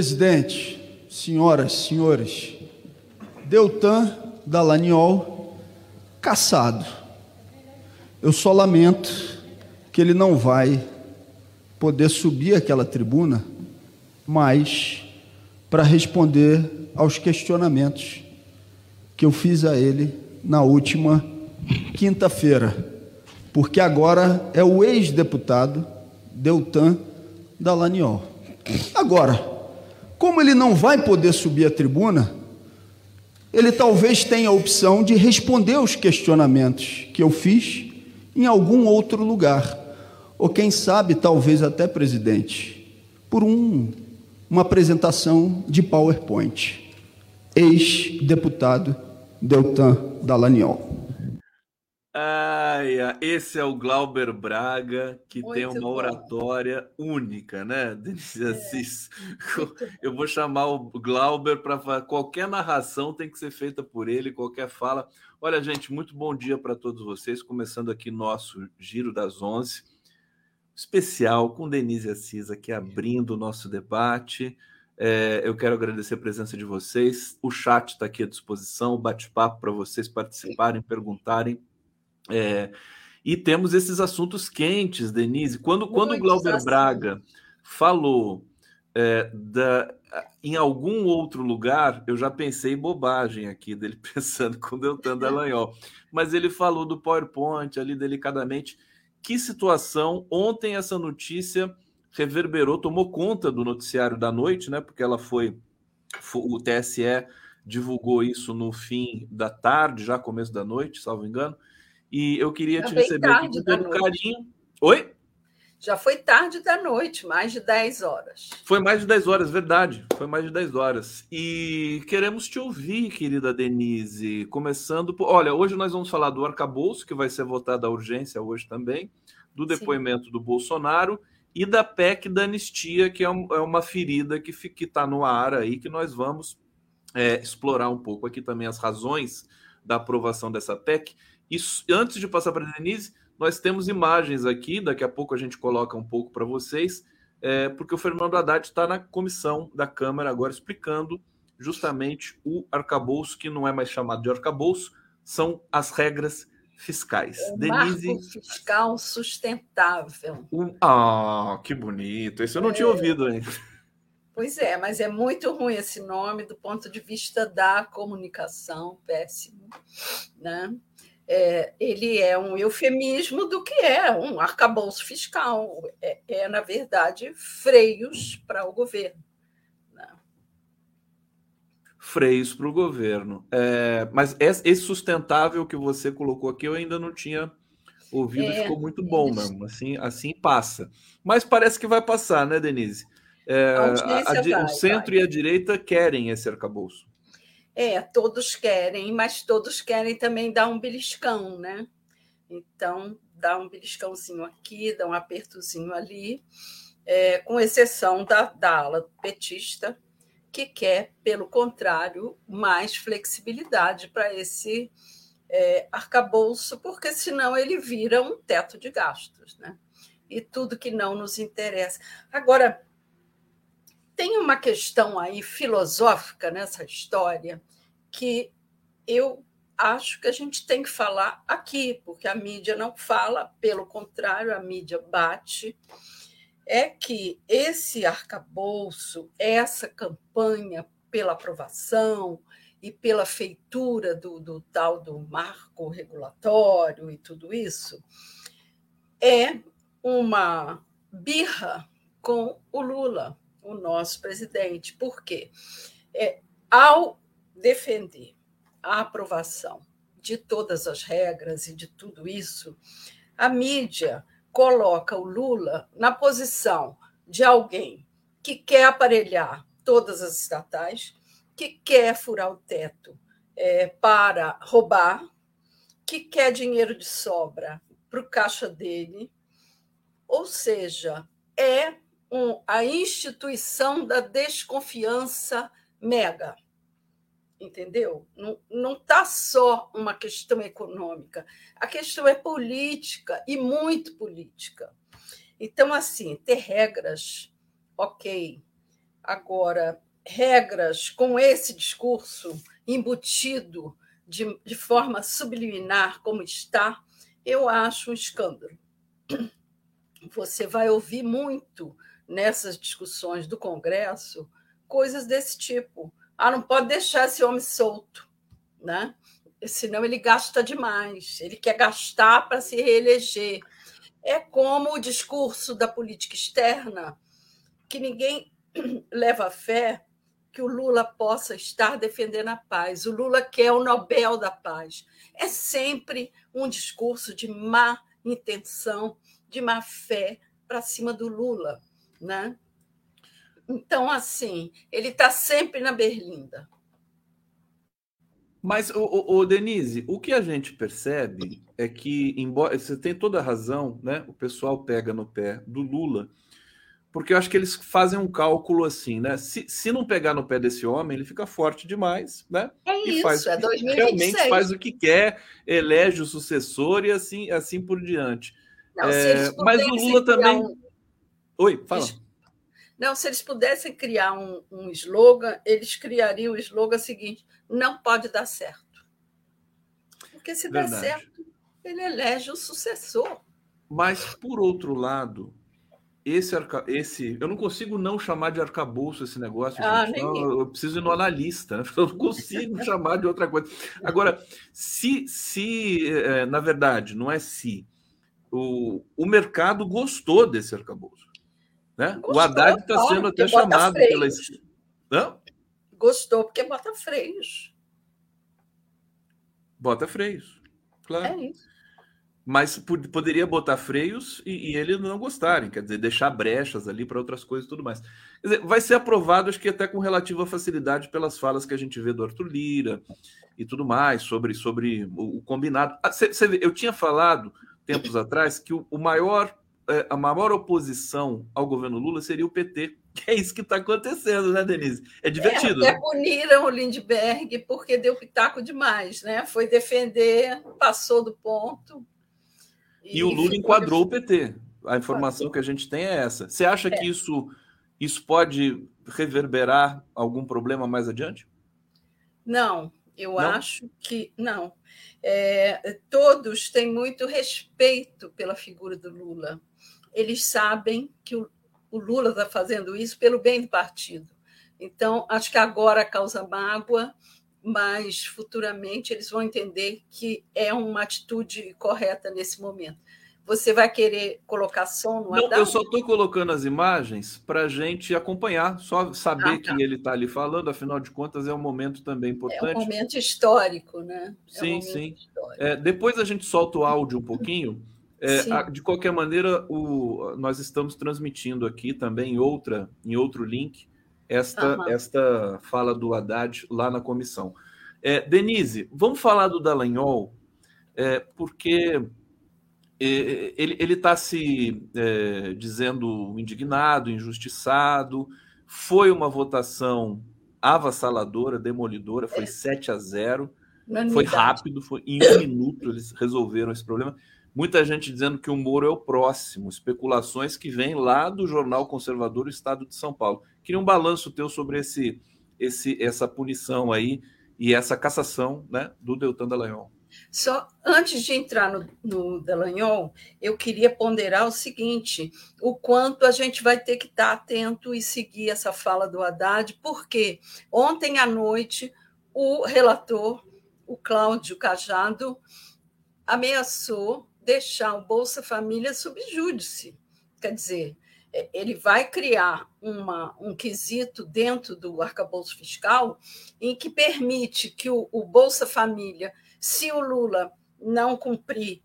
presidente, senhoras, senhores, Deltan Dallagnol, caçado. Eu só lamento que ele não vai poder subir aquela tribuna mais para responder aos questionamentos que eu fiz a ele na última quinta-feira, porque agora é o ex-deputado Deltan Dallagnol. Agora, como ele não vai poder subir a tribuna, ele talvez tenha a opção de responder aos questionamentos que eu fiz em algum outro lugar, ou quem sabe, talvez até presidente, por um, uma apresentação de PowerPoint. Ex-deputado Deltan Dallagnol. Ai, esse é o Glauber Braga, que Muito tem uma bom. oratória única, né, Denise é. Assis? Eu vou chamar o Glauber para qualquer narração tem que ser feita por ele, qualquer fala. Olha, gente, muito bom dia para todos vocês, começando aqui nosso Giro das Onze, especial com Denise Assis aqui abrindo o nosso debate. É, eu quero agradecer a presença de vocês. O chat está aqui à disposição, bate-papo para vocês participarem, perguntarem é, e temos esses assuntos quentes, Denise. Quando, quando o Glauber Braga falou é, da, em algum outro lugar, eu já pensei bobagem aqui dele pensando com o Deltan Dallagnol. Mas ele falou do PowerPoint ali delicadamente. Que situação! Ontem essa notícia reverberou, tomou conta do noticiário da noite, né? Porque ela foi, foi o TSE divulgou isso no fim da tarde, já começo da noite, salvo engano. E eu queria te receber aqui com todo carinho. Oi? Já foi tarde da noite, mais de 10 horas. Foi mais de 10 horas, verdade. Foi mais de 10 horas. E queremos te ouvir, querida Denise. Começando por. Olha, hoje nós vamos falar do arcabouço, que vai ser votado a urgência hoje também, do depoimento Sim. do Bolsonaro e da PEC da anistia, que é, é uma ferida que está no ar aí, que nós vamos é, explorar um pouco aqui também as razões da aprovação dessa PEC. E antes de passar para a Denise, nós temos imagens aqui, daqui a pouco a gente coloca um pouco para vocês, é, porque o Fernando Haddad está na comissão da Câmara agora explicando justamente o arcabouço, que não é mais chamado de arcabouço, são as regras fiscais. O Denise... Marco fiscal sustentável. Um... Ah, que bonito. Esse eu não é... tinha ouvido ainda. Pois é, mas é muito ruim esse nome do ponto de vista da comunicação, péssimo, né? É, ele é um eufemismo do que é um arcabouço fiscal. É, é na verdade, freios para o governo. Né? Freios para o governo. É, mas esse sustentável que você colocou aqui, eu ainda não tinha ouvido, é, ficou muito bom mesmo. Assim, assim passa. Mas parece que vai passar, né, Denise? É, a, a, vai, o centro vai. e a direita querem esse arcabouço. É, todos querem, mas todos querem também dar um beliscão, né? Então, dá um beliscãozinho aqui, dá um apertozinho ali, é, com exceção da, da ala petista, que quer, pelo contrário, mais flexibilidade para esse é, arcabouço, porque senão ele vira um teto de gastos, né? E tudo que não nos interessa. Agora, tem uma questão aí filosófica nessa história que eu acho que a gente tem que falar aqui, porque a mídia não fala, pelo contrário, a mídia bate. É que esse arcabouço, essa campanha pela aprovação e pela feitura do, do tal do marco regulatório e tudo isso, é uma birra com o Lula o nosso presidente. Por quê? É, ao defender a aprovação de todas as regras e de tudo isso, a mídia coloca o Lula na posição de alguém que quer aparelhar todas as estatais, que quer furar o teto é, para roubar, que quer dinheiro de sobra para o caixa dele. Ou seja, é um, a instituição da desconfiança mega. Entendeu? Não está só uma questão econômica, a questão é política e muito política. Então, assim, ter regras, ok. Agora, regras com esse discurso embutido de, de forma subliminar, como está, eu acho um escândalo. Você vai ouvir muito nessas discussões do Congresso coisas desse tipo. Ah, não pode deixar esse homem solto, né? senão ele gasta demais, ele quer gastar para se reeleger. É como o discurso da política externa, que ninguém leva fé que o Lula possa estar defendendo a paz. O Lula quer o Nobel da Paz. É sempre um discurso de má intenção, de má fé para cima do Lula, né? Então, assim, ele está sempre na berlinda. Mas, o, o, Denise, o que a gente percebe é que, embora você tem toda a razão, né? O pessoal pega no pé do Lula, porque eu acho que eles fazem um cálculo assim, né? Se, se não pegar no pé desse homem, ele fica forte demais, né? É e isso, faz, é 2026. Realmente faz o que quer, elege o sucessor e assim, assim por diante. Não, é, mas o Lula também. Um... Oi, fala. Não, se eles pudessem criar um, um slogan, eles criariam o slogan seguinte: não pode dar certo. Porque se Verdade. der certo, ele elege o sucessor. Mas, por outro lado, esse, arca... esse eu não consigo não chamar de arcabouço esse negócio. Ah. Não, eu preciso ir no analista, né? eu não consigo chamar de outra coisa. Agora, se, se é, na verdade, não é se, o, o mercado gostou desse arcabouço. Né? Gostou, o Haddad está sendo até chamado pela. Hã? Gostou porque bota freios. Bota freios, claro. É isso. Mas poderia botar freios e, e eles não gostarem, quer dizer, deixar brechas ali para outras coisas e tudo mais. Quer dizer, vai ser aprovado, acho que até com relativa facilidade, pelas falas que a gente vê do Arthur Lira e tudo mais, sobre, sobre o, o combinado. Ah, cê, cê, eu tinha falado tempos atrás que o, o maior a maior oposição ao governo Lula seria o PT. Que é isso que está acontecendo, né, Denise? É divertido. É, né? puniram o Lindbergh porque deu pitaco demais, né? Foi defender, passou do ponto. E, e o Lula enquadrou o PT. A informação que a gente tem é essa. Você acha é. que isso, isso pode reverberar algum problema mais adiante? Não, eu não? acho que não. É, todos têm muito respeito pela figura do Lula eles sabem que o, o Lula está fazendo isso pelo bem do partido. Então, acho que agora causa mágoa, mas futuramente eles vão entender que é uma atitude correta nesse momento. Você vai querer colocar som no Não, eu só estou colocando as imagens para a gente acompanhar, só saber ah, tá. que ele está ali falando, afinal de contas é um momento também importante. É um momento histórico, né? É sim, um sim. É, depois a gente solta o áudio um pouquinho. É, de qualquer maneira, o, nós estamos transmitindo aqui também em, outra, em outro link esta, esta fala do Haddad lá na comissão. É, Denise, vamos falar do Dallagnol, é, porque ele está se é, dizendo indignado, injustiçado. Foi uma votação avassaladora, demolidora, foi 7 a 0. Foi rápido, foi em um minuto eles resolveram esse problema. Muita gente dizendo que o Moro é o próximo, especulações que vêm lá do jornal conservador do Estado de São Paulo. Queria um balanço teu sobre esse, esse, essa punição aí e essa cassação né, do Deltan Dallagnol. Só antes de entrar no, no Dallagnol, eu queria ponderar o seguinte: o quanto a gente vai ter que estar atento e seguir essa fala do Haddad, porque ontem à noite o relator, o Cláudio Cajado, ameaçou deixar o Bolsa Família sob júdice. Quer dizer, é, ele vai criar uma, um quesito dentro do arcabouço fiscal em que permite que o, o Bolsa Família, se o Lula não cumprir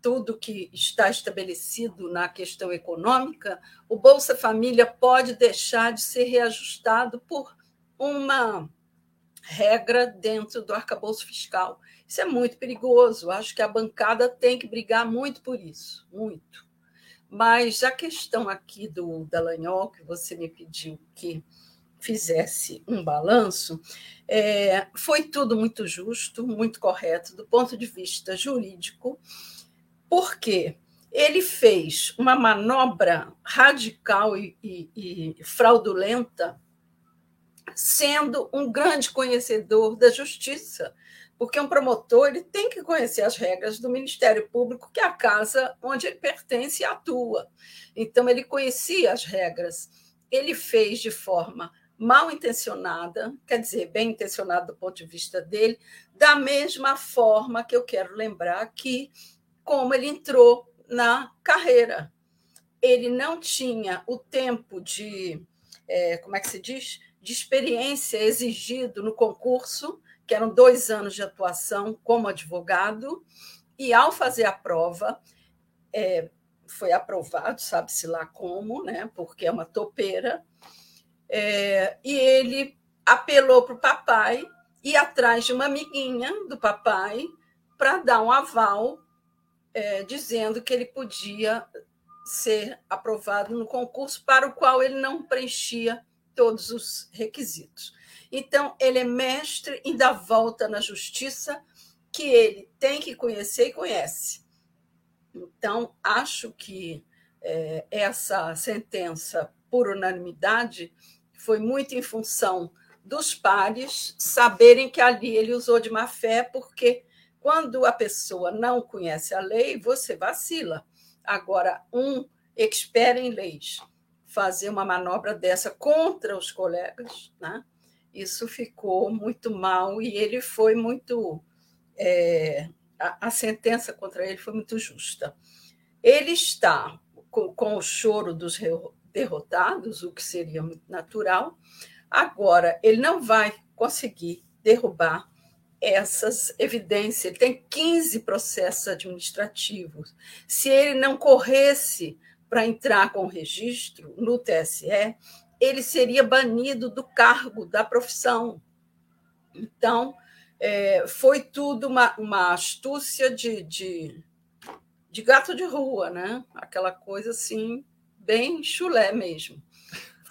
tudo que está estabelecido na questão econômica, o Bolsa Família pode deixar de ser reajustado por uma regra dentro do arcabouço fiscal. Isso é muito perigoso. Acho que a bancada tem que brigar muito por isso, muito. Mas a questão aqui do Dallagnol, que você me pediu que fizesse um balanço, é, foi tudo muito justo, muito correto do ponto de vista jurídico, porque ele fez uma manobra radical e, e, e fraudulenta sendo um grande conhecedor da justiça, porque um promotor ele tem que conhecer as regras do Ministério Público, que é a casa onde ele pertence e atua. Então, ele conhecia as regras. Ele fez de forma mal intencionada, quer dizer, bem intencionada do ponto de vista dele, da mesma forma que eu quero lembrar aqui, como ele entrou na carreira. Ele não tinha o tempo de, é, como é que se diz? De experiência exigido no concurso, que eram dois anos de atuação como advogado, e ao fazer a prova, é, foi aprovado, sabe-se lá como, né? porque é uma topeira, é, e ele apelou para o papai, ir atrás de uma amiguinha do papai, para dar um aval, é, dizendo que ele podia ser aprovado no concurso para o qual ele não preenchia todos os requisitos. Então, ele é mestre e dá volta na justiça que ele tem que conhecer e conhece. Então, acho que é, essa sentença por unanimidade foi muito em função dos pares saberem que ali ele usou de má fé, porque quando a pessoa não conhece a lei, você vacila. Agora, um expert em leis fazer uma manobra dessa contra os colegas, né? isso ficou muito mal e ele foi muito. É, a, a, sentença contra ele foi muito justa. Ele está com, com o choro dos derrotados, o que seria muito natural. Agora, ele não vai conseguir derrubar essas evidências. Ele tem 15 processos administrativos. Se ele não corresse para entrar com o registro no TSE, ele seria banido do cargo, da profissão. Então, é, foi tudo uma, uma astúcia de, de, de gato de rua, né? Aquela coisa assim bem chulé mesmo.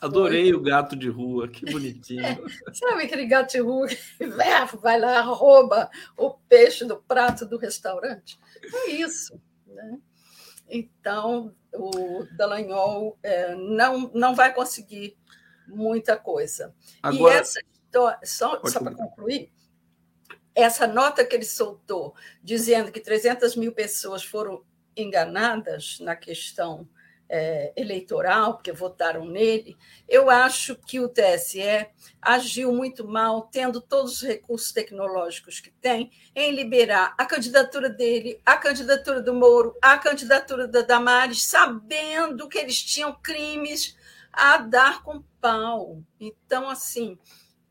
Adorei Foi. o gato de rua, que bonitinho. É, sabe aquele gato de rua que vai lá, rouba o peixe do prato do restaurante? É isso. Né? Então, o Dallagnol é, não, não vai conseguir muita coisa. Agora, e essa história, só, só para concluir, essa nota que ele soltou, dizendo que 300 mil pessoas foram enganadas na questão é, eleitoral, porque votaram nele, eu acho que o TSE agiu muito mal, tendo todos os recursos tecnológicos que tem, em liberar a candidatura dele, a candidatura do Moro, a candidatura da Damares, sabendo que eles tinham crimes a dar com pau. Então, assim,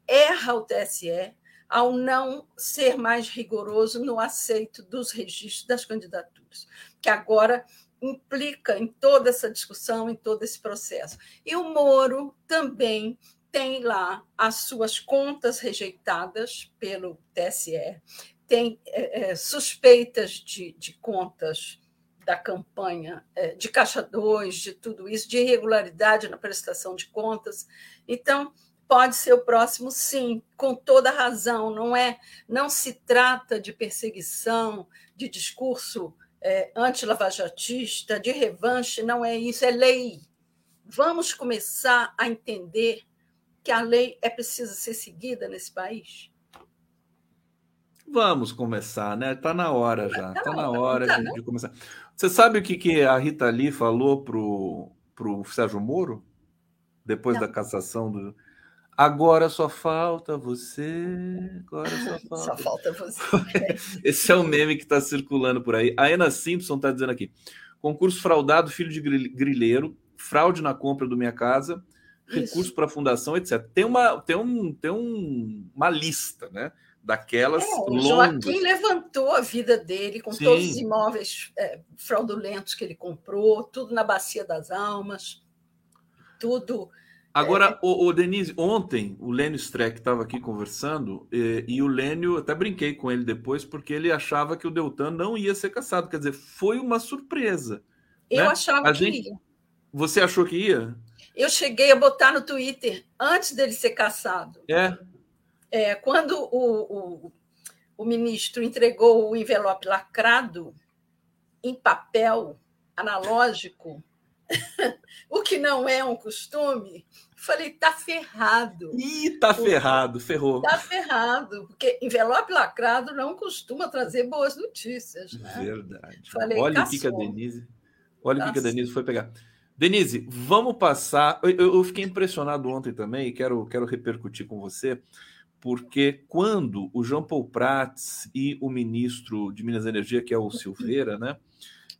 erra o TSE ao não ser mais rigoroso no aceito dos registros das candidaturas, que agora implica em toda essa discussão, em todo esse processo. E o Moro também tem lá as suas contas rejeitadas pelo TSE, tem é, é, suspeitas de, de, contas da campanha, é, de caixa 2, de tudo isso, de irregularidade na prestação de contas. Então, pode ser o próximo, sim, com toda razão. Não é, não se trata de perseguição, de discurso é, anti-lavajatista, de revanche, não é isso, é lei. Vamos começar a entender que a lei é precisa ser seguida nesse país? Vamos começar, né? Está na hora já. Está tá na hora tá, de, de, começar. Você sabe o que, que a Rita Lee falou para o Sérgio Moro? Depois não. da cassação do. Agora só falta você. Agora só falta. só falta você. Esse é o meme que está circulando por aí. A Ana Simpson está dizendo aqui: concurso fraudado, filho de grileiro, fraude na compra do Minha Casa, recurso para a fundação, etc. Tem uma, tem um, tem um, uma lista, né? Daquelas é, o Joaquim levantou a vida dele com Sim. todos os imóveis é, fraudulentos que ele comprou, tudo na Bacia das Almas, tudo Agora, o, o, Denise, ontem o Lênio Streck estava aqui conversando e, e, o Lênio, até brinquei com ele depois, porque ele achava que o Deltan não ia ser caçado. Quer dizer, foi uma surpresa. Eu né? achava a que gente... ia. Você achou que ia? Eu cheguei a botar no Twitter antes dele ser caçado. É. é quando o, o, o ministro entregou o envelope lacrado em papel analógico, o que não é um costume, Falei, tá ferrado. Ih, tá ferrado, ferrou. Tá ferrado, porque envelope lacrado não costuma trazer boas notícias. Né? Verdade. Falei, olha o que a Denise. Olha o que a Denise foi pegar. Denise, vamos passar. Eu, eu, fiquei impressionado ontem também e quero, quero repercutir com você, porque quando o João Paul Prats e o ministro de Minas e Energia, que é o Silveira, né?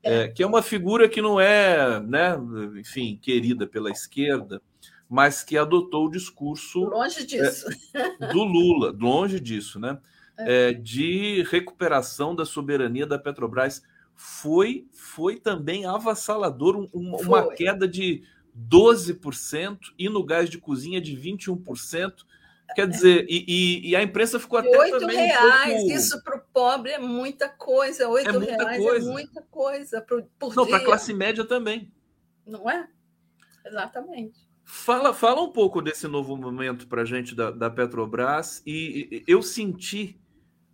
É, que é uma figura que não é, né, enfim, querida pela esquerda, mas que adotou o discurso longe é, disso é, do Lula, longe disso, né, é. É, de recuperação da soberania da Petrobras foi foi também avassalador, um, uma queda de 12% e no gás de cozinha de 21%. Quer dizer, e, e, e, a imprensa ficou até oito também reais, um pouco... isso para o pobre é muita coisa. Oito é reais é coisa. é muita coisa por, por Não, para a classe média também. Não é? Exatamente. Fala, fala um pouco desse novo momento para a gente da, da Petrobras e, e eu senti,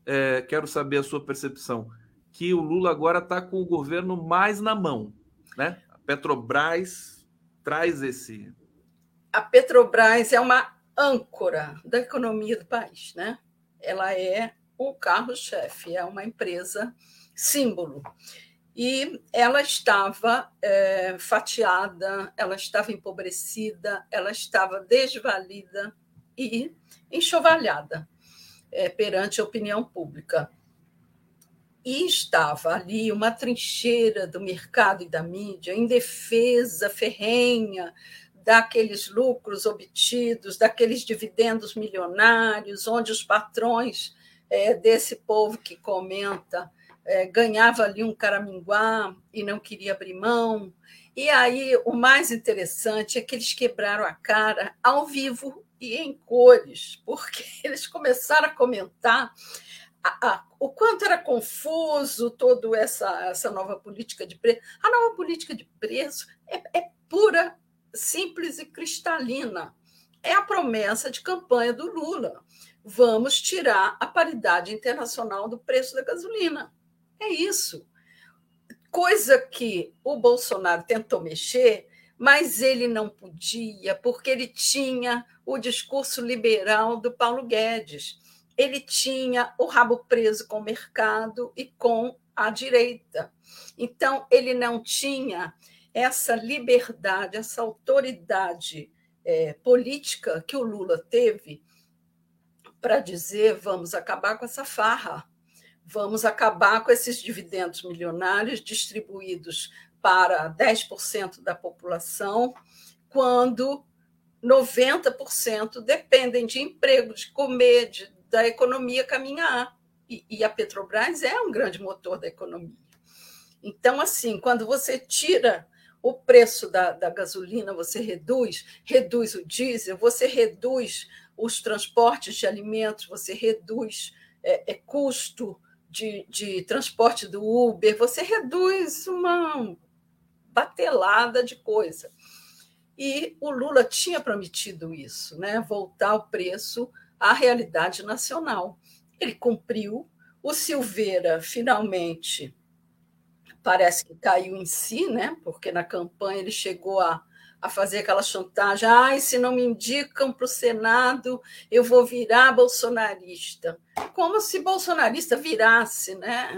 é, quero saber a sua percepção, que o Lula agora está com o governo mais na mão, né? A Petrobras traz esse. A Petrobras é uma âncora da economia do país, né? Ela é o carro-chefe, é uma empresa símbolo. E ela estava é, fatiada, ela estava empobrecida, ela estava desvalida e enxovalhada é, perante a opinião pública. E estava ali uma trincheira do mercado e da mídia em defesa ferrenha daqueles lucros obtidos, daqueles dividendos milionários, onde os patrões é, desse povo que comenta é, ganhava ali um caraminguá e não queria abrir mão. E aí o mais interessante é que eles quebraram a cara ao vivo e em cores, porque eles começaram a comentar a, a, o quanto era confuso toda essa, essa nova política de preço. A nova política de preço é, é pura simples e cristalina. É a promessa de campanha do Lula. Vamos tirar a paridade internacional do preço da gasolina. É isso. Coisa que o Bolsonaro tentou mexer, mas ele não podia, porque ele tinha o discurso liberal do Paulo Guedes. Ele tinha o rabo preso com o mercado e com a direita. Então, ele não tinha essa liberdade, essa autoridade é, política que o Lula teve para dizer vamos acabar com essa farra, vamos acabar com esses dividendos milionários distribuídos para 10% da população, quando 90% dependem de emprego, de comer, de, da economia caminhar. E, e a Petrobras é um grande motor da economia. Então, assim, quando você tira o preço da, da gasolina você reduz, reduz o diesel, você reduz os transportes de alimentos, você reduz é, é, custo de, de transporte do Uber, você reduz uma batelada de coisa. E o Lula tinha prometido isso, né? voltar o preço à realidade nacional. Ele cumpriu. O Silveira finalmente parece que caiu em si, né? porque na campanha ele chegou a, a fazer aquela chantagem: ai, se não me indicam para o Senado, eu vou virar bolsonarista. Como se bolsonarista virasse, né?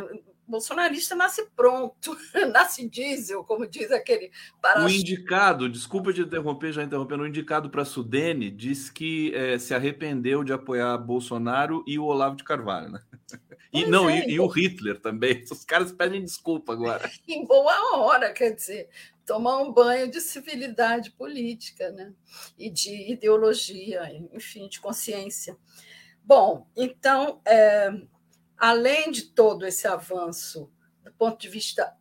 Bolsonarista nasce pronto, nasce diesel, como diz aquele para O indicado, desculpa te interromper, já interrompendo, o indicado para a Sudene diz que é, se arrependeu de apoiar Bolsonaro e o Olavo de Carvalho, né? E, não, é, e, e, o Hitler também. Os caras pedem desculpa agora. Em boa hora, quer dizer, tomar um banho de civilidade política, né? E de ideologia, enfim, de consciência. Bom, então, é, além de todo esse avanço do ponto de vista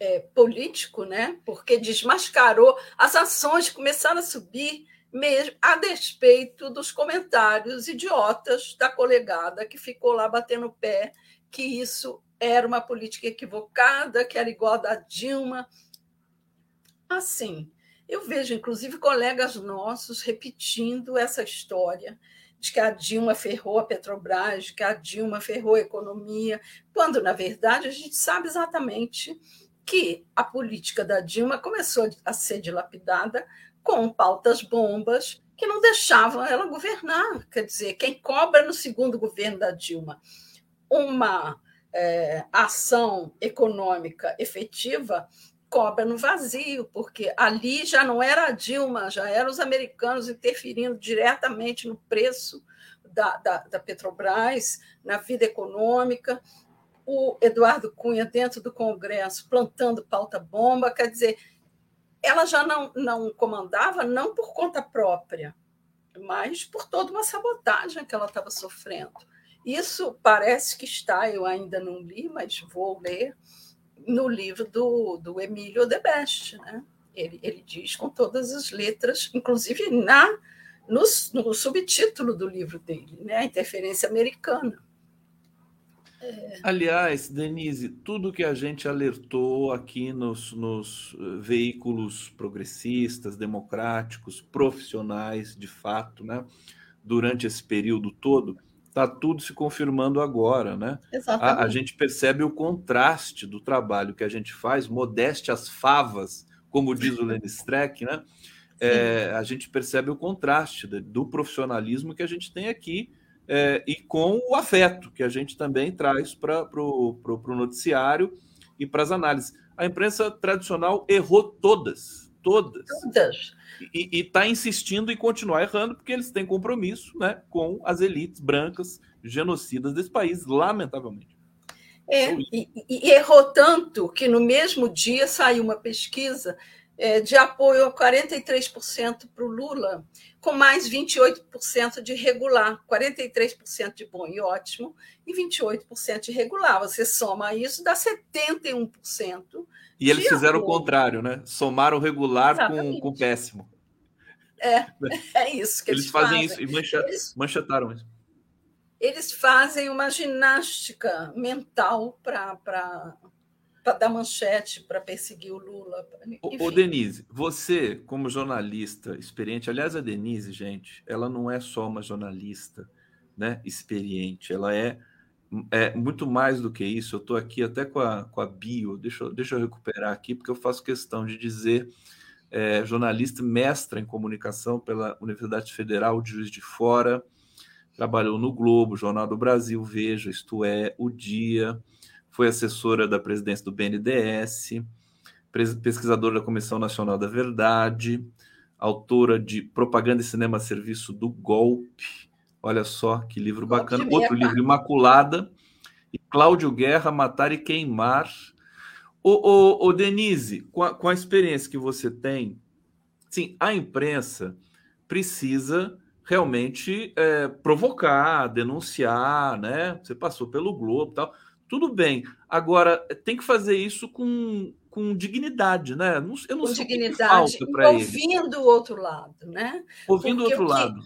é, político, né? Porque desmascarou, as ações começaram a subir mesmo a despeito dos comentários idiotas da colegada que ficou lá batendo o pé que isso era uma política equivocada, que era igual a da Dilma. Assim, eu vejo, inclusive, colegas nossos repetindo essa história de que a Dilma ferrou a Petrobras, de que a Dilma ferrou a economia, quando, na verdade, a gente sabe exatamente que a política da Dilma começou a ser dilapidada com pautas bombas que não deixavam ela governar. Quer dizer, quem cobra no segundo governo da Dilma uma é, ação econômica efetiva cobra no vazio, porque ali já não era a Dilma, já eram os americanos interferindo diretamente no preço da, da, da Petrobras, na vida econômica, o Eduardo Cunha dentro do Congresso plantando pauta-bomba, quer dizer, ela já não, não comandava não por conta própria, mas por toda uma sabotagem que ela estava sofrendo. Isso parece que está, eu ainda não li, mas vou ler, no livro do, do Emílio Debest. Né? Ele, ele diz com todas as letras, inclusive na no, no subtítulo do livro dele, né? a interferência americana. É... Aliás, Denise, tudo que a gente alertou aqui nos, nos eh, veículos progressistas, democráticos, profissionais, de fato, né? durante esse período todo, está tudo se confirmando agora, né? A, a, gente percebe o contraste do trabalho que a gente faz, modeste as favas, como diz o Lenny Streck, né? É, a gente percebe o contraste do profissionalismo que a gente tem aqui é, e com o afeto que a gente também traz para o noticiário e para as análises. A imprensa tradicional errou todas, todas. Todas e está insistindo em continuar errando porque eles têm compromisso né, com as elites brancas genocidas desse país, lamentavelmente. É, e, e, errou tanto que no mesmo dia saiu uma pesquisa é, de apoio a 43% para o Lula, com mais 28% de regular, 43% de bom e ótimo e 28% de regular. Você soma isso, dá 71%. E eles fizeram o contrário, né? Somaram regular com, com péssimo. É, é isso que eles, eles fazem. fazem. isso e mancha, eles, manchetaram isso. Eles fazem uma ginástica mental para dar manchete, para perseguir o Lula. Enfim. Ô, Denise, você, como jornalista experiente, aliás, a Denise, gente, ela não é só uma jornalista né, experiente, ela é, é muito mais do que isso. Eu estou aqui até com a, com a bio, deixa, deixa eu recuperar aqui, porque eu faço questão de dizer é, jornalista, mestra em comunicação pela Universidade Federal de Juiz de Fora, trabalhou no Globo, Jornal do Brasil, Veja, Isto É, O Dia, foi assessora da presidência do BNDES, pesquisadora da Comissão Nacional da Verdade, autora de Propaganda e Cinema a Serviço do Golpe. Olha só que livro bacana. Outro livro, Imaculada. E Cláudio Guerra, Matar e Queimar, Ô, ô, ô Denise, com a, com a, experiência que você tem, sim, a imprensa precisa realmente é, provocar, denunciar, né? Você passou pelo Globo tal. Tudo bem. Agora, tem que fazer isso com, com dignidade, né? Não, eu não com sei dignidade, ouvindo o outro lado, né? Ouvindo o outro lado.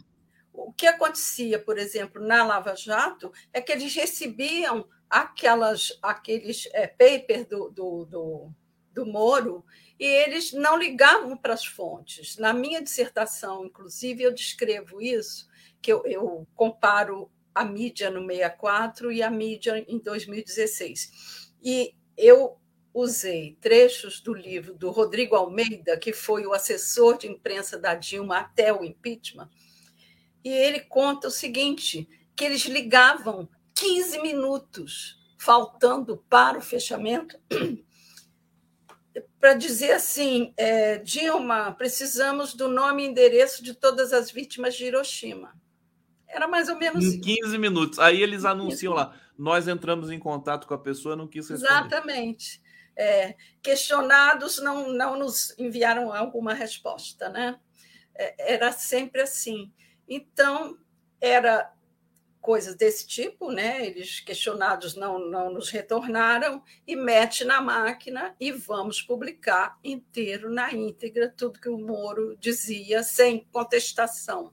O que acontecia, por exemplo, na Lava Jato, é que eles recebiam aquelas, aqueles é, papers do, do, do, do Moro e eles não ligavam para as fontes. Na minha dissertação, inclusive, eu descrevo isso, que eu, eu comparo a mídia no 64 e a mídia em 2016. E eu usei trechos do livro do Rodrigo Almeida, que foi o assessor de imprensa da Dilma até o impeachment, e ele conta o seguinte: que eles ligavam 15 minutos faltando para o fechamento, para dizer assim: é, Dilma, precisamos do nome e endereço de todas as vítimas de Hiroshima. Era mais ou menos. Em 15 minutos. Aí eles anunciam lá: nós entramos em contato com a pessoa, não quis responder. Exatamente. É, questionados não, não nos enviaram alguma resposta, né? É, era sempre assim. Então, era coisas desse tipo, né? Eles questionados não, não nos retornaram e mete na máquina e vamos publicar inteiro na íntegra tudo que o Moro dizia sem contestação.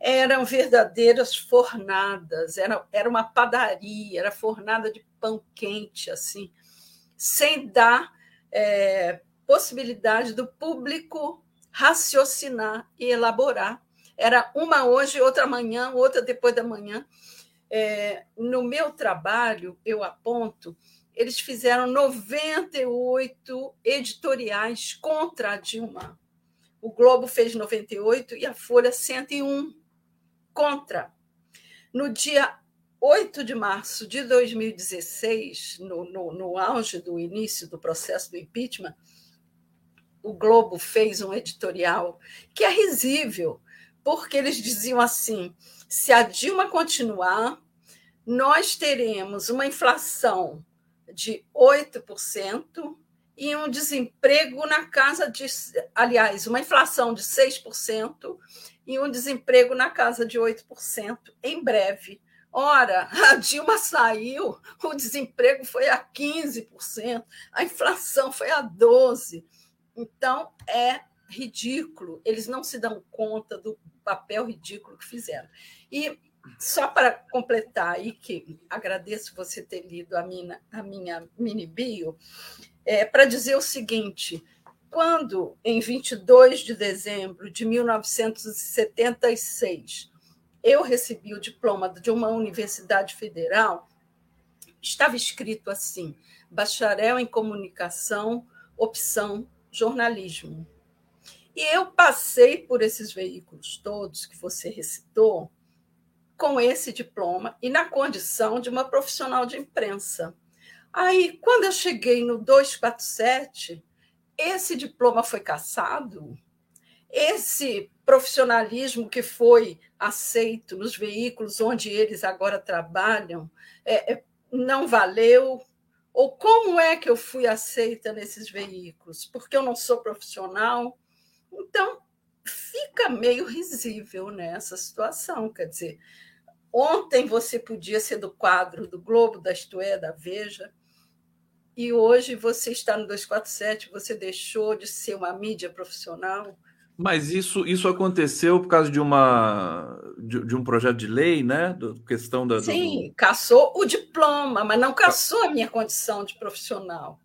Eram verdadeiras fornadas, era, era uma padaria, era fornada de pão quente, assim, sem dar é, possibilidade do público raciocinar e elaborar era uma hoje, outra amanhã, outra depois da manhã. É, no meu trabalho, eu aponto, eles fizeram 98 editoriais contra a Dilma, O Globo fez 98 e a Folha 101 contra. No dia 8 de março de 2016, no, no, no auge do início do processo do impeachment, o Globo fez um editorial que é risível, porque eles diziam assim: se a Dilma continuar, nós teremos uma inflação de 8% e um desemprego na casa de. Aliás, uma inflação de 6% e um desemprego na casa de 8% em breve. Ora, a Dilma saiu, o desemprego foi a 15%, a inflação foi a 12%. Então, é ridículo. Eles não se dão conta do papel ridículo que fizeram. E só para completar aí, que agradeço você ter lido a minha, a minha mini bio, é, para dizer o seguinte: quando, em 22 de dezembro de 1976, eu recebi o diploma de uma universidade federal, estava escrito assim: bacharel em comunicação, opção jornalismo. E eu passei por esses veículos todos que você recitou com esse diploma e na condição de uma profissional de imprensa. Aí, quando eu cheguei no 247, esse diploma foi cassado, esse profissionalismo que foi aceito nos veículos onde eles agora trabalham é, é, não valeu. Ou como é que eu fui aceita nesses veículos? Porque eu não sou profissional? Então, fica meio risível nessa situação. Quer dizer, ontem você podia ser do quadro do Globo, da Isto é, da Veja, e hoje você está no 247, você deixou de ser uma mídia profissional. Mas isso, isso aconteceu por causa de uma de, de um projeto de lei, né? Do, questão da. Sim, do... caçou o diploma, mas não caçou a minha condição de profissional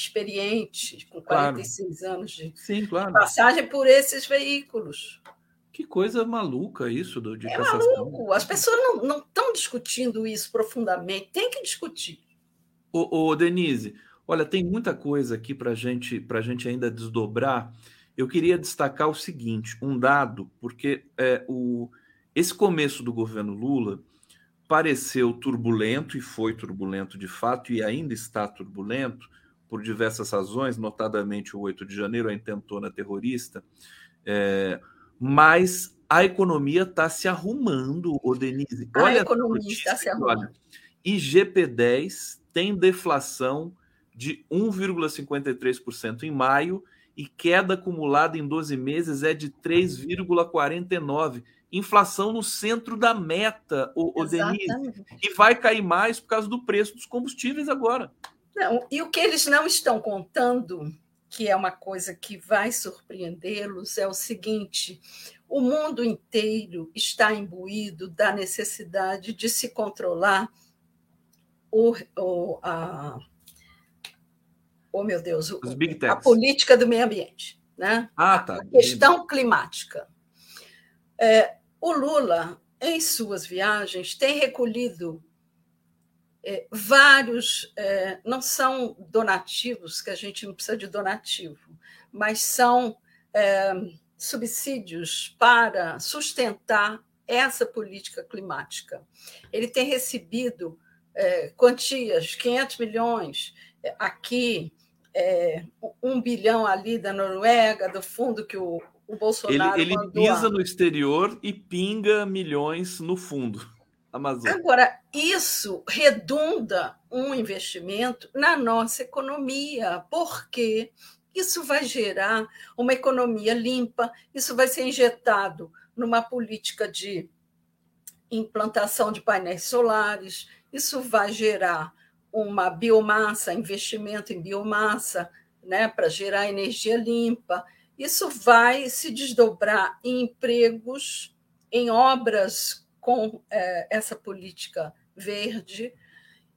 experiente, com 46 claro. anos de Sim, claro. passagem por esses veículos. Que coisa maluca isso do, de é cassação. Maluco. As pessoas não estão discutindo isso profundamente, tem que discutir. Ô, ô Denise, olha, tem muita coisa aqui para gente, a gente ainda desdobrar. Eu queria destacar o seguinte: um dado, porque é, o, esse começo do governo Lula pareceu turbulento, e foi turbulento de fato, e ainda está turbulento, por diversas razões, notadamente o 8 de janeiro, a intentona terrorista, é, mas a economia está se arrumando, o Denise. Olha a economia está se arrumando. Olha, IGP-10 tem deflação de 1,53% em maio e queda acumulada em 12 meses é de 3,49%. Inflação no centro da meta, o, o Denise. E vai cair mais por causa do preço dos combustíveis agora. Não, e o que eles não estão contando, que é uma coisa que vai surpreendê-los, é o seguinte: o mundo inteiro está imbuído da necessidade de se controlar o, o, a, oh meu Deus, o, a política do meio ambiente, né? Ah, tá. A questão climática. É, o Lula, em suas viagens, tem recolhido é, vários, é, não são donativos, que a gente não precisa de donativo, mas são é, subsídios para sustentar essa política climática. Ele tem recebido é, quantias, 500 milhões é, aqui, um bilhão ali da Noruega, do fundo que o, o Bolsonaro. Ele, ele pisa no exterior e pinga milhões no fundo. Amazônia. Agora, isso redunda um investimento na nossa economia, porque isso vai gerar uma economia limpa, isso vai ser injetado numa política de implantação de painéis solares, isso vai gerar uma biomassa, investimento em biomassa, né, para gerar energia limpa. Isso vai se desdobrar em empregos, em obras com é, essa política verde.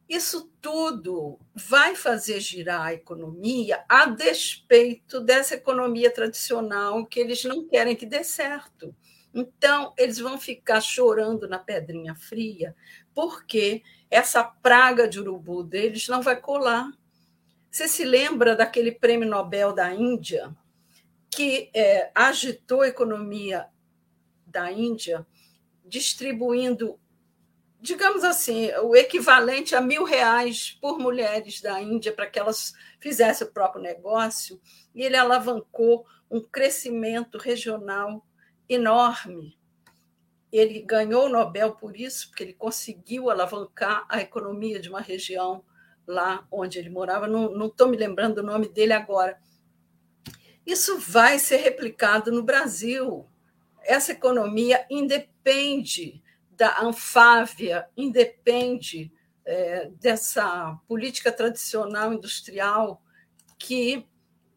Isso tudo vai fazer girar a economia a despeito dessa economia tradicional que eles não querem que dê certo. Então, eles vão ficar chorando na pedrinha fria, porque essa praga de urubu deles não vai colar. Você se lembra daquele prêmio Nobel da Índia, que é, agitou a economia da Índia, distribuindo, digamos assim, o equivalente a mil reais por mulheres da Índia para que elas fizessem o próprio negócio, e ele alavancou um crescimento regional enorme. Ele ganhou o Nobel por isso, porque ele conseguiu alavancar a economia de uma região lá onde ele morava. Não estou me lembrando do nome dele agora. Isso vai ser replicado no Brasil. Essa economia independe da Anfávia, independe é, dessa política tradicional industrial que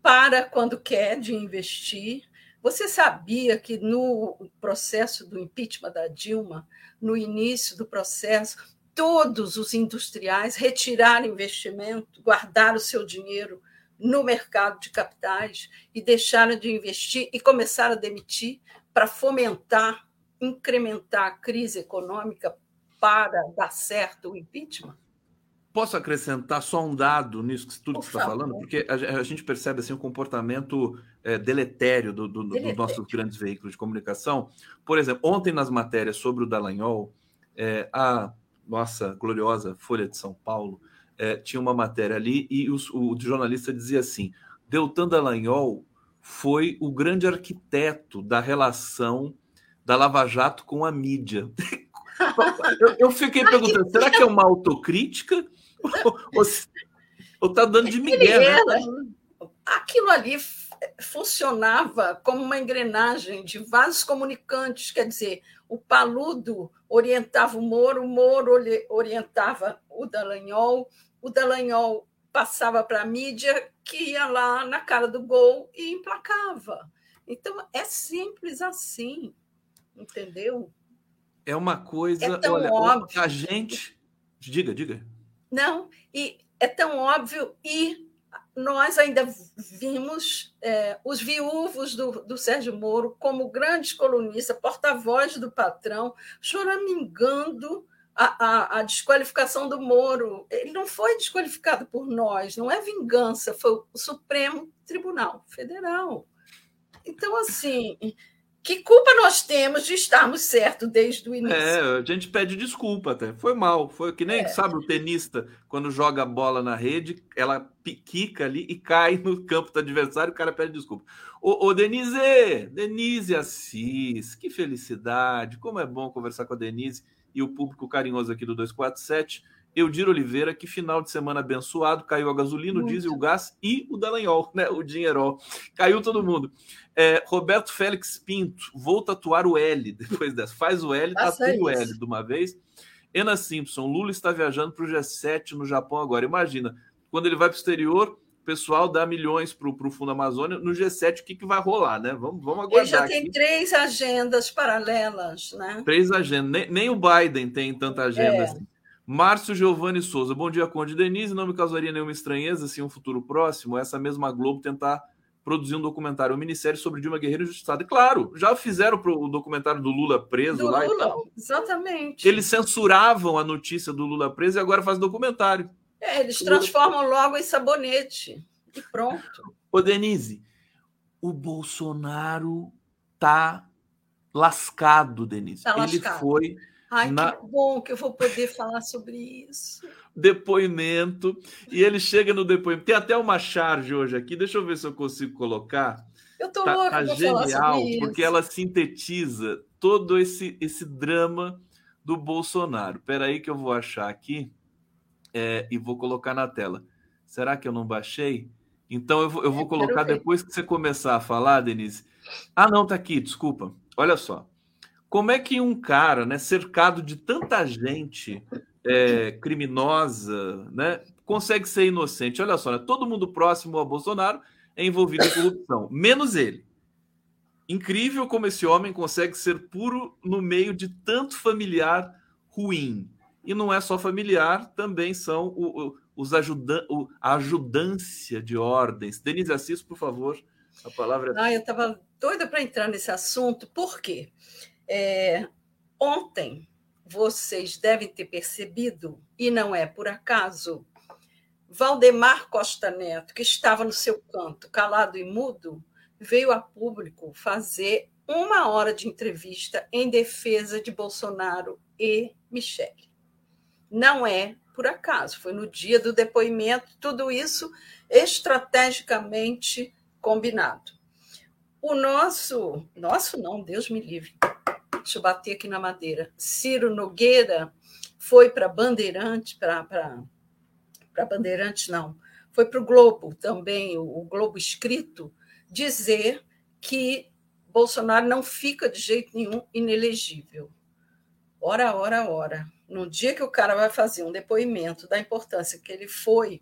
para quando quer de investir. Você sabia que no processo do impeachment da Dilma, no início do processo, todos os industriais retiraram investimento, guardaram o seu dinheiro no mercado de capitais e deixaram de investir e começaram a demitir para fomentar, incrementar a crise econômica para dar certo o impeachment? Posso acrescentar só um dado nisso que tudo que você está falando? Porque a, a, gente percebe assim, um comportamento é, deletério dos do, do, do nossos grandes veículos de comunicação. Por exemplo, ontem nas matérias sobre o Dallagnol, é, a nossa gloriosa Folha de São Paulo é, tinha uma matéria ali e os, o jornalista dizia assim: Deltan Dallagnol foi o grande arquiteto da relação da Lava Jato com a mídia. eu, eu fiquei perguntando: será que é uma autocrítica? ou, está dando de Miguel? Né? Aquilo ali funcionava como uma engrenagem de vasos comunicantes, quer dizer, o Paludo orientava o Moro, o Moro orientava o Dallagnol, o Dallagnol passava para a mídia que ia lá na cara do gol e emplacava. Então, é simples assim, entendeu? É uma coisa. É tão olha, óbvio. A gente. Diga, diga. Não, e é tão óbvio, e nós ainda vimos é, os viúvos do, do Sérgio Moro como grandes colunistas, porta-voz do patrão, choramingando a, a, a, desqualificação do Moro. Ele não foi desqualificado por nós, não é vingança, foi o Supremo Tribunal Federal. Então, assim, que culpa nós temos de estarmos certos desde o início? É, a gente pede desculpa até. Foi mal. Foi que nem, é. sabe, o tenista, quando joga a bola na rede, ela quica ali e cai no campo do adversário, o cara pede desculpa. Ô, ô Denise, Denise Assis, que felicidade. Como é bom conversar com a Denise e o público carinhoso aqui do 247. Eudir Oliveira, que final de semana abençoado, caiu a gasolina, o diesel, o gás e o Dallagnol, né? O dinheiro. Caiu todo mundo. É, Roberto Félix Pinto, vou tatuar o L depois dessa. Faz o L, tatua o L de uma vez. Ena Simpson, Lula está viajando para o G7 no Japão agora. Imagina, quando ele vai para o exterior, o pessoal dá milhões para o Fundo Amazônia. No G7, o que, que vai rolar, né? Vamos, vamos aguardar. Ele já tem aqui. três agendas paralelas, né? Três agendas. Nem, nem o Biden tem tanta agenda é. assim. Márcio Giovanni Souza, bom dia, Conde Denise. Não me causaria nenhuma estranheza se em um futuro próximo essa mesma Globo tentar produzir um documentário, um minissérie sobre Dilma Guerreiro injustiçada. E claro, já fizeram o documentário do Lula preso do lá Lula, e tal. Exatamente. Eles censuravam a notícia do Lula preso e agora fazem documentário. É, eles transformam Lula... logo em sabonete. E pronto. Ô, Denise, o Bolsonaro tá lascado, Denise. Tá lascado. Ele foi Ai, na... que bom que eu vou poder falar sobre isso. Depoimento. E ele chega no depoimento. Tem até uma charge hoje aqui. Deixa eu ver se eu consigo colocar. Eu tô tá, louca tá genial, porque ela sintetiza todo esse, esse drama do Bolsonaro. Espera aí que eu vou achar aqui é, e vou colocar na tela. Será que eu não baixei? Então eu vou, eu vou é, colocar depois que você começar a falar, Denise. Ah, não, tá aqui, desculpa. Olha só. Como é que um cara, né, cercado de tanta gente é, criminosa, né, consegue ser inocente? Olha só, né, todo mundo próximo ao Bolsonaro é envolvido em corrupção, menos ele. Incrível como esse homem consegue ser puro no meio de tanto familiar ruim. E não é só familiar, também são o, o, os ajudan o, a ajudância de ordens. Denise Assis, por favor, a palavra é. Ah, eu estava doida para entrar nesse assunto, por quê? É, ontem, vocês devem ter percebido, e não é por acaso, Valdemar Costa Neto, que estava no seu canto, calado e mudo, veio a público fazer uma hora de entrevista em defesa de Bolsonaro e Michele. Não é por acaso, foi no dia do depoimento, tudo isso estrategicamente combinado. O nosso, nosso não, Deus me livre. Deixa eu bater aqui na madeira. Ciro Nogueira foi para Bandeirante, para Bandeirante não, foi para o Globo também, o Globo escrito, dizer que Bolsonaro não fica de jeito nenhum inelegível. Ora, ora, ora. No dia que o cara vai fazer um depoimento da importância que ele foi,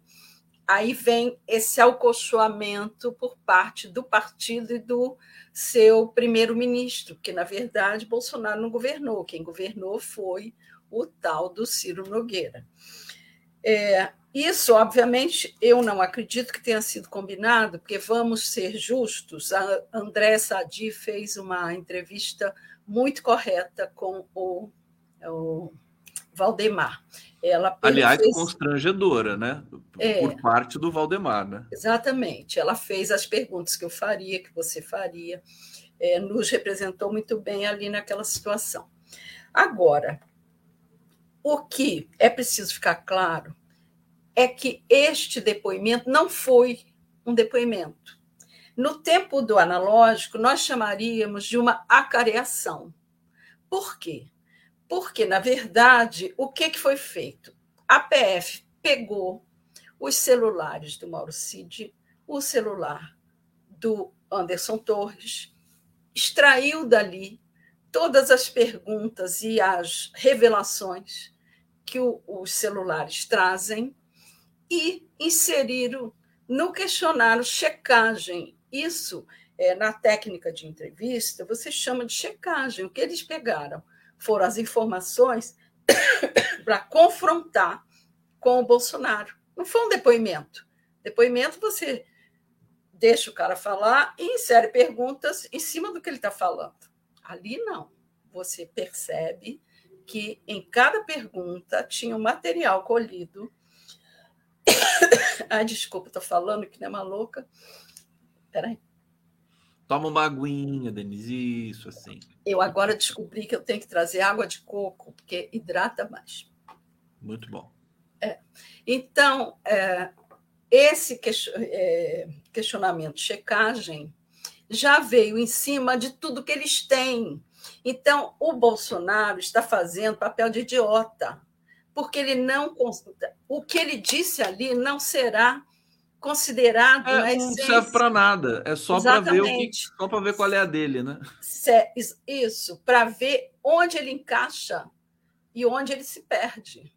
aí vem esse alcochoamento por parte do partido e do seu primeiro-ministro, que, na verdade, Bolsonaro não governou. Quem governou foi o tal do Ciro Nogueira. É, isso, obviamente, eu não acredito que tenha sido combinado, porque vamos ser justos. A André Sadi fez uma entrevista muito correta com o, o Valdemar. Ela Aliás, fez... constrangedora, né? É, Por parte do Valdemar, né? Exatamente. Ela fez as perguntas que eu faria, que você faria, é, nos representou muito bem ali naquela situação. Agora, o que é preciso ficar claro é que este depoimento não foi um depoimento. No tempo do analógico, nós chamaríamos de uma acareação. Por quê? Porque, na verdade, o que, que foi feito? A PF pegou os celulares do Mauro Cid, o celular do Anderson Torres, extraiu dali todas as perguntas e as revelações que o, os celulares trazem e inseriram no questionário checagem. Isso, é, na técnica de entrevista, você chama de checagem. O que eles pegaram foram as informações para confrontar com o Bolsonaro. Não foi um depoimento. Depoimento você deixa o cara falar e insere perguntas em cima do que ele está falando. Ali não. Você percebe que em cada pergunta tinha um material colhido Ai, desculpa, estou falando que nem uma louca. Peraí. Toma uma aguinha, Denise, isso assim. Eu agora descobri que eu tenho que trazer água de coco, porque hidrata mais. Muito bom. É. Então, é, esse é, questionamento, checagem, já veio em cima de tudo que eles têm. Então, o Bolsonaro está fazendo papel de idiota porque ele não o que ele disse ali não será considerado é, não serve para nada é só para ver o que, só para ver qual é a dele né? Isso para ver onde ele encaixa e onde ele se perde.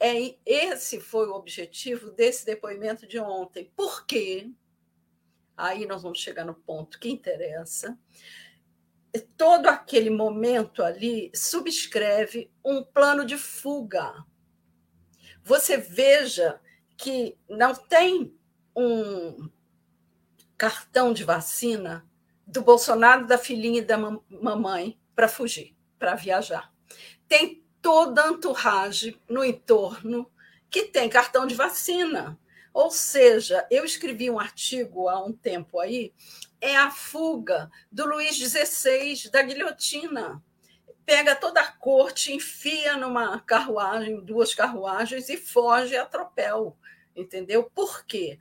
É esse foi o objetivo desse depoimento de ontem. Por quê? Aí nós vamos chegar no ponto que interessa. Todo aquele momento ali subscreve um plano de fuga. Você veja que não tem um cartão de vacina do Bolsonaro, da filhinha e da mamãe para fugir, para viajar. Tem toda a entourage no entorno que tem cartão de vacina. Ou seja, eu escrevi um artigo há um tempo aí é a fuga do Luís XVI da guilhotina. Pega toda a corte, enfia numa carruagem, duas carruagens e foge a tropel. Entendeu? Por quê?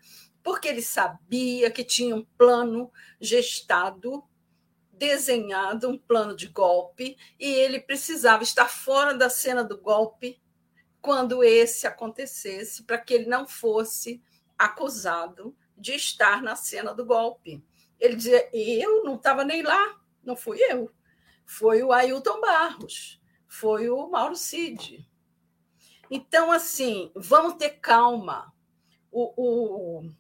Porque ele sabia que tinha um plano gestado, desenhado, um plano de golpe, e ele precisava estar fora da cena do golpe quando esse acontecesse, para que ele não fosse acusado de estar na cena do golpe. Ele dizia: eu não estava nem lá, não fui eu. Foi o Ailton Barros, foi o Mauro Cid. Então, assim, vamos ter calma. O, o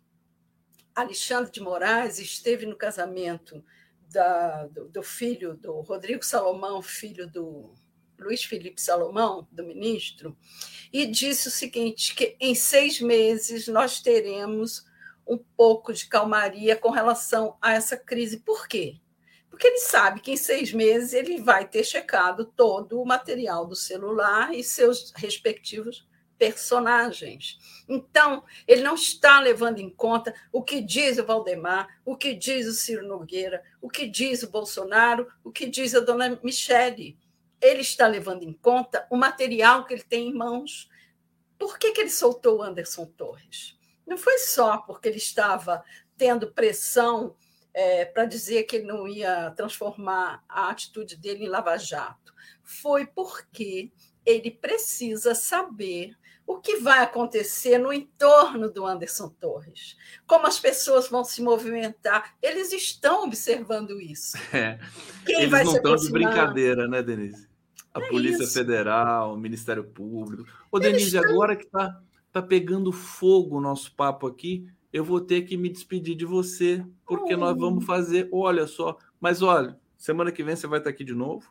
Alexandre de Moraes esteve no casamento da, do, do, filho do Rodrigo Salomão, filho do Luiz Felipe Salomão, do ministro, e disse o seguinte: que em seis meses nós teremos um pouco de calmaria com relação a essa crise. Por quê? Porque ele sabe que em seis meses ele vai ter checado todo o material do celular e seus respectivos personagens. Então, ele não está levando em conta o que diz o Valdemar, o que diz o Ciro Nogueira, o que diz o Bolsonaro, o que diz a dona Michele. Ele está levando em conta o material que ele tem em mãos. Por que, que ele soltou o Anderson Torres? Não foi só porque ele estava tendo pressão é, para dizer que ele não ia transformar a atitude dele em lava-jato. Foi porque ele precisa saber o que vai acontecer no entorno do Anderson Torres, como as pessoas vão se movimentar. Eles estão observando isso. É. Quem Eles vai não estão de brincadeira, né, Denise? A é Polícia isso. Federal, o Ministério Público. Ô, Eles Denise, estão... agora que está tá pegando fogo o nosso papo aqui, eu vou ter que me despedir de você, porque oh. nós vamos fazer, olha só, mas olha, semana que vem você vai estar aqui de novo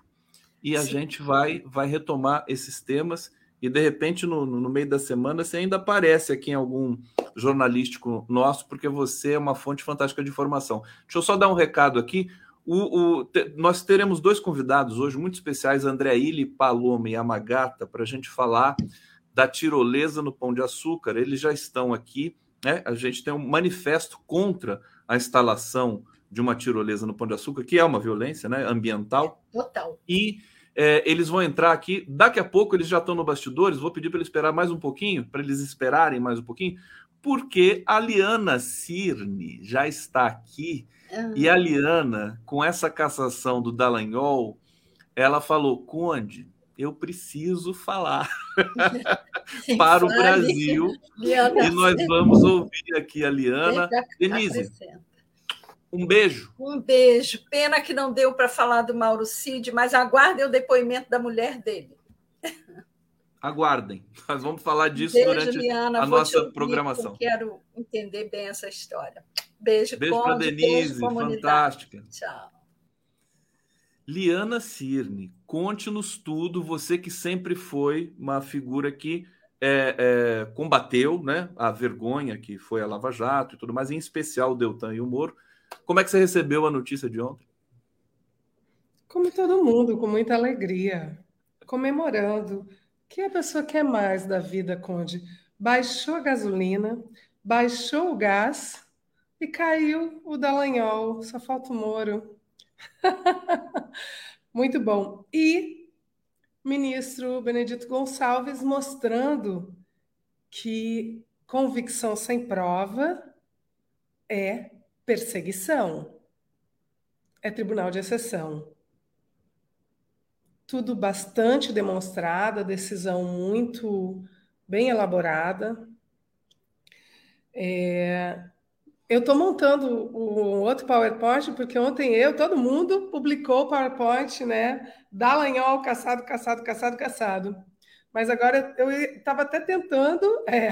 e a Sim. gente vai vai retomar esses temas e de repente no, no meio da semana você ainda aparece aqui em algum jornalístico nosso, porque você é uma fonte fantástica de informação. Deixa eu só dar um recado aqui. O, o, te, nós teremos dois convidados hoje muito especiais, André Illy, Paloma e Amagata, para a gente falar da tirolesa no Pão de Açúcar. Eles já estão aqui. Né? A gente tem um manifesto contra a instalação de uma tirolesa no Pão de Açúcar, que é uma violência né, ambiental. Total. E é, eles vão entrar aqui. Daqui a pouco eles já estão no bastidores. Vou pedir para eles esperar mais um pouquinho, para eles esperarem mais um pouquinho, porque a Liana Cirne já está aqui. Uhum. E a Liana, com essa cassação do Dallagnol, ela falou: Conde, eu preciso falar para o Brasil. Liana e nós vamos ouvir aqui a Liana. Denise, um beijo. Um beijo. Pena que não deu para falar do Mauro Cid, mas aguardem o depoimento da mulher dele. Aguardem. Nós vamos falar disso beijo, durante Liana, a nossa ouvir, programação. Quero entender bem essa história. Beijo, Beijo para Denise, beijo, fantástica. Tchau. Liana Cirne, conte-nos tudo. Você que sempre foi uma figura que é, é, combateu né, a vergonha que foi a Lava Jato e tudo mais, em especial o Deltan e o Moro. Como é que você recebeu a notícia de ontem? Como todo mundo, com muita alegria, comemorando. O que a pessoa quer mais da vida, Conde? Baixou a gasolina, baixou o gás e caiu o Dallagnol. Só falta o Moro. Muito bom. E ministro Benedito Gonçalves mostrando que convicção sem prova é perseguição. É tribunal de exceção. Tudo bastante demonstrado, decisão muito bem elaborada. É, eu estou montando um outro PowerPoint, porque ontem eu, todo mundo, publicou o PowerPoint, né? Dallagnol, caçado, caçado, caçado, caçado. Mas agora eu estava até tentando, é,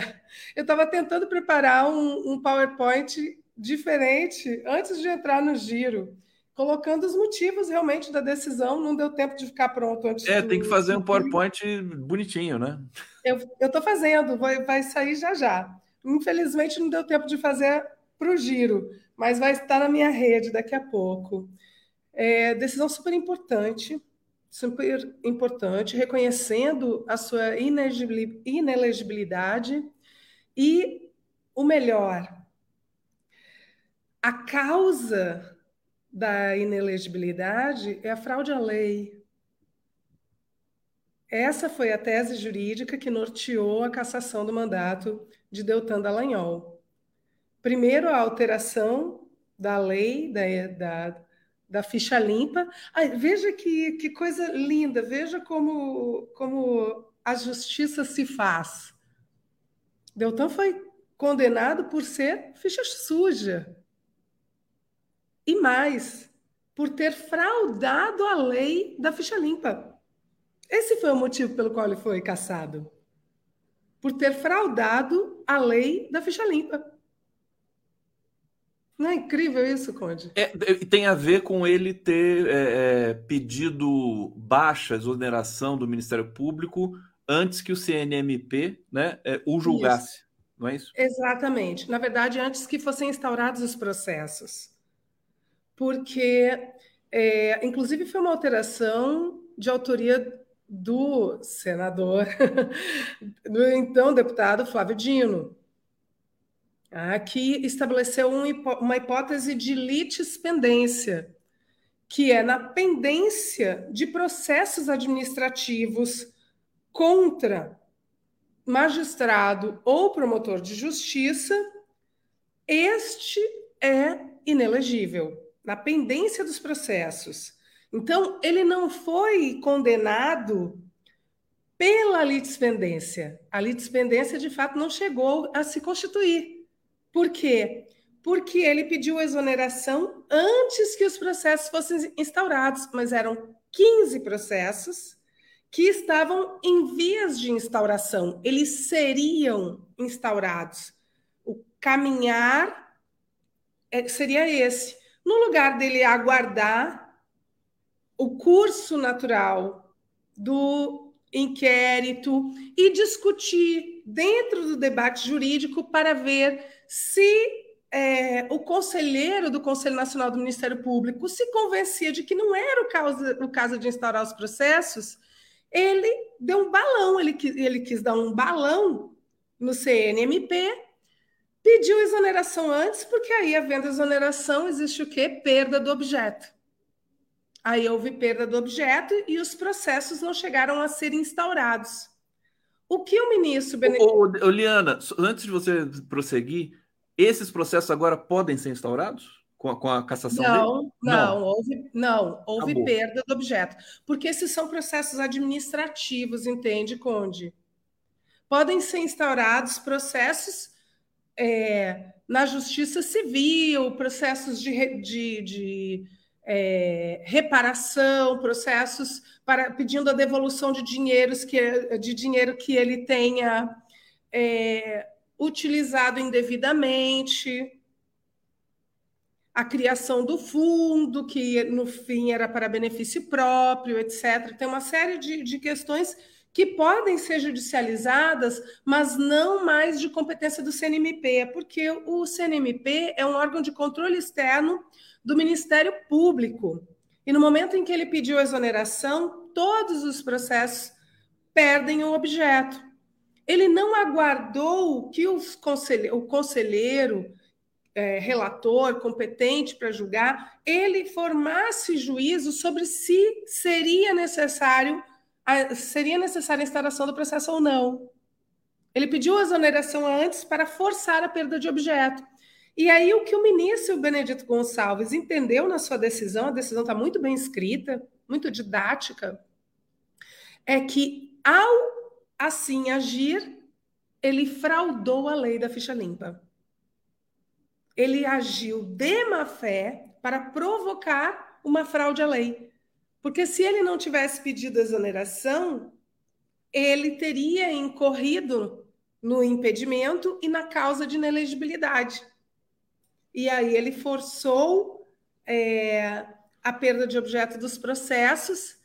eu estava tentando preparar um, um PowerPoint diferente antes de entrar no giro, colocando os motivos realmente da decisão. Não deu tempo de ficar pronto antes. É, do, tem que fazer um PowerPoint bonitinho, né? Eu estou fazendo, vai, vai sair já já. Infelizmente não deu tempo de fazer para o giro, mas vai estar na minha rede daqui a pouco. É, decisão super importante, super importante, reconhecendo a sua inelegibilidade e o melhor, a causa da inelegibilidade é a fraude à lei. Essa foi a tese jurídica que norteou a cassação do mandato de Deltan Dallagnol. Primeiro, a alteração da lei, da, da, da ficha limpa. Ai, veja que, que coisa linda, veja como, como a justiça se faz. Deltan foi condenado por ser ficha suja. E mais, por ter fraudado a lei da ficha limpa. Esse foi o motivo pelo qual ele foi caçado. Por ter fraudado a lei da ficha limpa. Não é incrível isso, Conde? É, tem a ver com ele ter é, é, pedido baixa exoneração do Ministério Público antes que o CNMP né, é, o julgasse, isso. não é isso? Exatamente. Na verdade, antes que fossem instaurados os processos porque, é, inclusive, foi uma alteração de autoria do senador, do então deputado Flávio Dino, ah, que estabeleceu uma hipótese de litispendência, que é na pendência de processos administrativos contra magistrado ou promotor de justiça, este é inelegível, na pendência dos processos. Então, ele não foi condenado pela litispendência. A litispendência, de fato, não chegou a se constituir. Por quê? Porque ele pediu exoneração antes que os processos fossem instaurados, mas eram 15 processos que estavam em vias de instauração. Eles seriam instaurados. O caminhar é, seria esse. No lugar dele aguardar o curso natural do inquérito e discutir dentro do debate jurídico para ver se é, o conselheiro do Conselho Nacional do Ministério Público se convencia de que não era o caso, o caso de instaurar os processos, ele deu um balão, ele, ele quis dar um balão no CNMP, pediu exoneração antes, porque aí, havendo exoneração, existe o quê? Perda do objeto. Aí houve perda do objeto e os processos não chegaram a ser instaurados. O que o ministro Benedito... Liana, antes de você prosseguir, esses processos agora podem ser instaurados? Com a, com a cassação não, dele? Não, não, houve, não, houve perda do objeto. Porque esses são processos administrativos, entende, Conde? Podem ser instaurados processos é, na justiça civil, processos de, de, de é, reparação, processos para pedindo a devolução de dinheiros que de dinheiro que ele tenha é, utilizado indevidamente, a criação do fundo, que no fim era para benefício próprio, etc. Tem uma série de, de questões que podem ser judicializadas, mas não mais de competência do CNMP, porque o CNMP é um órgão de controle externo do Ministério Público. E no momento em que ele pediu exoneração, todos os processos perdem o objeto. Ele não aguardou que o conselheiro, é, relator competente para julgar, ele formasse juízo sobre se seria necessário seria necessária a instauração do processo ou não. Ele pediu a exoneração antes para forçar a perda de objeto. E aí, o que o ministro Benedito Gonçalves entendeu na sua decisão, a decisão está muito bem escrita, muito didática, é que, ao assim agir, ele fraudou a lei da ficha limpa. Ele agiu de má fé para provocar uma fraude à lei. Porque se ele não tivesse pedido exoneração, ele teria incorrido no impedimento e na causa de inelegibilidade. E aí ele forçou é, a perda de objeto dos processos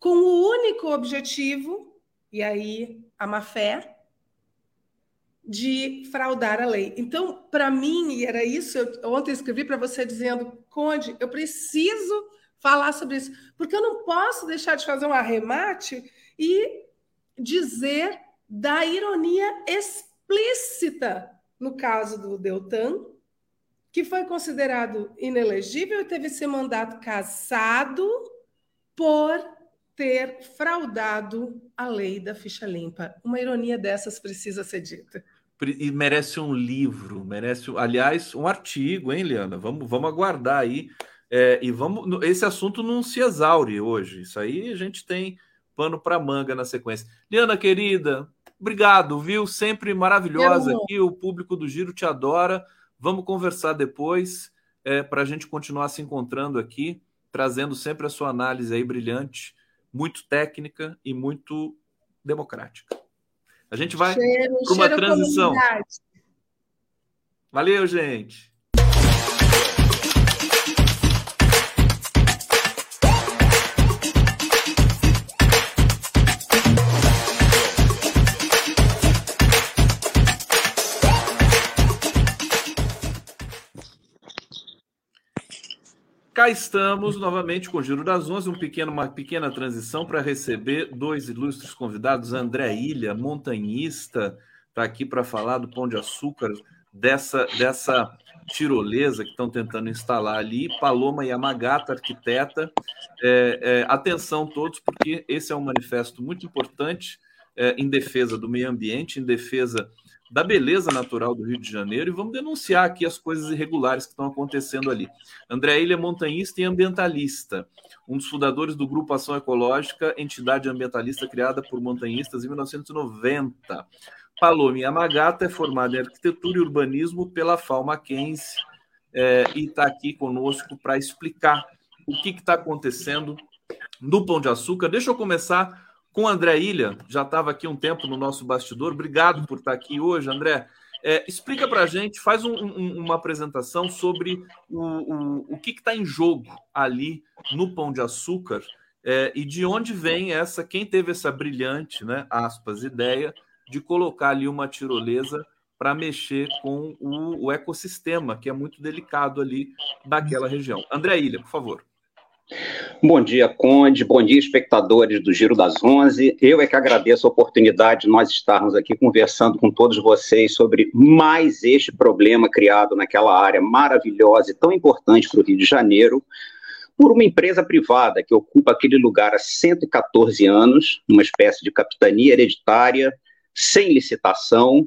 com o único objetivo, e aí a má-fé, de fraudar a lei. Então, para mim, e era isso, eu ontem escrevi para você dizendo, Conde, eu preciso falar sobre isso, porque eu não posso deixar de fazer um arremate e dizer da ironia explícita no caso do Deltan, que foi considerado inelegível e teve seu mandato cassado por ter fraudado a lei da ficha limpa. Uma ironia dessas precisa ser dita. E merece um livro, merece, aliás, um artigo, hein, Liana? Vamos, vamos aguardar aí. É, e vamos. Esse assunto não se exaure hoje. Isso aí a gente tem pano para manga na sequência. Liana, querida, obrigado, viu? Sempre maravilhosa aqui. O público do Giro te adora. Vamos conversar depois é, para a gente continuar se encontrando aqui, trazendo sempre a sua análise aí brilhante, muito técnica e muito democrática. A gente vai para uma transição. Valeu, gente. Cá estamos novamente com o Giro das Onze, um pequeno, uma pequena transição para receber dois ilustres convidados. André Ilha, montanhista, está aqui para falar do Pão de Açúcar, dessa, dessa tirolesa que estão tentando instalar ali. Paloma Yamagata, arquiteta. É, é, atenção todos, porque esse é um manifesto muito importante é, em defesa do meio ambiente, em defesa da beleza natural do Rio de Janeiro e vamos denunciar aqui as coisas irregulares que estão acontecendo ali. André Ilha é montanhista e ambientalista, um dos fundadores do Grupo Ação Ecológica, entidade ambientalista criada por montanhistas em 1990. Palome Yamagata é formado em arquitetura e urbanismo pela FAO Mackenzie é, e está aqui conosco para explicar o que está acontecendo no Pão de Açúcar. Deixa eu começar com o André Ilha, já estava aqui um tempo no nosso bastidor. Obrigado por estar aqui hoje, André. É, explica para a gente, faz um, um, uma apresentação sobre o, o, o que está em jogo ali no Pão de Açúcar é, e de onde vem essa, quem teve essa brilhante, né, aspas, ideia de colocar ali uma tirolesa para mexer com o, o ecossistema, que é muito delicado ali daquela região. André Ilha, por favor. Bom dia, Conde. Bom dia, espectadores do Giro das Onze. Eu é que agradeço a oportunidade de nós estarmos aqui conversando com todos vocês sobre mais este problema criado naquela área maravilhosa e tão importante para o Rio de Janeiro por uma empresa privada que ocupa aquele lugar há 114 anos, uma espécie de capitania hereditária, sem licitação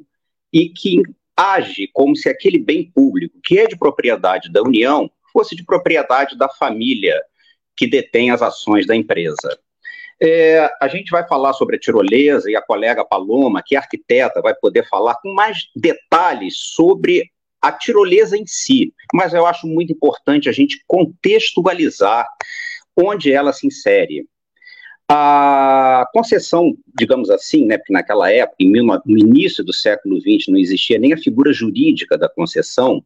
e que age como se aquele bem público, que é de propriedade da União, fosse de propriedade da família que detém as ações da empresa. É, a gente vai falar sobre a tirolesa e a colega Paloma, que é arquiteta, vai poder falar com mais detalhes sobre a tirolesa em si, mas eu acho muito importante a gente contextualizar onde ela se insere. A concessão, digamos assim, né, porque naquela época, no início do século XX, não existia nem a figura jurídica da concessão,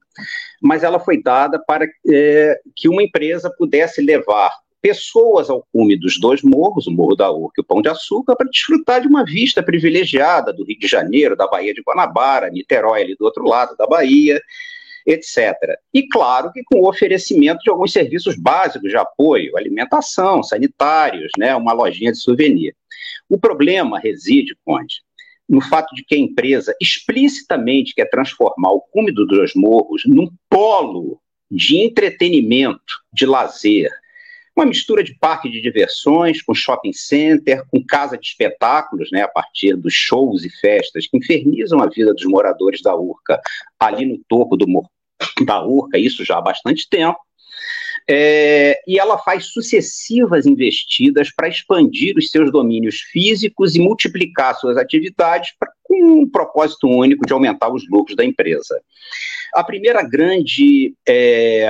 mas ela foi dada para é, que uma empresa pudesse levar pessoas ao cume dos dois morros, o Morro da Urca e o Pão de Açúcar, para desfrutar de uma vista privilegiada do Rio de Janeiro, da Baía de Guanabara, Niterói ali do outro lado da Bahia, etc. E claro que com o oferecimento de alguns serviços básicos de apoio, alimentação, sanitários, né, uma lojinha de souvenir. O problema reside, Conde, no fato de que a empresa explicitamente quer transformar o cume dos morros num polo de entretenimento, de lazer, uma mistura de parque de diversões, com shopping center, com casa de espetáculos, né, a partir dos shows e festas que infernizam a vida dos moradores da Urca, ali no topo do morro da Urca, isso já há bastante tempo. É, e ela faz sucessivas investidas para expandir os seus domínios físicos e multiplicar suas atividades pra, com um propósito único de aumentar os lucros da empresa. A primeira grande é,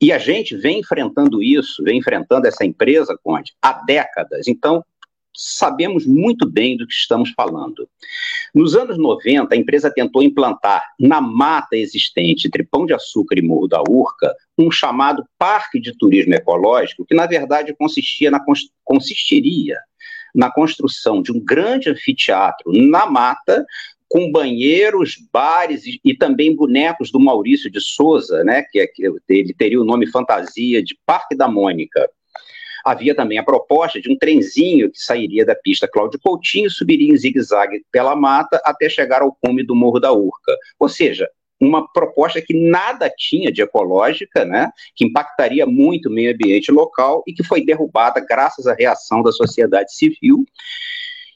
e a gente vem enfrentando isso, vem enfrentando essa empresa, Conde, há décadas. Então, sabemos muito bem do que estamos falando. Nos anos 90, a empresa tentou implantar na mata existente entre Pão de Açúcar e Morro da Urca um chamado Parque de Turismo Ecológico, que na verdade consistia na, consistiria na construção de um grande anfiteatro na mata, com banheiros, bares e, e, também bonecos do Maurício de Souza, né, que, é, que ele teria o nome fantasia de Parque da Mônica. Havia também a proposta de um trenzinho que sairia da pista Cláudio Coutinho, subiria em zigue-zague pela mata até chegar ao cume do Morro da Urca. Ou seja, uma proposta que nada tinha de ecológica, né, que impactaria muito o meio ambiente local e que foi derrubada graças à reação da sociedade civil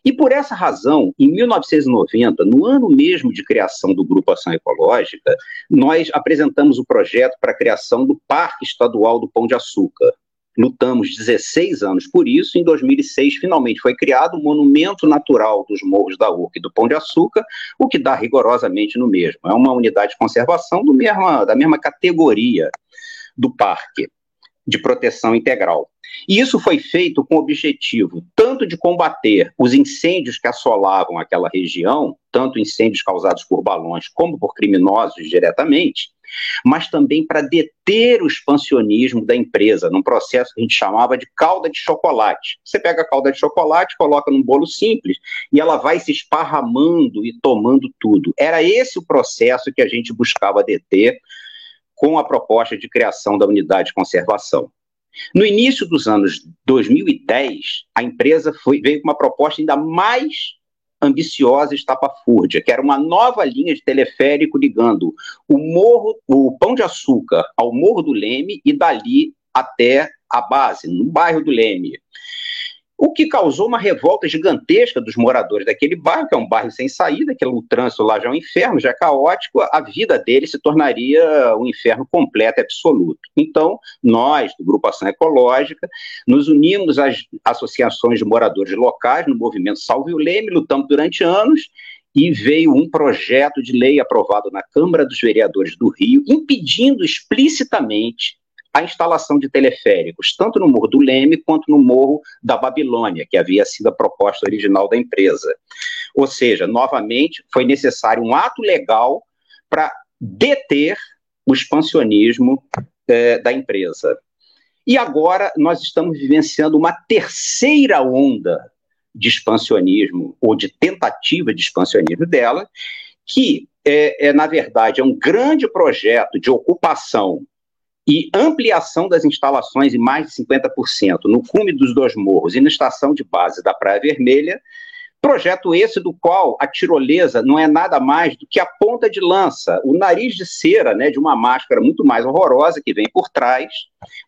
e por essa razão, em 1990, no ano mesmo de criação do Grupo Ação Ecológica, nós apresentamos o projeto para a criação do Parque Estadual do Pão de Açúcar. Lutamos 16 anos por isso. Em 2006, finalmente foi criado o Monumento Natural dos Morros da Urca e do Pão de Açúcar, o que dá rigorosamente no mesmo. É uma unidade de conservação da mesma categoria do parque de proteção integral. E isso foi feito com o objetivo tanto de combater os incêndios que assolavam aquela região, tanto incêndios causados por balões como por criminosos diretamente, mas também para deter o expansionismo da empresa, num processo que a gente chamava de calda de chocolate. Você pega a calda de chocolate, coloca num bolo simples e ela vai se esparramando e tomando tudo. Era esse o processo que a gente buscava deter com a proposta de criação da unidade de conservação. No início dos anos 2010, a empresa foi, veio com uma proposta ainda mais ambiciosa estapafúrdia, que era uma nova linha de teleférico ligando o morro, o Pão de Açúcar ao Morro do Leme e dali até a base, no bairro do Leme o que causou uma revolta gigantesca dos moradores daquele bairro, que é um bairro sem saída, que o trânsito lá já é um inferno, já é caótico, a vida deles se tornaria um inferno completo e absoluto. Então, nós, do Grupo Ação Ecológica, nos unimos às associações de moradores locais no movimento Salve o Leme, lutamos durante anos, e veio um projeto de lei aprovado na Câmara dos Vereadores do Rio, impedindo explicitamente a instalação de teleféricos, tanto no Morro do Leme quanto no Morro da Babilônia, que havia sido a proposta original da empresa. Ou seja, novamente, foi necessário um ato legal para deter o expansionismo é, da empresa. E agora nós estamos vivenciando uma terceira onda de expansionismo, ou de tentativa de expansionismo dela, que, é, é na verdade, é um grande projeto de ocupação e ampliação das instalações em mais de 50% no cume dos dois morros e na estação de base da Praia Vermelha, projeto esse do qual a tirolesa não é nada mais do que a ponta de lança, o nariz de cera né, de uma máscara muito mais horrorosa que vem por trás,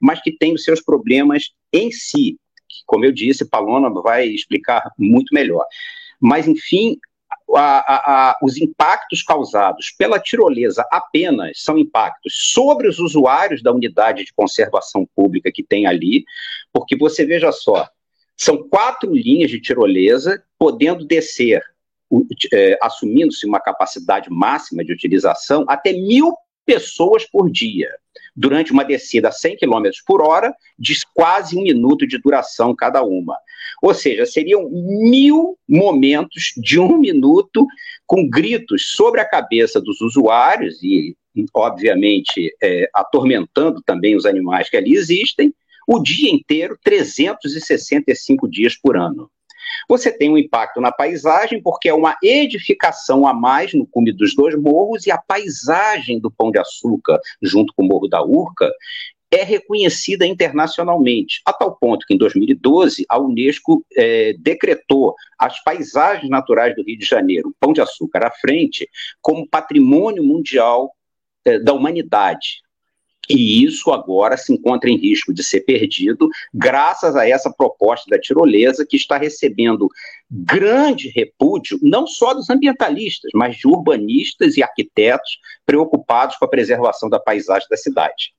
mas que tem os seus problemas em si, que, como eu disse, Paloma vai explicar muito melhor. Mas, enfim, a, a, os impactos causados pela tirolesa apenas são impactos sobre os usuários da unidade de conservação pública que tem ali, porque você veja só, são quatro linhas de tirolesa podendo descer, é, assumindo-se uma capacidade máxima de utilização, até mil pessoas por dia durante uma descida a 100 km por hora, de quase um minuto de duração cada uma. Ou seja, seriam mil momentos de um minuto com gritos sobre a cabeça dos usuários e, obviamente, é, atormentando também os animais que ali existem, o dia inteiro, 365 dias por ano. Você tem um impacto na paisagem, porque é uma edificação a mais no cume dos dois morros, e a paisagem do Pão de Açúcar, junto com o Morro da Urca, é reconhecida internacionalmente, a tal ponto que em 2012 a Unesco é, decretou as paisagens naturais do Rio de Janeiro, Pão de Açúcar à frente, como patrimônio mundial é, da humanidade. E isso agora se encontra em risco de ser perdido, graças a essa proposta da tirolesa, que está recebendo grande repúdio, não só dos ambientalistas, mas de urbanistas e arquitetos preocupados com a preservação da paisagem da cidade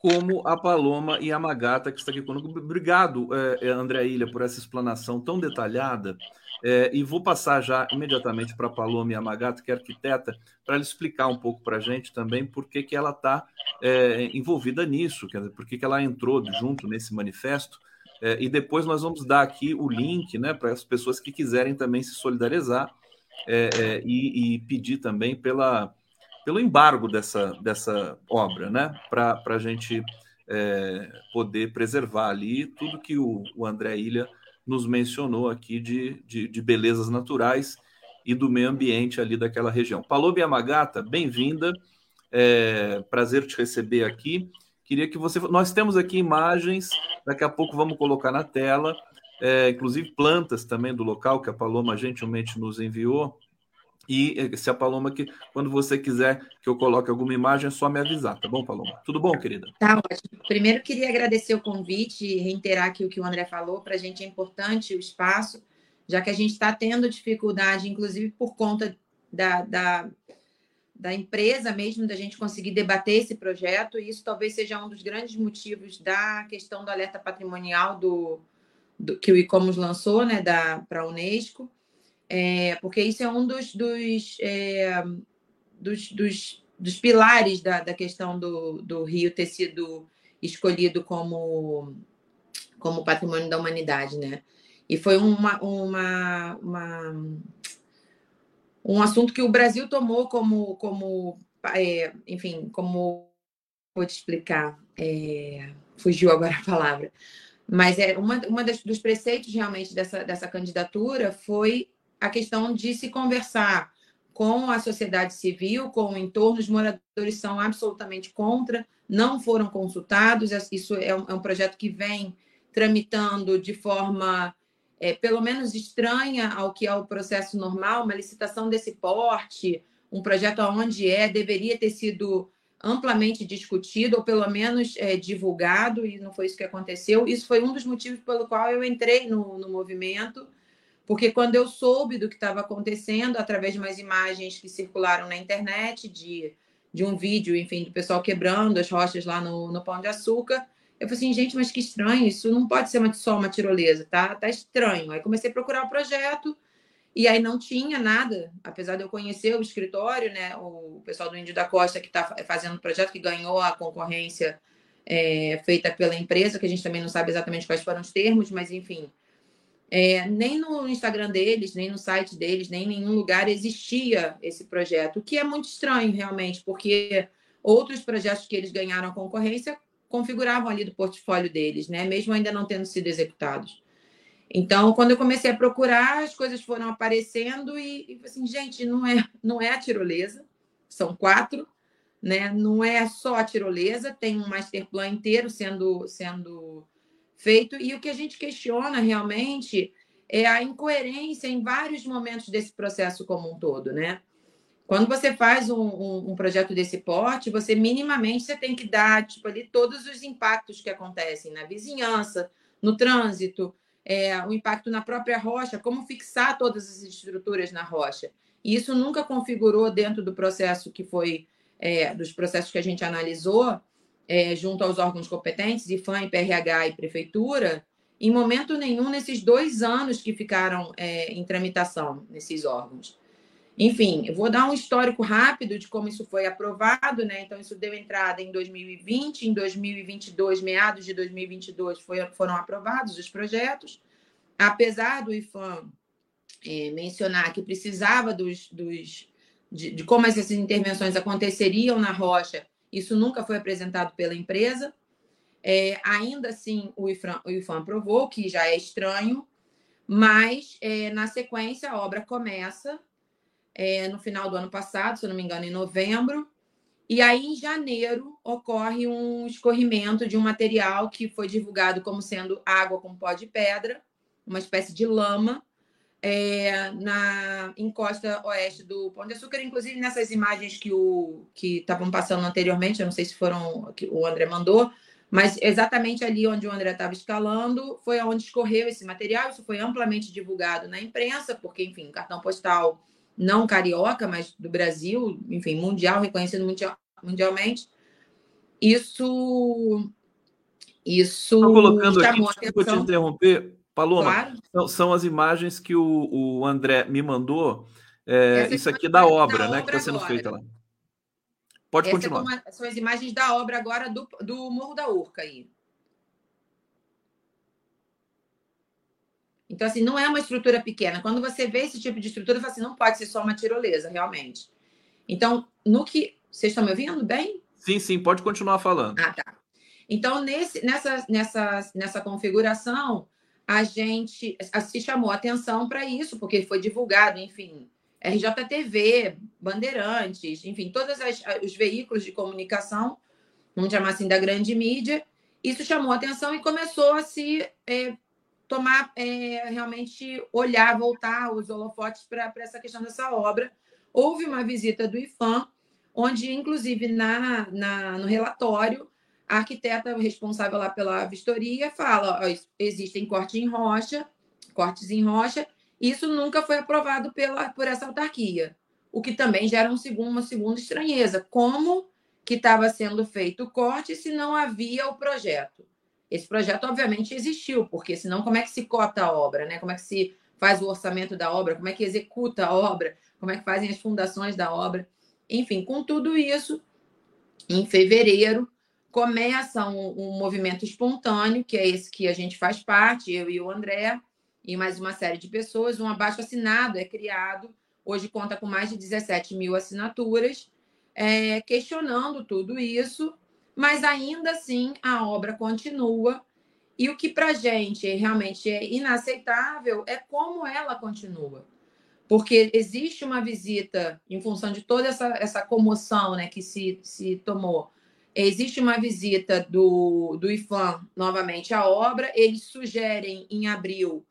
como a Paloma e a Magata, que está aqui conosco. Obrigado, é, André Ilha, por essa explanação tão detalhada. É, e vou passar já imediatamente para a Paloma e a Magata, que é arquiteta, para ela explicar um pouco para a gente também por que, que ela está é, envolvida nisso, por que, que ela entrou junto nesse manifesto. É, e depois nós vamos dar aqui o link né, para as pessoas que quiserem também se solidarizar é, é, e, e, pedir também pela, pelo embargo dessa, dessa obra, né, para a gente é, poder preservar ali tudo que o, o André Ilha nos mencionou aqui de, de, de belezas naturais e do meio ambiente ali daquela região. Paloma Yamagata, bem-vinda. É, prazer te receber aqui. Queria que você. Nós temos aqui imagens, daqui a pouco vamos colocar na tela, é, inclusive plantas também do local que a Paloma gentilmente nos enviou. E eh, se a Paloma, que quando você quiser que eu coloque alguma imagem, é só me avisar, tá bom, Paloma? Tudo bom, querida? Tá ótimo. Primeiro, queria agradecer o convite e reiterar aqui o que o André falou. Para a gente é importante o espaço, já que a gente está tendo dificuldade, inclusive por conta da, da, da empresa mesmo, da gente conseguir debater esse projeto. E isso talvez seja um dos grandes motivos da questão do alerta patrimonial do, do que o ICOMOS lançou né, para a Unesco é, porque isso é um dos, dos, é, dos, dos, dos, pilares da, da questão do, do Rio ter sido escolhido como, como patrimônio da humanidade, né? E foi uma, uma, uma um assunto que o Brasil tomou como, como é, enfim, como vou te explicar, é, fugiu agora a palavra, mas é uma, uma das, dos preceitos realmente dessa, dessa candidatura foi a questão de se conversar com a sociedade civil, com o entorno, os moradores são absolutamente contra, não foram consultados. Isso é um, é um projeto que vem tramitando de forma, é, pelo menos, estranha ao que é o processo normal, uma licitação desse porte, um projeto onde é, deveria ter sido amplamente discutido, ou pelo menos é, divulgado, e não foi isso que aconteceu. Isso foi um dos motivos pelo qual eu entrei no, no movimento porque quando eu soube do que estava acontecendo, através de umas imagens que circularam na internet, de, de um vídeo, enfim, do pessoal quebrando as rochas lá no, no Pão de Açúcar, eu falei assim, gente, mas que estranho, isso não pode ser uma, só uma tirolesa, tá? Tá estranho. Aí comecei a procurar o projeto, e aí não tinha nada, apesar de eu conhecer o escritório, né? O pessoal do Índio da Costa que está fazendo o projeto, que ganhou a concorrência é, feita pela empresa, que a gente também não sabe exatamente quais foram os termos, mas enfim, é, nem no Instagram deles, nem no site deles, nem em nenhum lugar existia esse projeto, o que é muito estranho, realmente, porque outros projetos que eles ganharam a concorrência configuravam ali do portfólio deles, né? mesmo ainda não tendo sido executados. Então, quando eu comecei a procurar, as coisas foram aparecendo e, e assim, gente, não é, não é a tirolesa, são quatro, né? Não é só a tirolesa, tem um master plan inteiro sendo, sendo feito. E o que a gente questiona realmente é a incoerência em vários momentos desse processo como um todo, né? Quando você faz um, um, um, projeto desse porte, você minimamente você tem que dar tipo, ali todos os impactos que acontecem na vizinhança, no trânsito, é, o impacto na própria rocha, como fixar todas as estruturas na rocha. E isso nunca configurou dentro do processo que foi, é, dos processos que a gente analisou, é, junto aos órgãos competentes, IFAM, IPRH e Prefeitura, em momento nenhum nesses dois anos que ficaram é, em tramitação nesses órgãos. Enfim, eu vou dar um histórico rápido de como isso foi aprovado, né? Então, isso deu entrada em 2020, em 2022, meados de 2022, foi, foram aprovados os projetos. Apesar do IFAM é, mencionar que precisava dos, dos de, de como essas intervenções aconteceriam na rocha isso nunca foi apresentado pela empresa. É, ainda assim, o IFAM, aprovou, que já é estranho, mas é, na sequência a obra começa é, no final do ano passado, se não me engano, em novembro, e aí em janeiro ocorre um escorrimento de um material que foi divulgado como sendo água com pó de pedra, uma espécie de lama, é, na encosta oeste do Pão de Açúcar, inclusive nessas imagens que o que estavam passando anteriormente, eu não sei se foram que o André mandou, mas exatamente ali onde o André estava escalando foi onde escorreu esse material. Isso foi amplamente divulgado na imprensa, porque, enfim, cartão postal não carioca, mas do Brasil, enfim, mundial, reconhecido mundial, mundialmente. Isso. Isso. Estou colocando aqui, desculpa te interromper, Paloma, claro. são, são, as imagens que o, o André me mandou. É, isso aqui é da obra, né? Obra que está sendo agora. feita lá. Pode Essa continuar. É são as imagens da obra agora do, do Morro da Urca aí. Então, assim, não é uma estrutura pequena. Quando você vê esse tipo de estrutura, você fala assim, não pode ser só uma tirolesa, realmente. Então, no que. Vocês estão me ouvindo bem? Sim, sim, pode continuar falando. Ah, tá. Então, nesse, nessa, nessa, nessa configuração, a gente se chamou atenção para isso, porque foi divulgado, enfim, RJTV, Bandeirantes, enfim, todos os veículos de comunicação, vamos chamar assim, da grande mídia. Isso chamou atenção e começou a se é, tomar, é, realmente olhar, voltar os holofotes para essa questão dessa obra. Houve uma visita do IFAM, onde, inclusive, na, na, no relatório, a arquiteta responsável lá pela vistoria fala: ó, existem cortes em rocha, cortes em rocha, isso nunca foi aprovado pela, por essa autarquia, o que também gera um segundo, uma segunda estranheza. Como que estava sendo feito o corte se não havia o projeto? Esse projeto, obviamente, existiu, porque senão como é que se cota a obra, né? Como é que se faz o orçamento da obra, como é que executa a obra, como é que fazem as fundações da obra. Enfim, com tudo isso, em fevereiro, começa um, um, movimento espontâneo, que é esse que a gente faz parte, eu e o André, e mais uma série de pessoas. Um abaixo assinado é criado, hoje conta com mais de 17 mil assinaturas, é, questionando tudo isso, mas ainda assim a obra continua. E o que para a gente realmente é inaceitável é como ela continua. porque existe uma visita, em função de toda essa, essa comoção né, que se, se tomou, existe uma visita do, do IFAM novamente à obra, eles sugerem em abril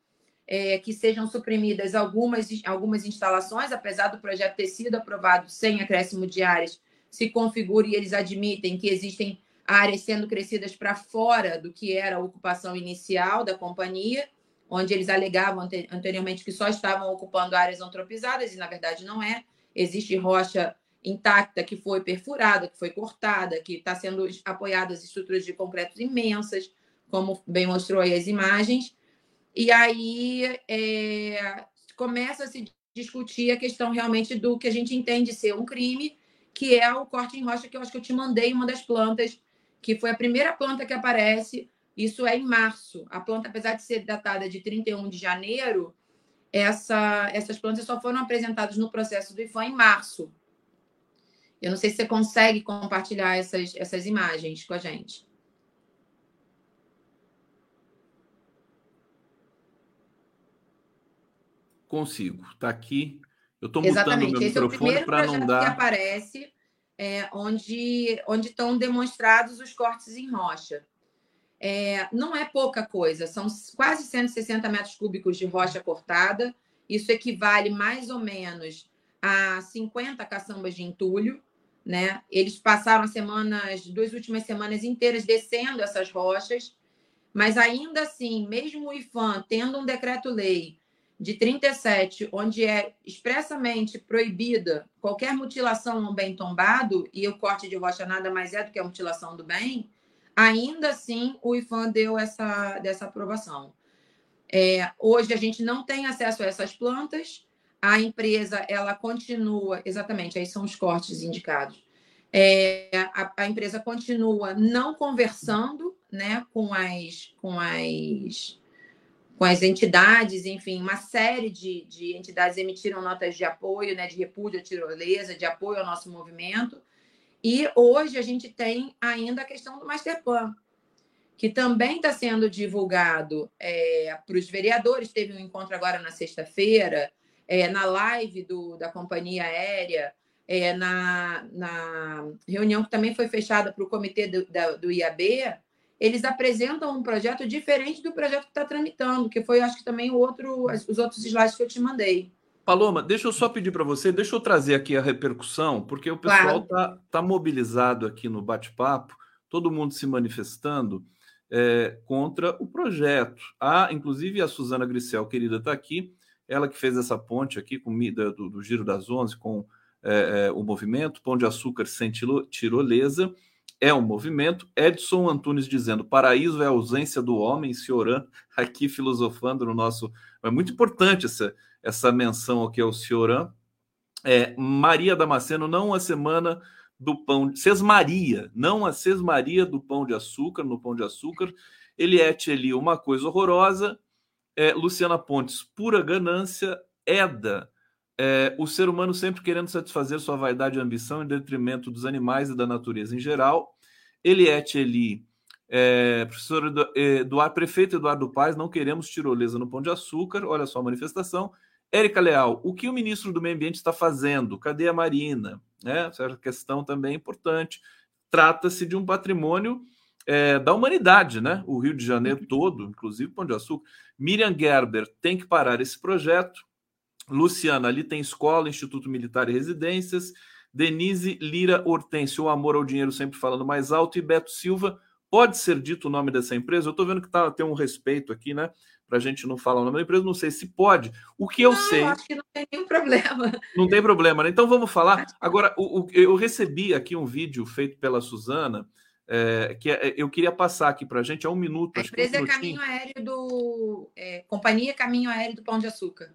é, que sejam suprimidas algumas, algumas instalações, apesar do projeto ter sido aprovado sem acréscimo de áreas, se configura e eles admitem que existem áreas sendo crescidas para fora do que era a ocupação inicial da companhia, onde eles alegavam anteriormente que só estavam ocupando áreas antropizadas, e na verdade não é. Existe rocha intacta que foi perfurada, que foi cortada, que está sendo apoiadas estruturas de concreto imensas, como bem mostrou aí as imagens. E aí é, começa a se discutir a questão realmente do que a gente entende ser um crime, que é o corte em rocha, que eu acho que eu te mandei uma das plantas, que foi a primeira planta que aparece isso é em março. A planta, apesar de ser datada de 31 de janeiro, essa, essas plantas só foram apresentadas no processo do IFAM em março. Eu não sei se você consegue compartilhar essas, essas imagens com a gente. Consigo. Está aqui. Eu estou mutando meu Esse microfone para não dar. que aparece é, onde, onde estão demonstrados os cortes em rocha é, não é pouca coisa, são quase 160 metros cúbicos de rocha cortada. Isso equivale mais ou menos a 50 caçambas de entulho. Né? Eles passaram as semanas, as duas últimas semanas inteiras descendo essas rochas, mas ainda assim, mesmo o IFAM tendo um decreto-lei de 37, onde é expressamente proibida qualquer mutilação a um bem tombado, e o corte de rocha nada mais é do que a mutilação do bem, ainda assim o IFAM deu essa dessa aprovação. É, hoje a gente não tem acesso a essas plantas, a empresa ela continua, exatamente, aí são os cortes indicados. É, a, a, empresa continua não conversando né, com, as, com, as, com as entidades, enfim, uma série de, de entidades emitiram notas de apoio, né, de repúdio à tirolesa, de apoio ao nosso movimento, e hoje a gente tem ainda a questão do Masterplan, que também está sendo divulgado é, para os vereadores. Teve um encontro agora na sexta-feira, é, na live do, da companhia aérea, é, na, na, reunião que também foi fechada para o comitê do, da, do IAB, eles apresentam um projeto diferente do projeto que está tramitando, que foi, acho que também o outro, os outros slides que eu te mandei. Paloma, deixa eu só pedir para você, deixa eu trazer aqui a repercussão, porque o pessoal está claro. tá, tá mobilizado aqui no bate-papo, todo mundo se manifestando é, contra o projeto. Ah, inclusive a Suzana Gricel, querida, está aqui, ela que fez essa ponte aqui com, do, do Giro das Onze com é, é, o movimento, Pão de Açúcar sem tirolesa, é um movimento. Edson Antunes dizendo: paraíso é a ausência do homem, Cioran, aqui filosofando no nosso. É muito importante essa, essa menção aqui ao Cioran. É, Maria Damasceno, não a semana do pão, Sesmaria, não a Sesmaria do pão de açúcar, no pão de açúcar. Eliette ali, uma coisa horrorosa. É, Luciana Pontes, pura ganância. Eda, é, o ser humano sempre querendo satisfazer sua vaidade e ambição em detrimento dos animais e da natureza em geral. Eliette Eli, é, professor Eduardo, prefeito Eduardo Paes, não queremos tirolesa no Pão de Açúcar, olha só a manifestação. Érica Leal, o que o ministro do Meio Ambiente está fazendo? Cadê a Marina? É, essa questão também é importante. Trata-se de um patrimônio é, da humanidade, né? O Rio de Janeiro todo, inclusive Pão de Açúcar. Miriam Gerber tem que parar esse projeto. Luciana, ali tem escola, Instituto Militar e Residências. Denise Lira Hortêncio, o amor ao dinheiro sempre falando mais alto. E Beto Silva, pode ser dito o nome dessa empresa? Eu estou vendo que tá, tem um respeito aqui, né? Para a gente não falar o nome da empresa, não sei se pode. O que eu não, sei. Acho que não tem nenhum problema. Não tem problema, né? Então vamos falar. Agora, o, o, eu recebi aqui um vídeo feito pela Suzana. É, que é, eu queria passar aqui para a gente, há um minuto. A empresa um é Caminho Aéreo do. É, Companhia Caminho Aéreo do Pão de Açúcar.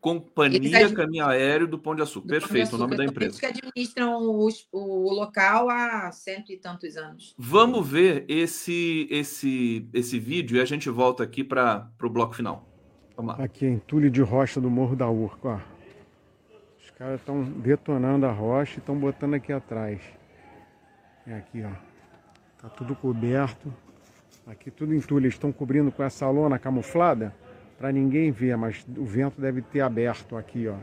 Companhia Caminho Aéreo do Pão de Açúcar. Perfeito, de Açúcar. o nome da empresa. Eles que administram o, o, local há cento e tantos anos. Vamos ver esse, esse, esse vídeo e a gente volta aqui para o bloco final. Vamos lá. Aqui, entulho de rocha do Morro da Urca. Ó. Os caras estão detonando a rocha e estão botando aqui atrás. É aqui, ó. Tá tudo coberto. Aqui tudo entulho. Eles estão cobrindo com essa lona camuflada para ninguém ver, mas o vento deve ter aberto aqui, ó.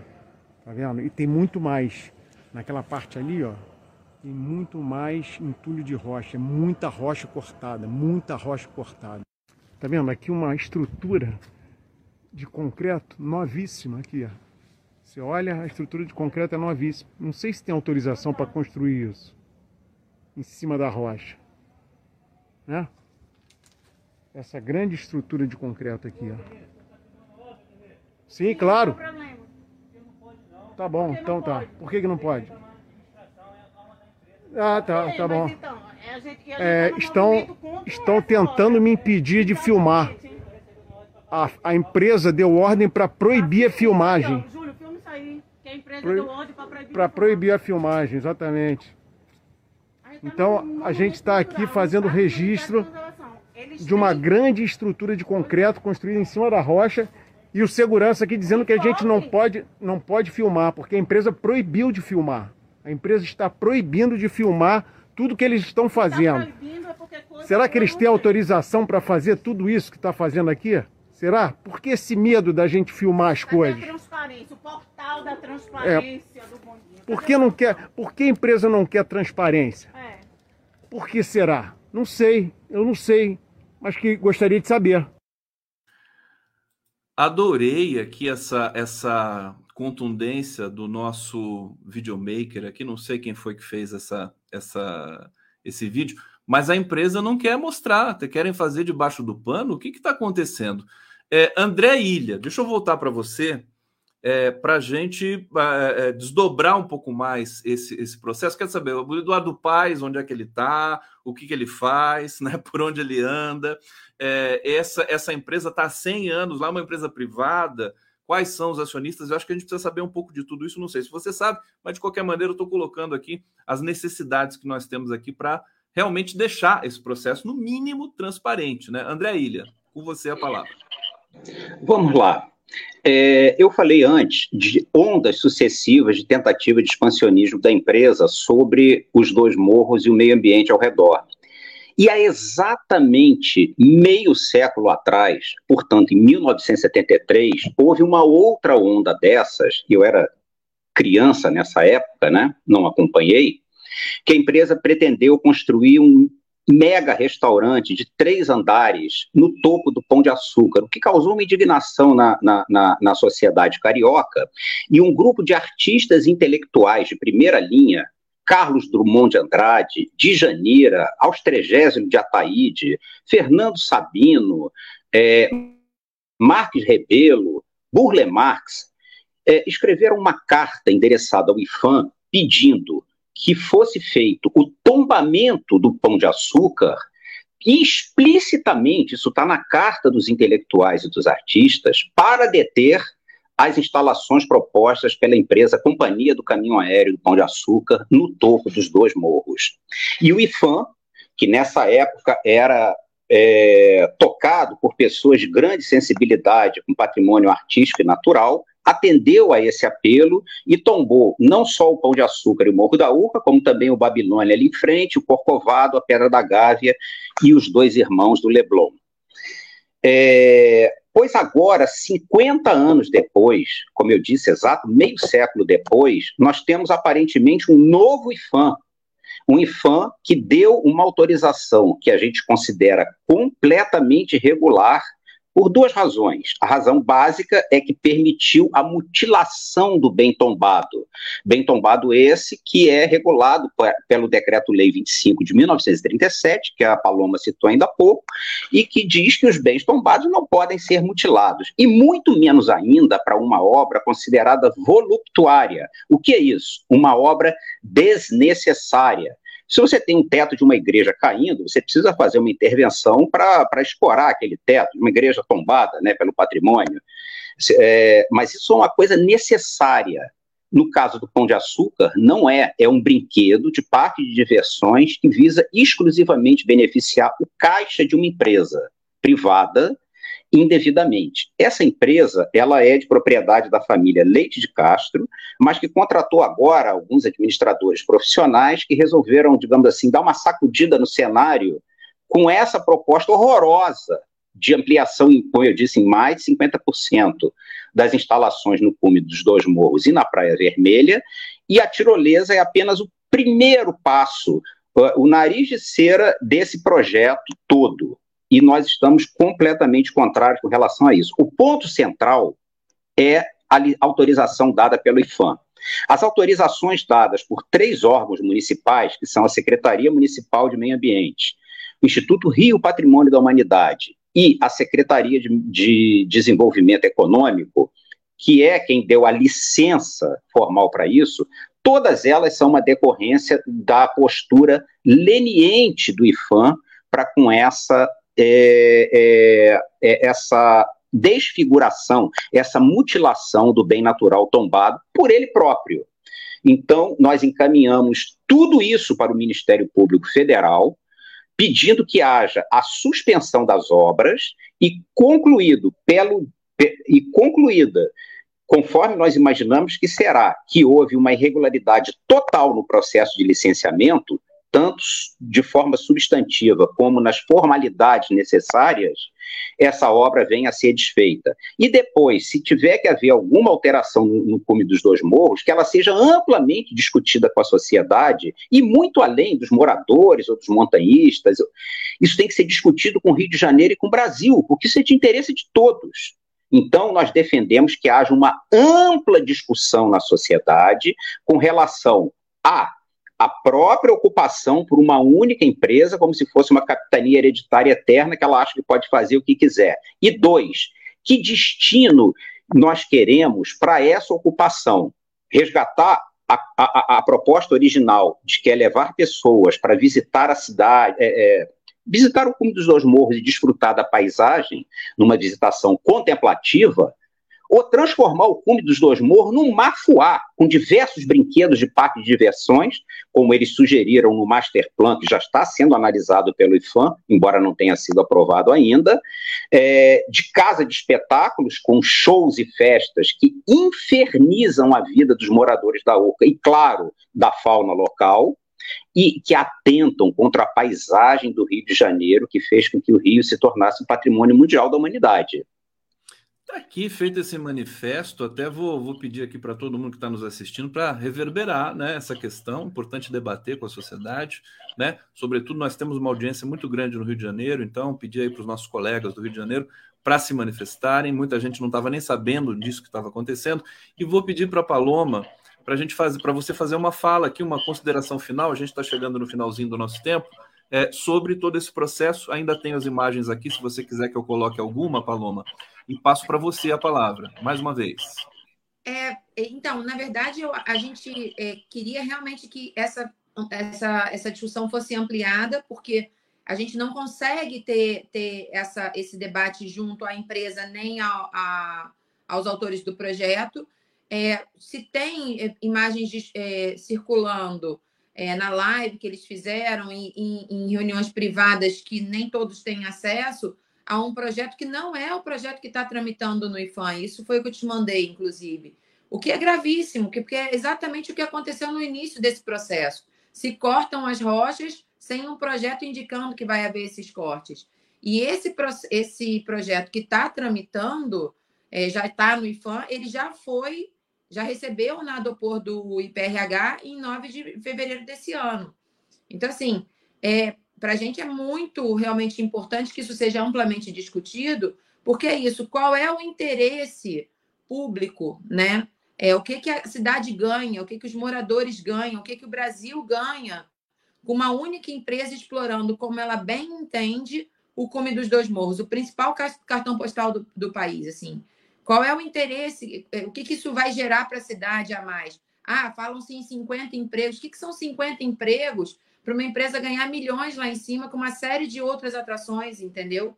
Tá vendo? E tem muito mais. Naquela parte ali, ó, tem muito mais entulho de rocha, muita rocha cortada, muita rocha cortada. Tá vendo? Aqui uma estrutura de concreto novíssima aqui, ó. Você olha, a estrutura de concreto é novíssima. Não sei se tem autorização para construir isso em cima da rocha, né? Essa grande estrutura de concreto aqui, ó. Sim, claro. Tá bom, então tá. Por que, que não pode? Ah, tá, tá bom. Então, é, tá estão, estão tentando me impedir de filmar. A, a empresa deu ordem para proibir a filmagem. Júlio, filma isso aí. Que a empresa deu ordem para proibir. Para proibir a filmagem, exatamente. Então, a gente está aqui fazendo registro de uma grande estrutura de concreto construída em cima da rocha e o segurança aqui dizendo que a gente não pode, não pode filmar, porque a empresa proibiu de filmar. A empresa está proibindo de filmar tudo que eles estão fazendo. Será que eles têm autorização para fazer tudo isso que está fazendo aqui? Será? Por que esse medo da gente filmar as coisas? A transparência, o portal da transparência é. do Bom Dia. Por que, não quer, por que a empresa não quer transparência? É. Por que será? Não sei, eu não sei, mas que gostaria de saber. Adorei aqui essa, essa contundência do nosso videomaker aqui. Não sei quem foi que fez essa, essa, esse vídeo, mas a empresa não quer mostrar, querem fazer debaixo do pano. O que está acontecendo? É, André Ilha, deixa eu voltar para você é, para a gente é, é, desdobrar um pouco mais esse, esse processo. Quer saber, o Eduardo Paes, onde é que ele está, o que, que ele faz, né, por onde ele anda. É, essa, essa empresa está há 100 anos lá, uma empresa privada. Quais são os acionistas? Eu acho que a gente precisa saber um pouco de tudo isso. Não sei se você sabe, mas de qualquer maneira eu estou colocando aqui as necessidades que nós temos aqui para realmente deixar esse processo, no mínimo, transparente. Né? André Ilha, com você a palavra. Vamos lá. É, eu falei antes de ondas sucessivas de tentativa de expansionismo da empresa sobre os dois morros e o meio ambiente ao redor. E há exatamente meio século atrás, portanto, em 1973, houve uma outra onda dessas, eu era criança nessa época, né? Não acompanhei, que a empresa pretendeu construir um mega restaurante de três andares no topo do Pão de Açúcar, o que causou uma indignação na, na, na, na sociedade carioca. E um grupo de artistas intelectuais de primeira linha, Carlos Drummond de Andrade, Djanira, Austrégésimo de Ataíde, Fernando Sabino, é, Marques Rebelo, Burle Marx, é, escreveram uma carta endereçada ao IFAM pedindo que fosse feito o tombamento do pão de açúcar explicitamente, isso está na carta dos intelectuais e dos artistas, para deter as instalações propostas pela empresa Companhia do Caminho Aéreo do Pão de Açúcar no topo dos dois morros. E o IFAM, que nessa época era é, tocado por pessoas de grande sensibilidade com patrimônio artístico e natural, atendeu a esse apelo e tombou não só o Pão de Açúcar e o Morro da Urca, como também o Babilônia ali em frente, o Corcovado, a Pedra da Gávea e os dois irmãos do Leblon. É, pois agora, 50 anos depois, como eu disse, exato meio século depois, nós temos aparentemente um novo IFAM, um IFAM que deu uma autorização que a gente considera completamente irregular por duas razões. A razão básica é que permitiu a mutilação do bem tombado. Bem tombado esse que é regulado pelo Decreto-Lei 25 de 1937, que a Paloma citou ainda há pouco, e que diz que os bens tombados não podem ser mutilados. E muito menos ainda para uma obra considerada voluptuária. O que é isso? Uma obra desnecessária se você tem um teto de uma igreja caindo, você precisa fazer uma intervenção para escorar aquele teto, uma igreja tombada né, pelo patrimônio. É, mas isso é uma coisa necessária. No caso do Pão de Açúcar, não é, é um brinquedo de parque de diversões que visa exclusivamente beneficiar o caixa de uma empresa privada indevidamente. Essa empresa, ela é de propriedade da família Leite de Castro, mas que contratou agora alguns administradores profissionais que resolveram, digamos assim, dar uma sacudida no cenário com essa proposta horrorosa de ampliação, como eu disse, em mais de 50% das instalações no cume dos dois morros e na Praia Vermelha, e a tirolesa é apenas o primeiro passo, o nariz de cera desse projeto todo. E nós estamos completamente contrários com relação a isso. O ponto central é a autorização dada pelo IFAM. As autorizações dadas por três órgãos municipais, que são a Secretaria Municipal de Meio Ambiente, o Instituto Rio Patrimônio da Humanidade e a Secretaria de, de Desenvolvimento Econômico, que é quem deu a licença formal para isso, todas elas são uma decorrência da postura leniente do IFAM para com essa, é, é, é, essa desfiguração, essa mutilação do bem natural tombado por ele próprio. Então, nós encaminhamos tudo isso para o Ministério Público Federal, pedindo que haja a suspensão das obras e concluído pelo e concluída conforme nós imaginamos que será que houve uma irregularidade total no processo de licenciamento, tanto de forma substantiva como nas formalidades necessárias, essa obra venha a ser desfeita. E depois, se tiver que haver alguma alteração no, cume dos dois morros, que ela seja amplamente discutida com a sociedade e muito além dos moradores ou dos montanhistas. Isso tem que ser discutido com o Rio de Janeiro e com o Brasil, porque isso é de interesse de todos. Então, nós defendemos que haja uma ampla discussão na sociedade com relação a a própria ocupação por uma única empresa, como se fosse uma capitania hereditária eterna que ela acha que pode fazer o que quiser. E dois, que destino nós queremos para essa ocupação? Resgatar a, a, a, proposta original de que é levar pessoas para visitar a cidade, é, é, visitar o cume dos dois morros e desfrutar da paisagem numa visitação contemplativa, ou transformar o cume dos dois morros num mafuá, com diversos brinquedos de parque de diversões, como eles sugeriram no master plan, que já está sendo analisado pelo IFAM, embora não tenha sido aprovado ainda, é, de casa de espetáculos, com shows e festas que infernizam a vida dos moradores da Urca e, claro, da fauna local, e que atentam contra a paisagem do Rio de Janeiro, que fez com que o Rio se tornasse um patrimônio mundial da humanidade. Está aqui feito esse manifesto, até vou, vou pedir aqui para todo mundo que está nos assistindo para reverberar né, essa questão, importante debater com a sociedade, né? Sobretudo, nós temos uma audiência muito grande no Rio de Janeiro, então pedir aí para os nossos colegas do Rio de Janeiro para se manifestarem. Muita gente não estava nem sabendo disso que estava acontecendo. E vou pedir para a Paloma para a gente fazer, para você fazer uma fala aqui, uma consideração final. A gente está chegando no finalzinho do nosso tempo. É, sobre todo esse processo, ainda tem as imagens aqui, se você quiser que eu coloque alguma, Paloma e passo para você a palavra, mais uma vez. É, então, na verdade, eu, a gente é, queria realmente que essa, essa, essa discussão fosse ampliada, porque a gente não consegue ter, ter essa, esse debate junto à empresa nem ao, a, aos autores do projeto. É, se tem é, imagens de, é, circulando é, na live que eles fizeram, em, em, em reuniões privadas que nem todos têm acesso, a um projeto que não é o projeto que está tramitando no IFAM. Isso foi o que eu te mandei, inclusive. O que é gravíssimo, porque é exatamente o que aconteceu no início desse processo. Se cortam as rochas sem um projeto indicando que vai haver esses cortes. E esse, esse projeto que está tramitando, é, já está no IFAM, ele já foi, já recebeu o Nadopor do IPRH em 9 de fevereiro desse ano. Então, assim, é, para a gente é muito realmente importante que isso seja amplamente discutido, porque é isso, qual é o interesse público, né? É, o que, que a cidade ganha, o que, que os moradores ganham, o que, que o Brasil ganha com uma única empresa explorando, como ela bem entende, o cume dos dois morros, o principal cartão postal do, do país, assim. Qual é o interesse, o que, que isso vai gerar para a cidade a mais? Ah, falam-se em 50 empregos. O que, que são 50 empregos para uma empresa ganhar milhões lá em cima com uma série de outras atrações, entendeu?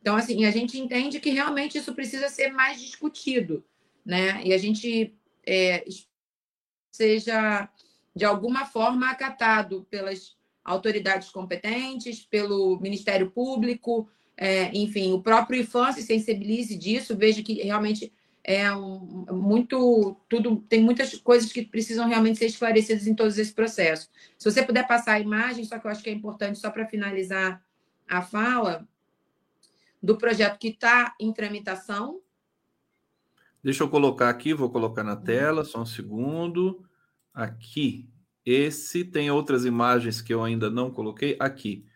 Então, assim, a gente entende que realmente isso precisa ser mais discutido, né? E a gente é, seja, de alguma forma, acatado pelas autoridades competentes, pelo Ministério Público, é, enfim, o próprio IFAM se sensibilize disso, veja que realmente é um, muito tudo tem muitas coisas que precisam realmente ser esclarecidas em todos esses processos. Se você puder passar a imagem, só que eu acho que é importante só para finalizar a fala do projeto que está em tramitação. Deixa eu colocar aqui, vou colocar na tela, só um segundo. Aqui, esse tem outras imagens que eu ainda não coloquei. Aqui,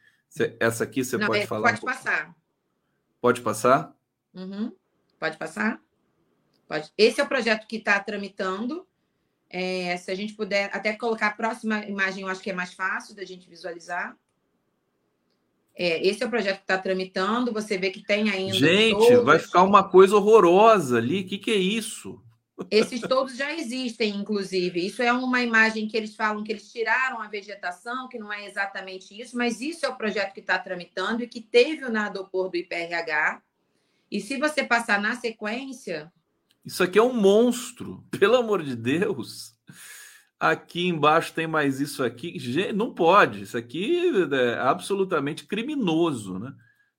essa aqui você não, pode é, falar. Pode um passar. Pode passar? Uhum. Pode passar? Pode. Esse é o projeto que está tramitando. É, se a gente puder até colocar a próxima imagem, eu acho que é mais fácil da gente visualizar. É, esse é o projeto que está tramitando. Você vê que tem ainda. Gente, todos... vai ficar uma coisa horrorosa ali. O que, que é isso? Esses todos já existem, inclusive. Isso é uma imagem que eles falam que eles tiraram a vegetação, que não é exatamente isso, mas isso é o projeto que está tramitando e que teve o nadopor do IPRH. E se você passar na sequência. Isso aqui é um monstro, pelo amor de Deus. Aqui embaixo tem mais isso aqui. Não pode. Isso aqui é absolutamente criminoso, né?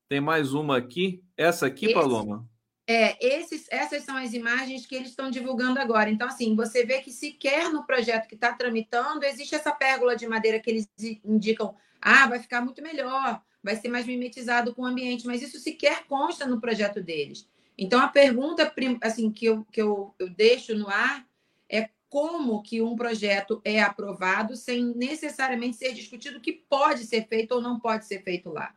Tem mais uma aqui. Essa aqui, Esse, Paloma. É, esses, essas são as imagens que eles estão divulgando agora. Então, assim, você vê que sequer no projeto que está tramitando existe essa pérgola de madeira que eles indicam. Ah, vai ficar muito melhor, vai ser mais mimetizado com o ambiente, mas isso sequer consta no projeto deles. Então, a pergunta assim, que, eu, que eu, eu deixo no ar é como que um projeto é aprovado sem necessariamente ser discutido o que pode ser feito ou não pode ser feito lá,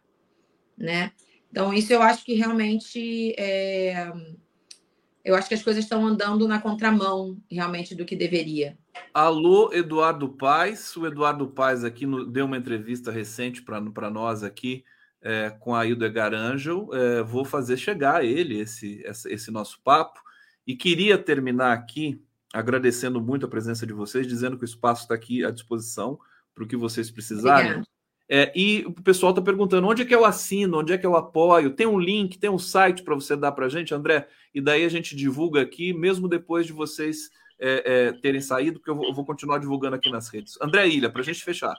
né? Então isso eu acho que realmente é... eu acho que as coisas estão andando na contramão realmente do que deveria. Alô, Eduardo Paes. O Eduardo Paes aqui no, deu uma entrevista recente para nós aqui é, com a Hilda Garangel. É, vou fazer chegar a ele esse, esse, esse nosso papo. E queria terminar aqui agradecendo muito a presença de vocês, dizendo que o espaço está aqui à disposição para o que vocês precisarem. É, e o pessoal está perguntando onde é que eu assino, onde é que eu apoio, tem um link, tem um site para você dar para a gente, André, e daí a gente divulga aqui, mesmo depois de vocês é, é, terem saído, porque eu vou, eu vou, continuar divulgando aqui nas redes. André Ilha, para a gente fechar.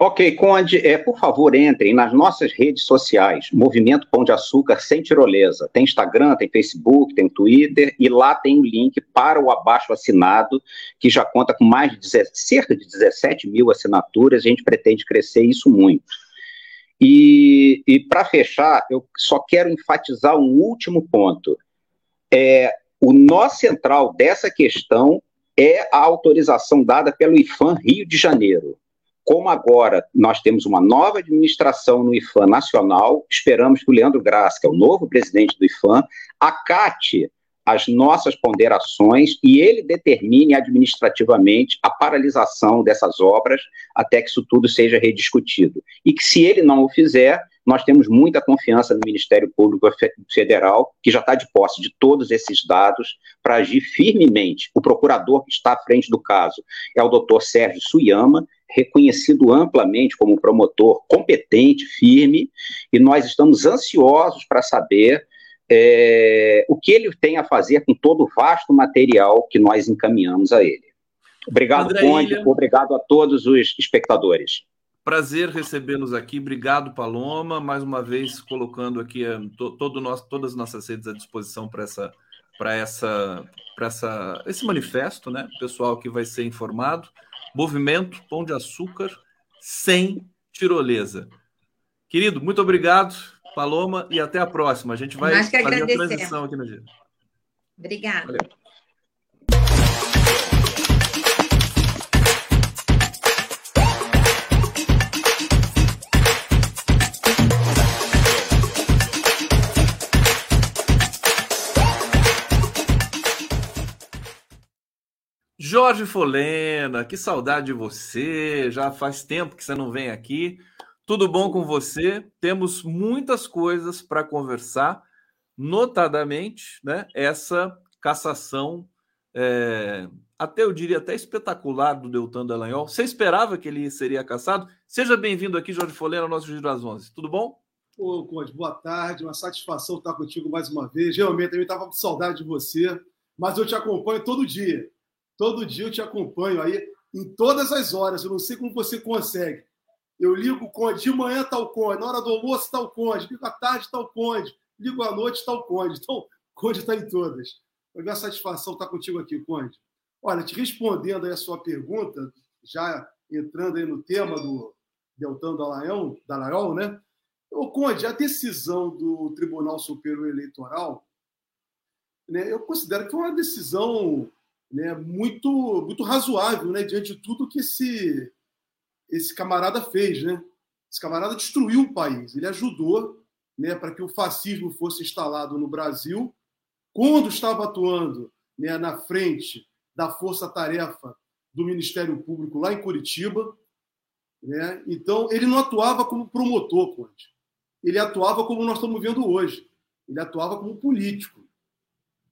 Ok, Conde, é, por favor, entrem nas nossas redes sociais, Movimento Pão de Açúcar Sem Tirolesa. Tem Instagram, tem Facebook, tem Twitter, e lá tem o um link para o abaixo assinado, que já conta com mais de cerca de 17 mil assinaturas, a gente pretende crescer isso muito. E, e para fechar, eu só quero enfatizar um último ponto. É, o nó central dessa questão é a autorização dada pelo IFAM Rio de Janeiro. Como agora nós temos uma nova administração no IFAM nacional, esperamos que o Leandro Graça, que é o novo presidente do IFAM, acate as nossas ponderações e ele determine administrativamente a paralisação dessas obras até que isso tudo seja rediscutido. E que, se ele não o fizer, nós temos muita confiança no Ministério Público Federal, que já está de posse de todos esses dados, para agir firmemente. O procurador que está à frente do caso é o doutor Sérgio Suyama, reconhecido amplamente como promotor competente, firme, e nós estamos ansiosos para saber é, o que ele tem a fazer com todo o vasto material que nós encaminhamos a ele. Obrigado, André Conde, Ilha. obrigado a todos os espectadores. Prazer recebê-los aqui. Obrigado, Paloma, mais uma vez colocando aqui eh, todo nosso, todas as nossas redes à disposição para essa, para essa, para essa, esse manifesto, né? Pessoal que vai ser informado. Movimento Pão de Açúcar sem tirolesa. Querido, muito obrigado, Paloma, e até a próxima. A gente vai fazer a transição aqui no dia. Obrigada. Valeu. Jorge Folena, que saudade de você. Já faz tempo que você não vem aqui. Tudo bom com você? Temos muitas coisas para conversar, notadamente, né? Essa cassação, é, até eu diria até espetacular do Deltan Dallagnol. Você esperava que ele seria cassado? Seja bem-vindo aqui, Jorge Folena, ao nosso Giro das Onze. Tudo bom? Ô, Conde, boa tarde. Uma satisfação estar contigo mais uma vez. Realmente, eu estava com saudade de você, mas eu te acompanho todo dia. Todo dia eu te acompanho aí em todas as horas. Eu não sei como você consegue. Eu ligo Conde, de manhã está o Conde, na hora do almoço está o Conde, ligo à tarde está o Conde, ligo à noite o Conde. Então, Conde está em todas. Foi uma satisfação estar contigo aqui, Conde. Olha, te respondendo aí a sua pergunta, já entrando aí no tema do Deltan Dallagnol, Dallagnol né? O Conde, a decisão do Tribunal Superior Eleitoral, né, eu considero que foi uma decisão né, muito, muito razoável, né, diante de tudo que esse, esse camarada fez. Né? Esse camarada destruiu o país, ele ajudou né, para que o fascismo fosse instalado no Brasil, quando estava atuando né, na frente da força-tarefa do Ministério Público lá em Curitiba. Né? Então, ele não atuava como promotor, Conte. Ele atuava como nós estamos vendo hoje. Ele atuava como político.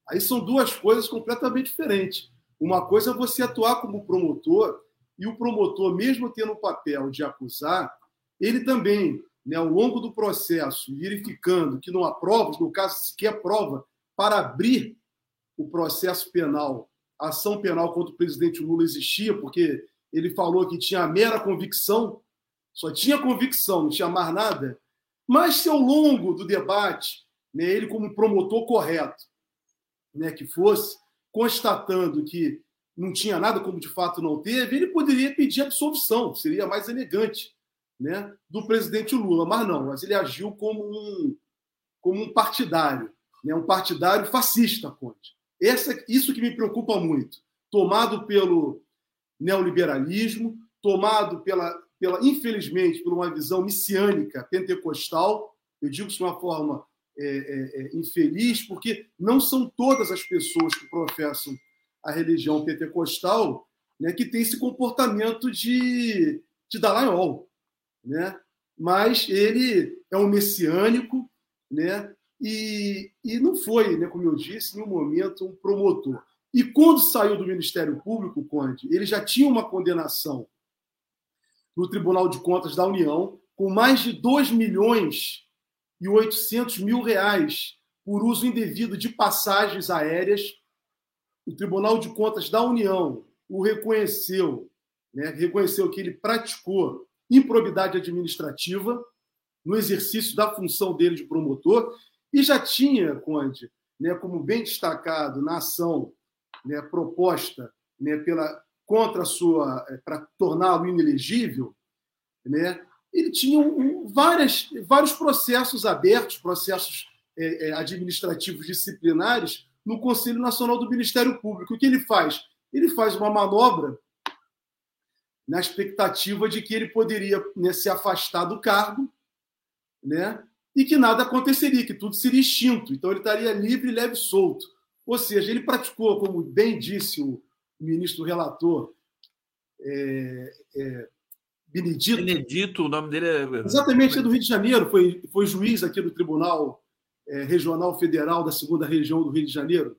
Aí são duas coisas completamente diferentes. Uma coisa é você atuar como promotor, e o promotor, mesmo tendo o papel de acusar, ele também, né, ao longo do processo, verificando que não há provas, no caso sequer prova, para abrir o processo penal, a ação penal contra o presidente Lula existia, porque ele falou que tinha a mera convicção, só tinha convicção, não tinha mais nada. Mas se ao longo do debate, né, ele como promotor correto, né, que fosse, constatando que não tinha nada, como de fato não teve, ele poderia pedir absolvição, seria mais elegante, né, do presidente Lula. Mas não, mas ele agiu como um, como um partidário, né, um partidário fascista, Conte. Essa, isso que me preocupa muito. Tomado pelo neoliberalismo, tomado pela, pela infelizmente, por uma visão messiânica, pentecostal. Eu digo isso de uma forma é, é, é, infeliz, porque não são todas as pessoas que professam a religião pentecostal né, que têm esse comportamento de, de Dallagnol. Né? Mas ele é um messiânico, né? E, e não foi, né, como eu disse, em um momento um promotor. E quando saiu do Ministério Público, Conde, ele já tinha uma condenação no Tribunal de Contas da União com mais de 2 milhões e 800 mil reais por uso indevido de passagens aéreas. O Tribunal de Contas da União o reconheceu, né, reconheceu que ele praticou improbidade administrativa no exercício da função dele de promotor e já tinha, Conde, né, como bem destacado na ação né, proposta né, pela, contra a sua é, para torná-lo inelegível, né, ele tinha um, várias, vários processos abertos, processos é, é, administrativos disciplinares no Conselho Nacional do Ministério Público. O que ele faz? Ele faz uma manobra na expectativa de que ele poderia né, se afastar do cargo, né, e que nada aconteceria, que tudo seria extinto. Então ele estaria livre, leve e solto. Ou seja, ele praticou, como bem disse o ministro relator, é, é, Benedito. Benedito, o nome dele é. Exatamente, é do Rio de Janeiro, foi, foi juiz aqui do Tribunal é, Regional Federal da segunda região do Rio de Janeiro,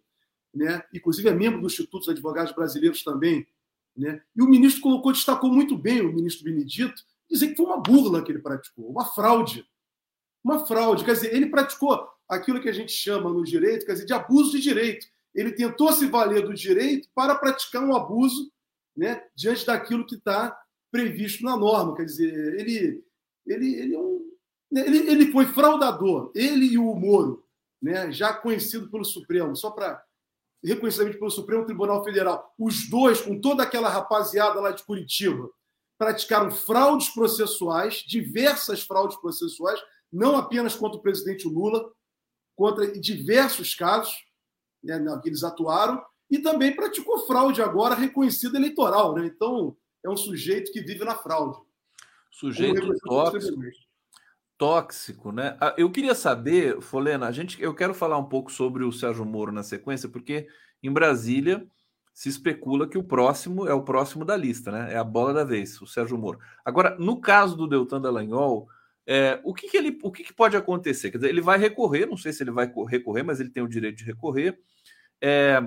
né? inclusive é membro do Instituto dos Advogados Brasileiros também. Né? E o ministro colocou, destacou muito bem o ministro Benedito, dizer que foi uma burla que ele praticou, uma fraude uma fraude. Quer dizer, ele praticou aquilo que a gente chama no direito, quer dizer, de abuso de direito. Ele tentou se valer do direito para praticar um abuso né, diante daquilo que está previsto na norma. Quer dizer, ele, ele, ele, é um, né, ele, ele foi fraudador, ele e o Moro, né, já conhecido pelo Supremo, só para reconhecimento pelo Supremo Tribunal Federal, os dois, com toda aquela rapaziada lá de Curitiba, praticaram fraudes processuais, diversas fraudes processuais, não apenas contra o presidente Lula, contra diversos casos né, que eles atuaram, e também praticou fraude agora reconhecida eleitoral. Né? Então, é um sujeito que vive na fraude. Sujeito tóxico, tóxico, né? Ah, eu queria saber, Folena, a gente, eu quero falar um pouco sobre o Sérgio Moro na sequência, porque em Brasília se especula que o próximo é o próximo da lista, né? É a bola da vez, o Sérgio Moro. Agora, no caso do Deltan Dallagnol, é, o que, que, ele, o que, que, pode acontecer? Quer dizer, ele vai recorrer, não sei se ele vai recorrer, mas ele tem o direito de recorrer. É,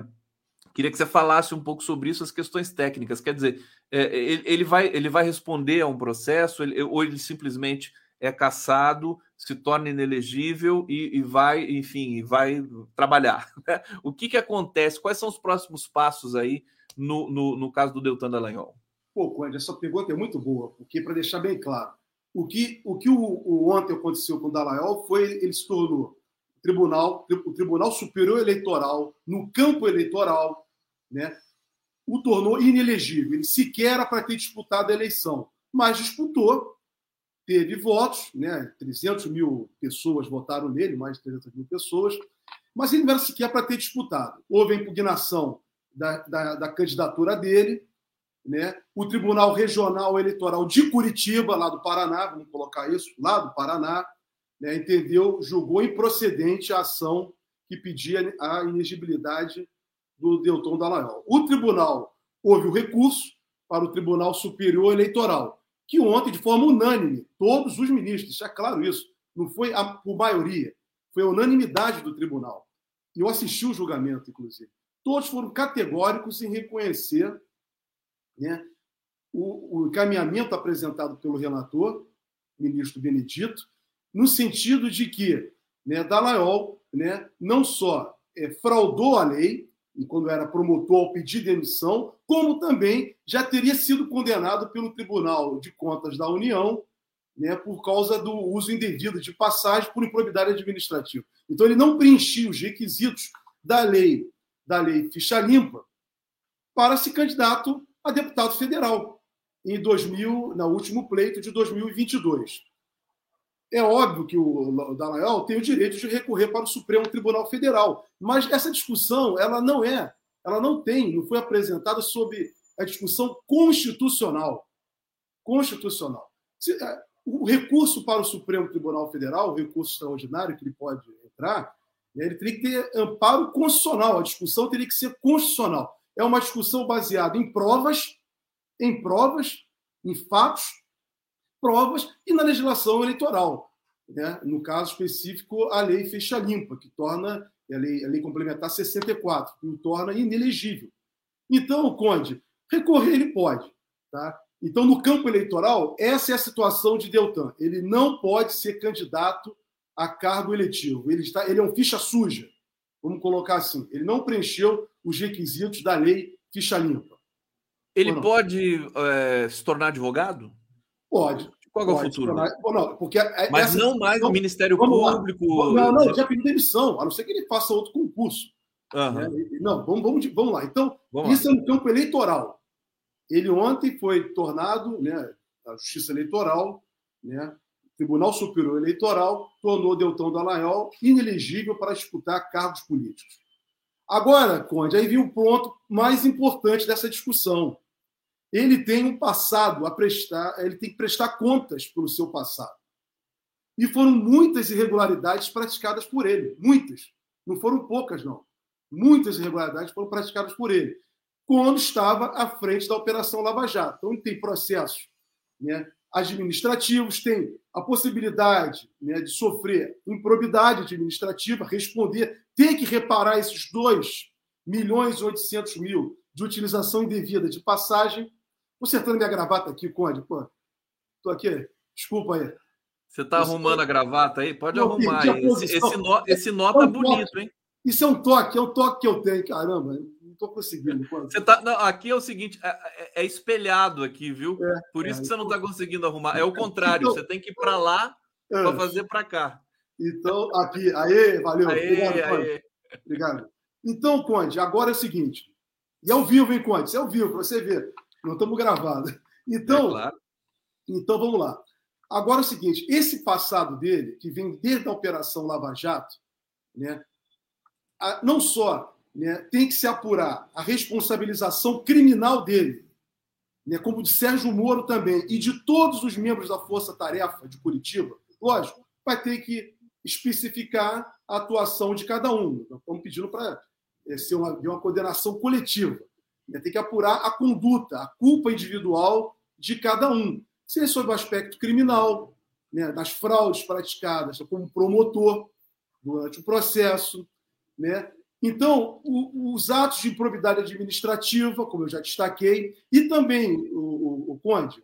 queria que você falasse um pouco sobre isso, as questões técnicas. Quer dizer, é, ele, vai, ele vai responder a um processo, ele, ou ele simplesmente é caçado, se torna inelegível e, e vai, enfim, vai trabalhar. Né? O que, que acontece? Quais são os próximos passos aí no, no, no caso do Deltan Dallagnol? Pô, Conde, essa pergunta é muito boa, porque para deixar bem claro, o que o, que o, o ontem aconteceu com o Dallagnol foi ele se tornou tribunal, o Tribunal Superior Eleitoral, no campo eleitoral, né, o tornou inelegível. Ele sequer era para ter disputado a eleição, mas disputou teve votos, né? 300 mil pessoas votaram nele, mais de 300 mil pessoas, mas ele não era sequer para ter disputado. Houve a impugnação da, da, da candidatura dele, né? o Tribunal Regional Eleitoral de Curitiba, lá do Paraná, vamos colocar isso, lá do Paraná, né? entendeu, julgou improcedente a ação que pedia a inegibilidade do Delton Dallagnol. O tribunal houve o recurso para o Tribunal Superior Eleitoral, que ontem, de forma unânime, todos os ministros, é claro isso, não foi a, por maioria, foi a unanimidade do tribunal. Eu assisti o julgamento, inclusive. Todos foram categóricos em reconhecer né, o, o encaminhamento apresentado pelo relator, ministro Benedito, no sentido de que né, Dallagnol né, não só é, fraudou a lei, quando era promotor ao pedir demissão, como também já teria sido condenado pelo Tribunal de Contas da União né, por causa do uso indevido de passagem por improbidade administrativa. Então ele não preenchia os requisitos da lei, da lei ficha limpa, para ser candidato a deputado federal em 2000, no último pleito de 2022. É óbvio que o Dallagnol tem o direito de recorrer para o Supremo Tribunal Federal, mas essa discussão ela não é, ela não tem, não foi apresentada sob a discussão constitucional. Constitucional. É, o recurso para o Supremo Tribunal Federal, o recurso extraordinário que ele pode entrar, né, ele teria que ter amparo constitucional. A discussão teria que ser constitucional. É uma discussão baseada em provas, em provas, em fatos provas e na legislação eleitoral. Né? No caso específico, a lei fecha limpa, que torna a lei, a lei complementar 64, que o torna inelegível. Então, Conde, recorrer ele pode. Tá? Então, no campo eleitoral, essa é a situação de Deltan. Ele não pode ser candidato a cargo eletivo. Ele, está, ele é um ficha suja, vamos colocar assim. Ele não preencheu os requisitos da lei ficha limpa. Ele pode é, se tornar advogado? Pode. Qual é o futuro? Não, porque é, Mas essa, não mais o Ministério Público. Não, não, já pediu demissão, a não ser que ele faça outro concurso. Uhum. Né? Não, vamos, vamos, vamos lá. Então, vamos isso lá. é um campo eleitoral. Ele ontem foi tornado, né, a Justiça Eleitoral, né, Tribunal Superior Eleitoral, tornou Deltão Dallagnol inelegível para disputar cargos políticos. Agora, Conde, aí vem o ponto mais importante dessa discussão ele tem um passado a prestar, ele tem que prestar contas pelo seu passado. E foram muitas irregularidades praticadas por ele, muitas. Não foram poucas, não. Muitas irregularidades foram praticadas por ele, quando estava à frente da Operação Lava Jato. Então, ele tem processos né, administrativos, tem a possibilidade né, de sofrer improbidade administrativa, responder, tem que reparar esses 2 milhões e 800 mil de utilização indevida de passagem Consertando minha gravata aqui, Conde. Pô, tô aqui. Desculpa aí. Você tá arrumando a gravata aí? Pode não, arrumar aí. Esse, esse, nó, esse nó tá é um bonito, toque. hein? Isso é um toque, é um toque que eu tenho. Caramba, não tô conseguindo. Você tá, não, aqui é o seguinte, é, é, é espelhado aqui, viu? É, Por isso é, que você não tá conseguindo arrumar. É o contrário, então, você tem que ir para lá é. para fazer para cá. Então, aqui. Aê, valeu. Aê, Obrigado, aê. Obrigado. Então, Conde, agora é o seguinte. E ao vivo, hein, Conde? Isso é ao vivo, para você ver. Não estamos gravados. Então, é claro. então vamos lá. Agora é o seguinte: esse passado dele, que vem desde a Operação Lava Jato, né, não só né, tem que se apurar a responsabilização criminal dele, né, como de Sérgio Moro também, e de todos os membros da Força Tarefa de Curitiba, lógico, vai ter que especificar a atuação de cada um. Nós estamos pedindo para é, ser uma, uma coordenação coletiva. Né? Tem que apurar a conduta, a culpa individual de cada um, seja sobre o aspecto criminal, né, das fraudes praticadas como promotor durante o processo. Né? Então, o, os atos de improbidade administrativa, como eu já destaquei, e também, o, o, o Conde,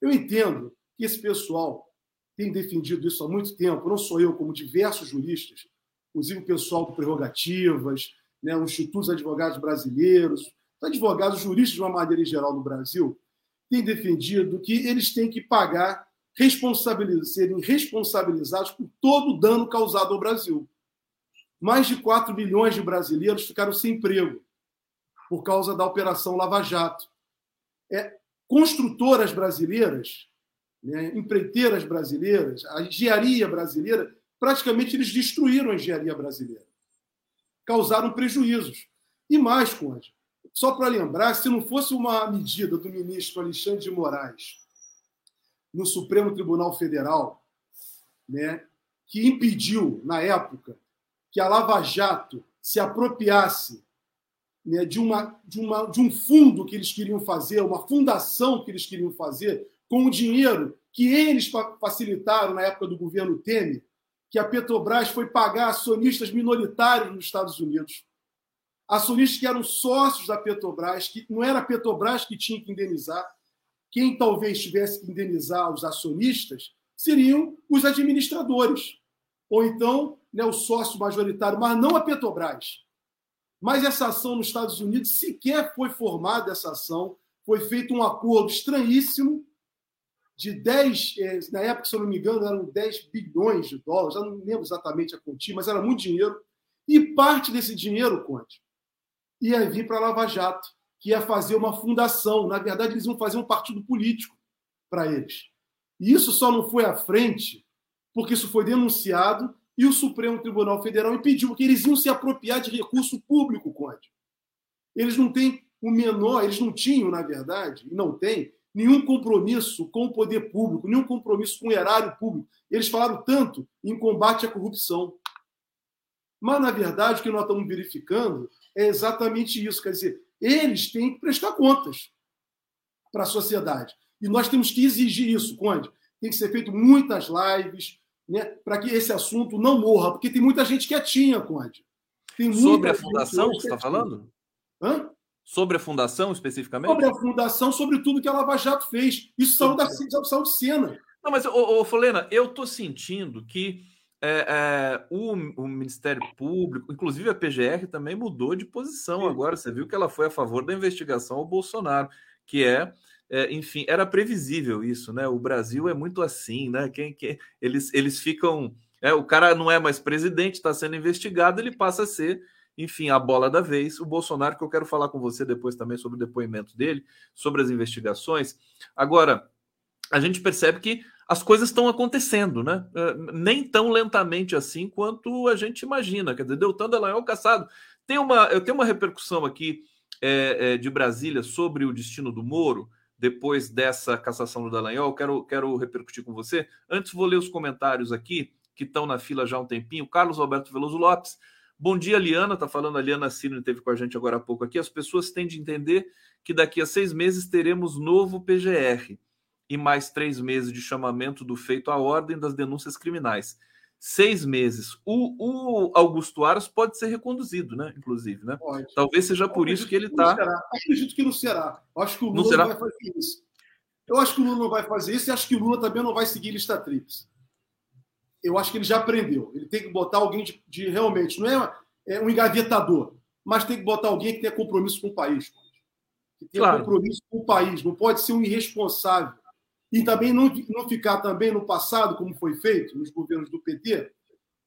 eu entendo que esse pessoal tem defendido isso há muito tempo, não sou eu, como diversos juristas, inclusive o pessoal do Prerrogativas, né, o Advogados Brasileiros, advogados juristas, de uma maneira geral, no Brasil, têm defendido que eles têm que pagar, responsabiliz serem responsabilizados por todo o dano causado ao Brasil. Mais de 4 milhões de brasileiros ficaram sem emprego por causa da Operação Lava Jato. É, construtoras brasileiras né, empreiteiras brasileiras, a engenharia brasileira, praticamente eles destruíram a engenharia brasileira. Causaram prejuízos. E mais, Conde, só para lembrar, se não fosse uma medida do ministro Alexandre de Moraes no Supremo Tribunal Federal, né, que impediu, na época, que a Lava Jato se apropriasse né, de, uma, de, uma, de um fundo que eles queriam fazer, uma fundação que eles queriam fazer, com o dinheiro que eles facilitaram na época do governo Temer, que a Petrobras foi pagar acionistas minoritários nos Estados Unidos. Acionistas que eram sócios da Petrobras, que não era a Petrobras que tinha que indenizar. Quem talvez tivesse que indenizar os acionistas seriam os administradores, ou então né, o sócio majoritário, mas não a Petrobras. Mas essa ação nos Estados Unidos sequer foi formada essa ação, foi feito um acordo estranhíssimo de 10, eh, na época, se eu não me engano, eram 10 bilhões de dólares, já não lembro exatamente a quantia, mas era muito dinheiro. E parte desse dinheiro, Conte, ia vir para Lava Jato, que ia fazer uma fundação. Na verdade, eles iam fazer um partido político para eles. E isso só não foi à frente porque isso foi denunciado e o Supremo Tribunal Federal impediu, que eles iam se apropriar de recurso público, Conde. Eles não têm o menor, eles não tinham, na verdade, e não têm, nenhum compromisso com o poder público, nenhum compromisso com o erário público. Eles falaram tanto em combate à corrupção. Mas, na verdade, o que nós estamos verificando é exatamente isso. Quer dizer, eles têm que prestar contas para a sociedade. E nós temos que exigir isso, Conde. Tem que ser feito muitas lives, né, para que esse assunto não morra, porque tem muita gente quietinha, Conde. Tem sobre a fundação, você está falando? Hã? Sobre a fundação, especificamente? Sobre a fundação, sobre tudo que a Lava Jato fez. Isso saiu da saiu de cena. Não, mas, ô, ô Folena, eu estou sentindo que é, é, o, o, Ministério Público, inclusive a PGR, também mudou de posição Sim. agora. Você viu que ela foi a favor da investigação ao Bolsonaro, que é é, enfim, era previsível isso, né? O Brasil é muito assim, né? Quem, quem eles, eles ficam. É, o cara não é mais presidente, está sendo investigado, ele passa a ser, enfim, a bola da vez. O Bolsonaro, que eu quero falar com você depois também sobre o depoimento dele, sobre as investigações. Agora, a gente percebe que as coisas estão acontecendo, né? É, nem tão lentamente assim quanto a gente imagina. Quer dizer, Deltan Dallagnol caçado. Tem uma, eu tenho uma repercussão aqui é, é, de Brasília sobre o destino do Moro depois dessa cassação do Dallagnol, quero, quero repercutir com você. Antes, vou ler os comentários aqui, que estão na fila já há um tempinho. Carlos Alberto Veloso Lopes. Bom dia, Liana. Tá falando a Liana Cirne, teve com a gente agora há pouco aqui. As pessoas têm de entender que daqui a seis meses teremos novo PGR e mais três meses de chamamento do feito à ordem das denúncias criminais seis meses. O, o, Augusto Aras pode ser reconduzido, né? Inclusive, né? Pode. Talvez seja por isso que ele está. Acredito que não será. Acho que o Lula não, não, vai fazer isso. Eu acho que o Lula não vai fazer isso e acho que o Lula também não vai seguir lista tríplice. Eu acho que ele já aprendeu. Ele tem que botar alguém de, de realmente, não é, é, um engavetador, mas tem que botar alguém que tenha compromisso com o país. Que tenha claro. compromisso com o país. Não pode ser um irresponsável e também não, não ficar também no passado, como foi feito nos governos do PT,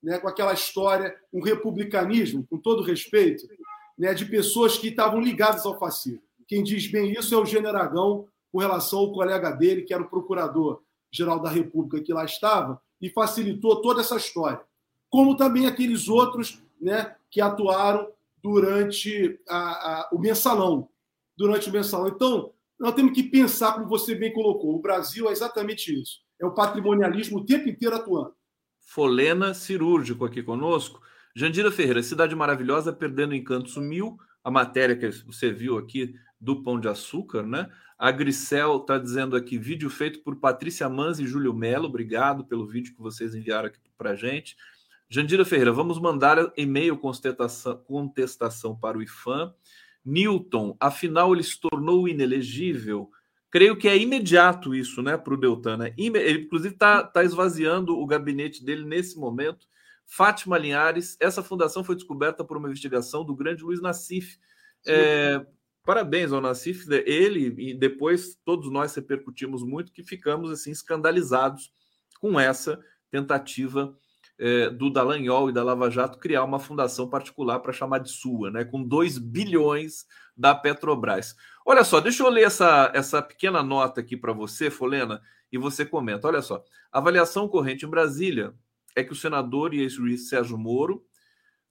né, com aquela história, um republicanismo, com todo respeito, né, de pessoas que estavam ligadas ao fascismo. Quem diz bem isso é o Generagão, com relação ao colega dele, que era o procurador-geral da República, que lá estava, e facilitou toda essa história. Como também aqueles outros né, que atuaram durante a, a, o mensalão. Durante o mensalão. Então, nós temos que pensar, como você bem colocou, o Brasil é exatamente isso. É o patrimonialismo o tempo inteiro atuando. Folena cirúrgico aqui conosco. Jandira Ferreira, Cidade Maravilhosa perdendo encanto sumiu. A matéria que você viu aqui do Pão de Açúcar, né? A Grisel está dizendo aqui, vídeo feito por Patrícia Manz e Júlio Melo. Obrigado pelo vídeo que vocês enviaram aqui para a gente. Jandira Ferreira, vamos mandar e-mail contestação, contestação para o IFAM. Newton, afinal ele se tornou inelegível. Creio que é imediato isso, né, para o Deltan. Né? Ele, inclusive, está tá esvaziando o gabinete dele nesse momento. Fátima Linhares, essa fundação foi descoberta por uma investigação do grande Luiz Nassif. É, parabéns ao Nassif, né? ele e depois todos nós repercutimos muito que ficamos assim escandalizados com essa tentativa é, do Dallagnol e da Lava Jato criar uma fundação particular para chamar de sua, né, com 2 bilhões da Petrobras. Olha só, deixa eu ler essa, essa pequena nota aqui para você, Folena, e você comenta. Olha só, a avaliação corrente em Brasília é que o senador e ex-juiz Sérgio Moro,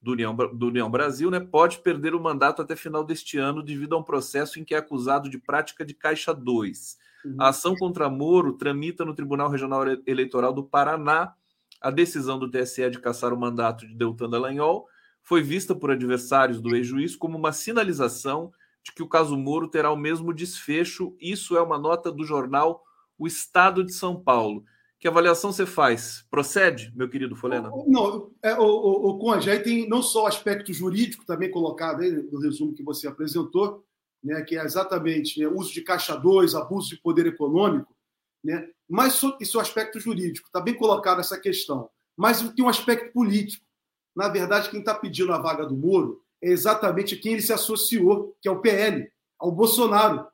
do União, do União Brasil, né, pode perder o mandato até final deste ano devido a um processo em que é acusado de prática de Caixa 2. Uhum. A ação contra Moro tramita no Tribunal Regional Eleitoral do Paraná. A decisão do TSE de caçar o mandato de Deltan Dallagnol foi vista por adversários do ex-juiz como uma sinalização de que o caso Moro terá o mesmo desfecho. Isso é uma nota do jornal O Estado de São Paulo. Que avaliação você faz? Procede, meu querido Folena? Não, é, o, o, o Conde, aí tem não só o aspecto jurídico também colocado aí no resumo que você apresentou, né, que é exatamente né, uso de caixa 2, abuso de poder econômico, né, mas isso é o aspecto jurídico, está bem colocado essa questão. Mas tem um aspecto político. Na verdade, quem está pedindo a vaga do Moro é exatamente quem ele se associou, que é o PL, ao Bolsonaro.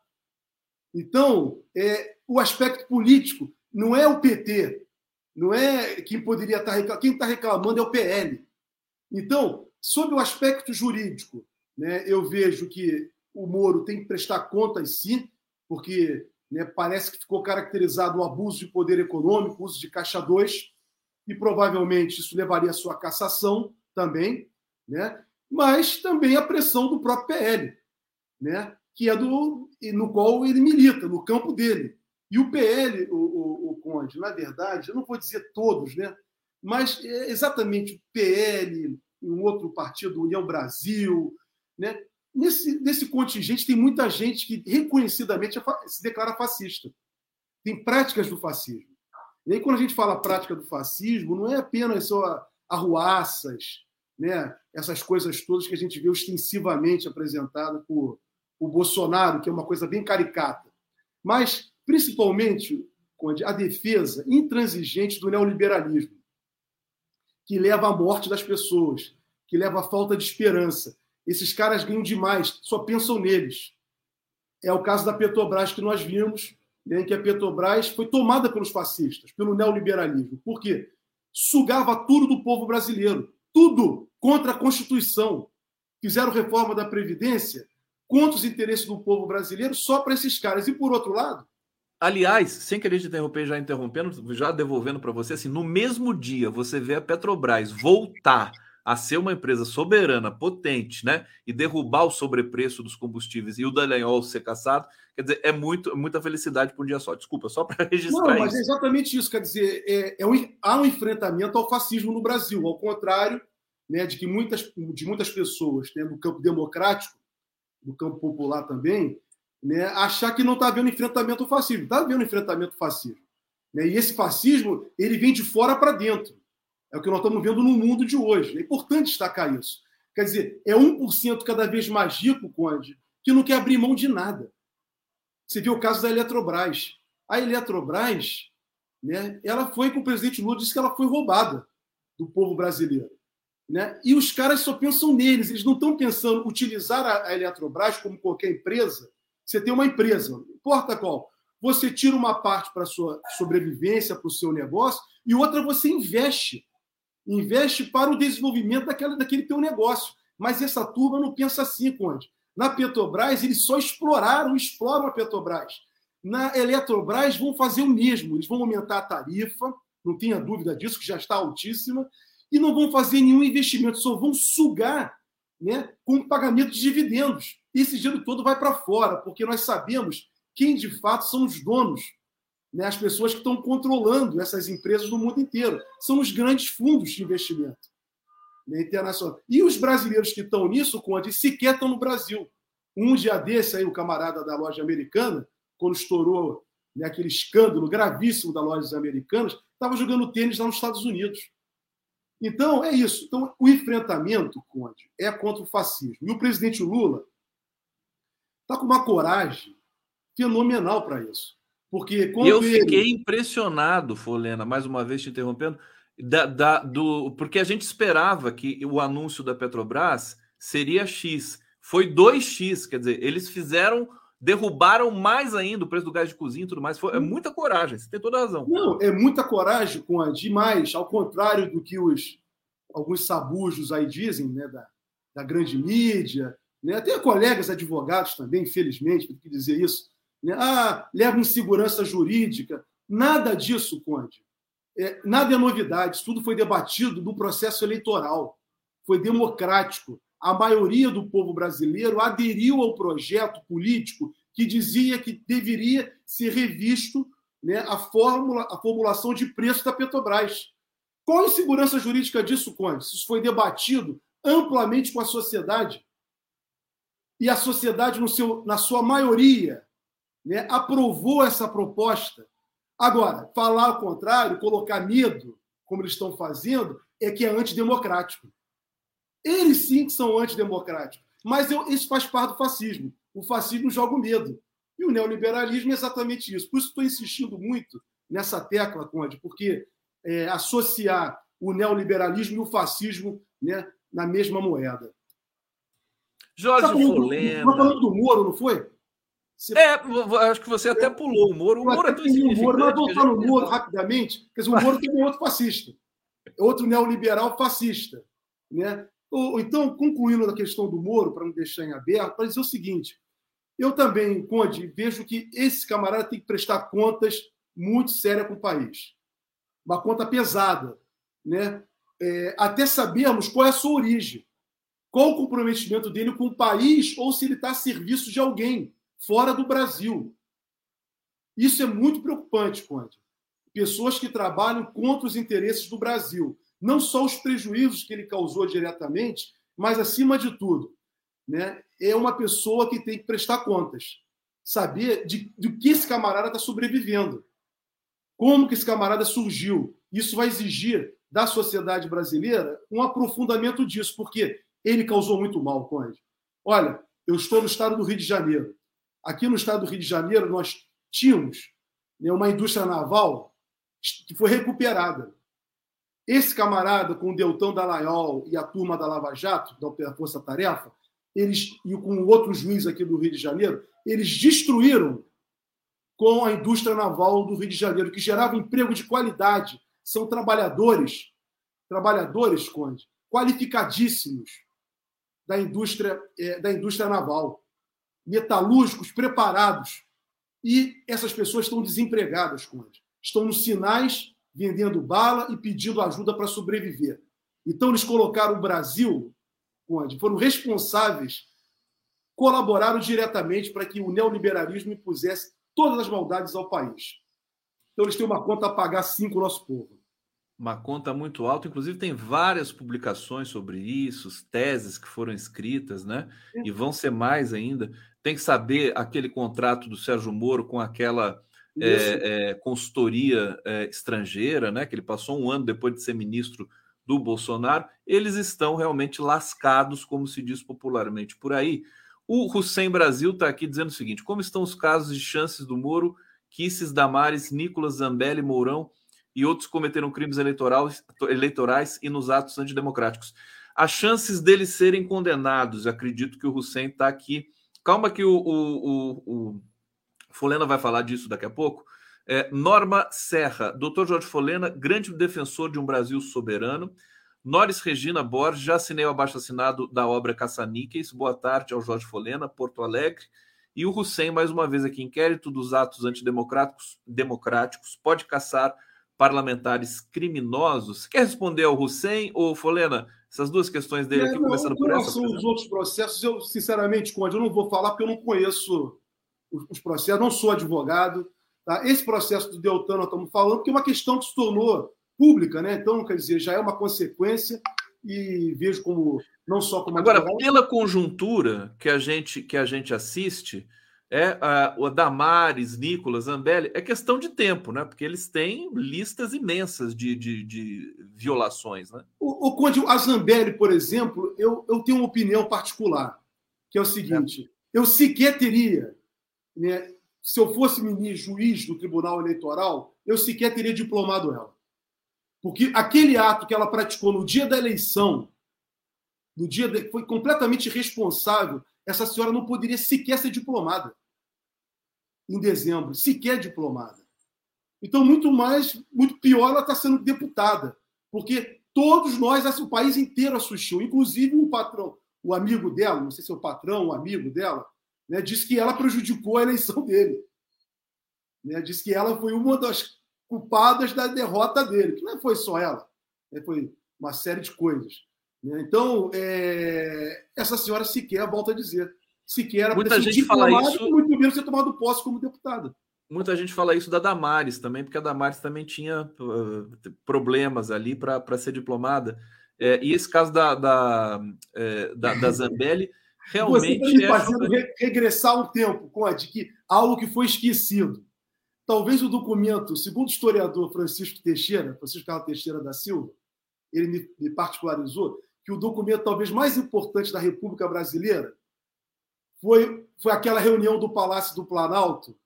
Então, é, o aspecto político não é o PT, não é quem poderia estar reclamando, quem está reclamando é o PL. Então, sob o aspecto jurídico, né, eu vejo que o Moro tem que prestar contas sim, porque né, parece que ficou caracterizado o abuso de poder econômico, uso de caixa 2, e provavelmente isso levaria à sua cassação também, né? mas também a pressão do próprio PL, né? que é do no qual ele milita, no campo dele. E o PL, o, o, o Conde, na verdade, eu não vou dizer todos, né? mas é exatamente o PL, um outro partido, União Brasil, né? Nesse, nesse contingente tem muita gente que reconhecidamente é se declara fascista. Tem práticas do fascismo. E aí, quando a gente fala prática do fascismo, não é apenas só arruaças, né? essas coisas todas que a gente vê extensivamente apresentadas por o Bolsonaro, que é uma coisa bem caricata, mas principalmente a defesa intransigente do neoliberalismo, que leva à morte das pessoas, que leva à falta de esperança, esses caras ganham demais, só pensam neles. É o caso da Petrobras que nós vimos, né, que a Petrobras foi tomada pelos fascistas, pelo neoliberalismo. Por quê? Sugava tudo do povo brasileiro, tudo contra a Constituição. Fizeram reforma da Previdência contra os interesses do povo brasileiro só para esses caras. E por outro lado. Aliás, sem querer te interromper, já interrompendo, já devolvendo para você, assim, no mesmo dia você vê a Petrobras voltar a ser uma empresa soberana, potente, né, e derrubar o sobrepreço dos combustíveis e o Dallagnol ser caçado, quer dizer, é muito, muita felicidade para um dia só. Desculpa, só para registrar Não, mas é exatamente isso, quer dizer, é, é um, há um enfrentamento ao fascismo no Brasil, ao contrário né, de que muitas, de muitas pessoas né, no campo democrático, no campo popular também, né, achar que não está havendo enfrentamento ao fascismo. Está havendo enfrentamento ao fascismo. Né, e esse fascismo ele vem de fora para dentro. É o que nós estamos vendo no mundo de hoje. É importante destacar isso. Quer dizer, é 1% cada vez mais rico, Conde, que não quer abrir mão de nada. Você vê o caso da Eletrobras. A Eletrobras, né, ela foi com o presidente Lula, disse que ela foi roubada do povo brasileiro. Né? E os caras só pensam neles, eles não estão pensando utilizar a Eletrobras como qualquer empresa. Você tem uma empresa, não importa qual, você tira uma parte para sua sobrevivência, para o seu negócio, e outra você investe investe para o desenvolvimento daquela, daquele teu negócio. Mas essa turma não pensa assim, Conde. Na Petrobras, eles só exploraram, exploram a Petrobras. Na Eletrobras, vão fazer o mesmo. Eles vão aumentar a tarifa, não tenha dúvida disso, que já está altíssima, e não vão fazer nenhum investimento, só vão sugar né, com pagamento de dividendos. Esse dinheiro todo vai para fora, porque nós sabemos quem de fato são os donos né, as pessoas que estão controlando essas empresas no mundo inteiro. São os grandes fundos de investimento né, internacional. E os brasileiros que estão nisso, Conde, sequer estão no Brasil. Um dia desse, aí, o camarada da loja americana, quando estourou né, aquele escândalo gravíssimo da lojas americanas, estava jogando tênis lá nos Estados Unidos. Então, é isso. Então, o enfrentamento, Conde, é contra o fascismo. E o presidente Lula está com uma coragem fenomenal para isso. Porque eu fiquei ele... impressionado, Folena, mais uma vez te interrompendo, da, da, do, porque a gente esperava que o anúncio da Petrobras seria X. Foi 2X, quer dizer, eles fizeram, derrubaram mais ainda o preço do gás de cozinha e tudo mais. Foi, é muita coragem, você tem toda a razão. Não, é muita coragem, com a demais, ao contrário do que os alguns sabujos aí dizem, né, da, da grande mídia, Né? Tem colegas advogados também, infelizmente, tenho que dizer isso. Né? Ah, leva insegurança jurídica. Nada disso, Conde. É, nada é novidade. Isso tudo foi debatido no processo eleitoral. Foi democrático. A maioria do povo brasileiro aderiu ao projeto político que dizia que deveria ser revisto né, a, fórmula, a formulação de preço da Petrobras. Qual a insegurança jurídica disso, Conde? Isso foi debatido amplamente com a sociedade. E a sociedade, no seu, na sua maioria, né, aprovou essa proposta. Agora, falar ao contrário, colocar medo, como eles estão fazendo, é que é antidemocrático. Eles sim que são antidemocráticos. Mas eu, isso faz parte do fascismo. O fascismo joga o medo. E o neoliberalismo é exatamente isso. Por isso estou insistindo muito nessa tecla, Conde, porque é, associar o neoliberalismo e o fascismo né, na mesma moeda. Jorge tá Folena. Estava falando do Moro, não foi? Você... É, acho que você até pulou o Moro. O Moro é tão Moro, Mas voltar no Moro rapidamente, dizer, o Moro também é outro fascista. Outro neoliberal fascista. Né? Então, concluindo a questão do Moro, para não deixar em aberto, para dizer o seguinte: eu também, Conde, vejo que esse camarada tem que prestar contas muito sérias com o país. Uma conta pesada. Né? É, até sabermos qual é a sua origem. Qual o comprometimento dele com o país ou se ele está a serviço de alguém fora do Brasil. Isso é muito preocupante, Conde. Pessoas que trabalham contra os interesses do Brasil. Não só os prejuízos que ele causou diretamente, mas, acima de tudo, né, é uma pessoa que tem que prestar contas. Saber de, de que esse camarada está sobrevivendo. Como que esse camarada surgiu. Isso vai exigir da sociedade brasileira um aprofundamento disso, porque ele causou muito mal, Conde. Olha, eu estou no estado do Rio de Janeiro. Aqui no estado do Rio de Janeiro, nós tínhamos né, uma indústria naval que foi recuperada. Esse camarada, com o Deltão Dallagnol e a turma da Lava Jato, da Força Tarefa, eles, e com outro juiz aqui do Rio de Janeiro, eles destruíram com a indústria naval do Rio de Janeiro, que gerava emprego de qualidade. São trabalhadores, trabalhadores, Conde, qualificadíssimos da indústria, é, da indústria naval metalúrgicos preparados. E essas pessoas estão desempregadas, Conde. Estão nos sinais, vendendo bala e pedindo ajuda para sobreviver. Então, eles colocaram o Brasil, Conde, foram responsáveis, colaboraram diretamente para que o neoliberalismo impusesse todas as maldades ao país. Então, eles têm uma conta a pagar sim com o nosso povo uma conta muito alta. Inclusive, tem várias publicações sobre isso, teses que foram escritas, né? E vão ser mais ainda. Tem que saber aquele contrato do Sérgio Moro com aquela é, é, consultoria é, estrangeira, né? Que ele passou um ano depois de ser ministro do Bolsonaro. Eles estão realmente lascados, como se diz popularmente por aí. O Hussein Brasil está aqui dizendo o seguinte: como estão os casos de chances do Moro, Kisses, Damares, Nicolas Zambelli, Mourão e outros cometeram crimes eleitorais, eleitorais e nos atos antidemocráticos. As chances deles serem condenados, acredito que o Hussein está aqui. Calma que o, o, o, o, Folena vai falar disso daqui a pouco. É, Norma Serra, doutor Jorge Folena, grande defensor de um Brasil soberano. Noris Regina Borges, já assinei o abaixo assinado da obra Caça-Níqueis. Boa tarde ao Jorge Folena, Porto Alegre. E o Hussein, mais uma vez aqui, inquérito dos atos antidemocráticos democráticos, pode caçar parlamentares criminosos. Quer responder ao Hussein ou Folena? Essas duas questões dele aqui, é, não, começando por essa. São os outros processos, eu, sinceramente, Conde, eu não vou falar porque eu não conheço os processos, não sou advogado. Tá? Esse processo do Deltan nós estamos falando, porque é uma questão que se tornou pública, né? Então, quer dizer, já é uma consequência e vejo como não só como agora pela conjuntura que a gente que a gente assiste é o Damares, Nicolas, Zambelli, é questão de tempo, né? Porque eles têm listas imensas de, de, de violações, né? O, o Conde, a Zambelli, por exemplo, eu, eu tenho uma opinião particular, que é o seguinte: é. eu sequer teria, né, se eu fosse ministro, juiz do Tribunal Eleitoral, eu sequer teria diplomado ela. Porque aquele ato que ela praticou no dia da eleição, no dia de, foi completamente irresponsável, essa senhora não poderia sequer ser diplomada em dezembro, sequer diplomada. Então, muito mais, muito pior, ela está sendo deputada, porque todos nós, o país inteiro assistiu, inclusive o patrão, o amigo dela, não sei se é o patrão, o amigo dela, né, disse que ela prejudicou a eleição dele. Né, disse que ela foi uma das culpadas da derrota dele, que não foi só ela, né, foi uma série de coisas. Né. Então, é, essa senhora sequer, volta a dizer, sequer era Muita gente fala isso. muito menos ser tomado posse como deputada. Muita gente fala isso da Damares também, porque a Damares também tinha uh, problemas ali para ser diplomada. É, e esse caso da, da, é, da, da Zambelli realmente. Você está me fazendo é... regressar um tempo, Conde, que algo que foi esquecido. Talvez o documento, segundo o historiador Francisco Teixeira, Francisco Carlos Teixeira da Silva, ele me, me particularizou que o documento talvez mais importante da República Brasileira foi, foi aquela reunião do Palácio do Planalto,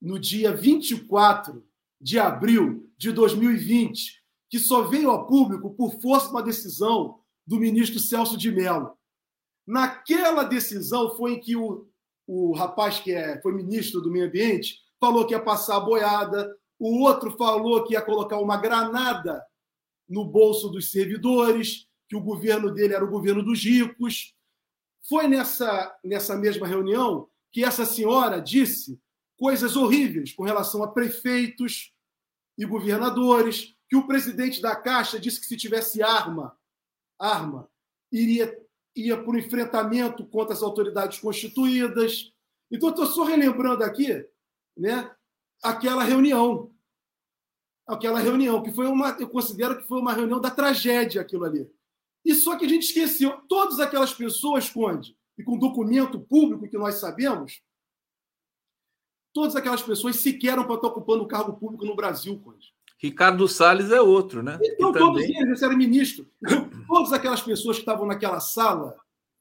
no dia 24 de abril de 2020, que só veio a público por força de uma decisão do ministro Celso de Mello. Naquela decisão foi em que o, o rapaz que é, foi ministro do Meio Ambiente falou que ia passar a boiada, o outro falou que ia colocar uma granada no bolso dos servidores, que o governo dele era o governo dos ricos. Foi nessa, nessa mesma reunião que essa senhora disse coisas horríveis com relação a prefeitos e governadores, que o presidente da Caixa disse que se tivesse arma, arma, iria ia para o enfrentamento contra as autoridades constituídas. Então, estou só relembrando aqui né, aquela reunião. Aquela reunião, que foi uma, eu considero que foi uma reunião da tragédia, aquilo ali. E só que a gente esqueceu, todas aquelas pessoas, Conde, e com documento público que nós sabemos, todas aquelas pessoas sequer eram para estar ocupando o cargo público no Brasil, Conde. Ricardo Salles é outro, né? Então, todos também... eles eram ministros. Então, todas aquelas pessoas que estavam naquela sala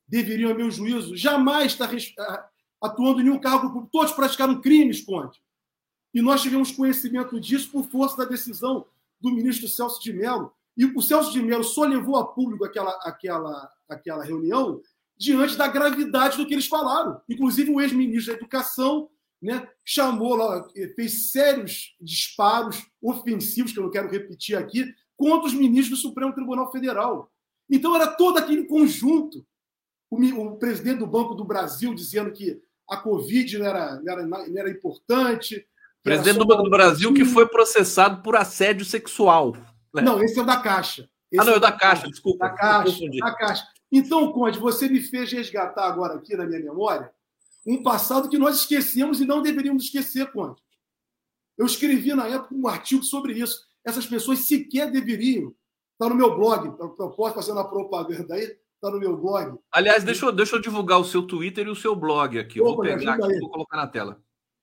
deveriam, a meu juízo, jamais estar atuando em nenhum cargo público. Todos praticaram crimes, Conde. E nós tivemos conhecimento disso por força da decisão do ministro Celso de Mello. E o Celso de Mello só levou a público aquela, aquela, aquela reunião diante da gravidade do que eles falaram. Inclusive, o ex-ministro da Educação né, chamou lá, fez sérios disparos ofensivos, que eu não quero repetir aqui, contra os ministros do Supremo Tribunal Federal. Então era todo aquele conjunto. O, o presidente do Banco do Brasil dizendo que a Covid não era, não era, não era importante. Presidente do Banco do Brasil que foi processado por assédio sexual. Né? Não, esse é o da Caixa. Esse ah, não, é o da Caixa, desculpa. Da Caixa, da Caixa. Então, Conde, você me fez resgatar agora aqui na minha memória um passado que nós esquecemos e não deveríamos esquecer, Conde. Eu escrevi na época um artigo sobre isso. Essas pessoas sequer deveriam. Está no meu blog, posso fazendo a propaganda aí, está no meu blog. Aliás, deixa eu, deixa eu divulgar o seu Twitter e o seu blog aqui. Eu vou pegar aqui e vou colocar na tela.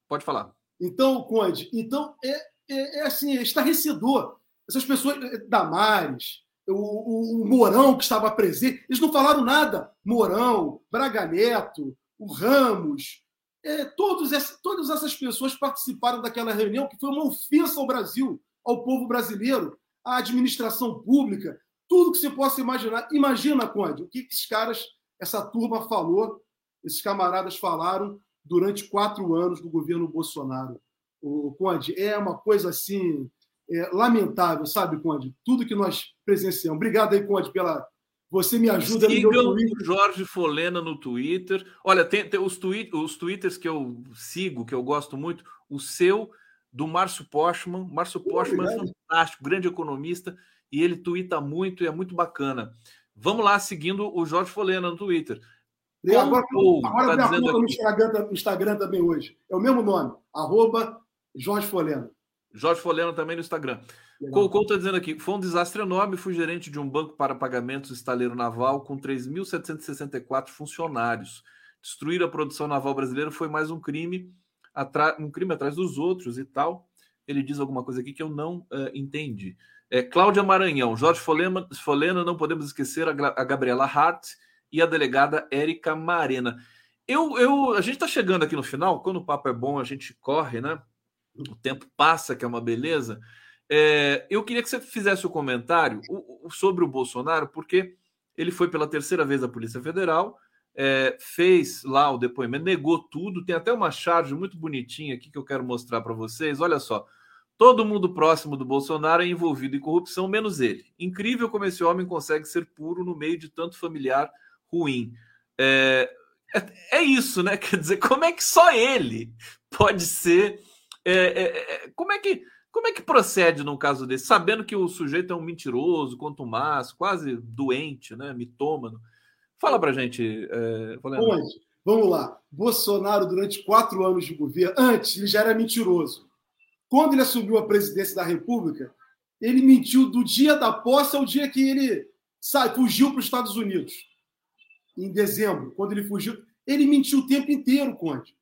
Pode falar. Então, Conde, então é, é, é assim, é estarrecedor. Essas pessoas, é, Damares, o, o, o Mourão que estava presente, eles não falaram nada. Mourão, Braga Neto, o Ramos, é, todos essa, todas essas pessoas participaram daquela reunião que foi uma ofensa ao Brasil, ao povo brasileiro, à administração pública, tudo que você possa imaginar. Imagina, Conde, o que esses caras, essa turma falou, esses camaradas falaram durante quatro anos do governo Bolsonaro. O Conde, é uma coisa assim é, lamentável, sabe, Conde? Tudo que nós presenciamos. Obrigado aí, Conde, pela, você me ajuda Sigam no o Jorge Folena no Twitter. Olha, tem, tem os, tweet, os twitters que eu sigo, que eu gosto muito. O seu, do Márcio Postman. Márcio Postman é fantástico, grande economista, e ele twitta muito e é muito bacana. Vamos lá, seguindo o Jorge Folena no Twitter. E agora, agora tá dizendo no Instagram, no Instagram também hoje. É o mesmo nome, arroba Jorge Folena. Jorge Folena também no Instagram. Colcou está dizendo aqui: foi um desastre enorme. Fui gerente de um banco para pagamentos estaleiro naval com 3.764 funcionários. Destruir a produção naval brasileira foi mais um crime, um crime atrás dos outros e tal. Ele diz alguma coisa aqui que eu não uh, entendi. É, Cláudia Maranhão, Jorge Folena, Folena, não podemos esquecer a, a Gabriela Hart e a delegada Érica Marena. Eu, eu, a gente está chegando aqui no final, quando o papo é bom, a gente corre, né? O tempo passa, que é uma beleza. É, eu queria que você fizesse o um comentário sobre o Bolsonaro, porque ele foi pela terceira vez à Polícia Federal, é, fez lá o depoimento, negou tudo. Tem até uma charge muito bonitinha aqui que eu quero mostrar para vocês. Olha só. Todo mundo próximo do Bolsonaro é envolvido em corrupção, menos ele. Incrível como esse homem consegue ser puro no meio de tanto familiar ruim. É, é, é, isso, né? Quer dizer, como é que só ele pode ser. É, é, é, como é que. Como é que procede num caso desse, sabendo que o sujeito é um mentiroso, contumaz, quase doente, né, mitômano? Fala pra gente, é, Onde? Vamos lá. Bolsonaro, durante quatro anos de governo, antes, ele já era mentiroso. Quando ele assumiu a presidência da República, ele mentiu do dia da posse ao dia que ele sai, fugiu para os Estados Unidos. Em dezembro, quando ele fugiu. Ele mentiu o tempo inteiro, Conde.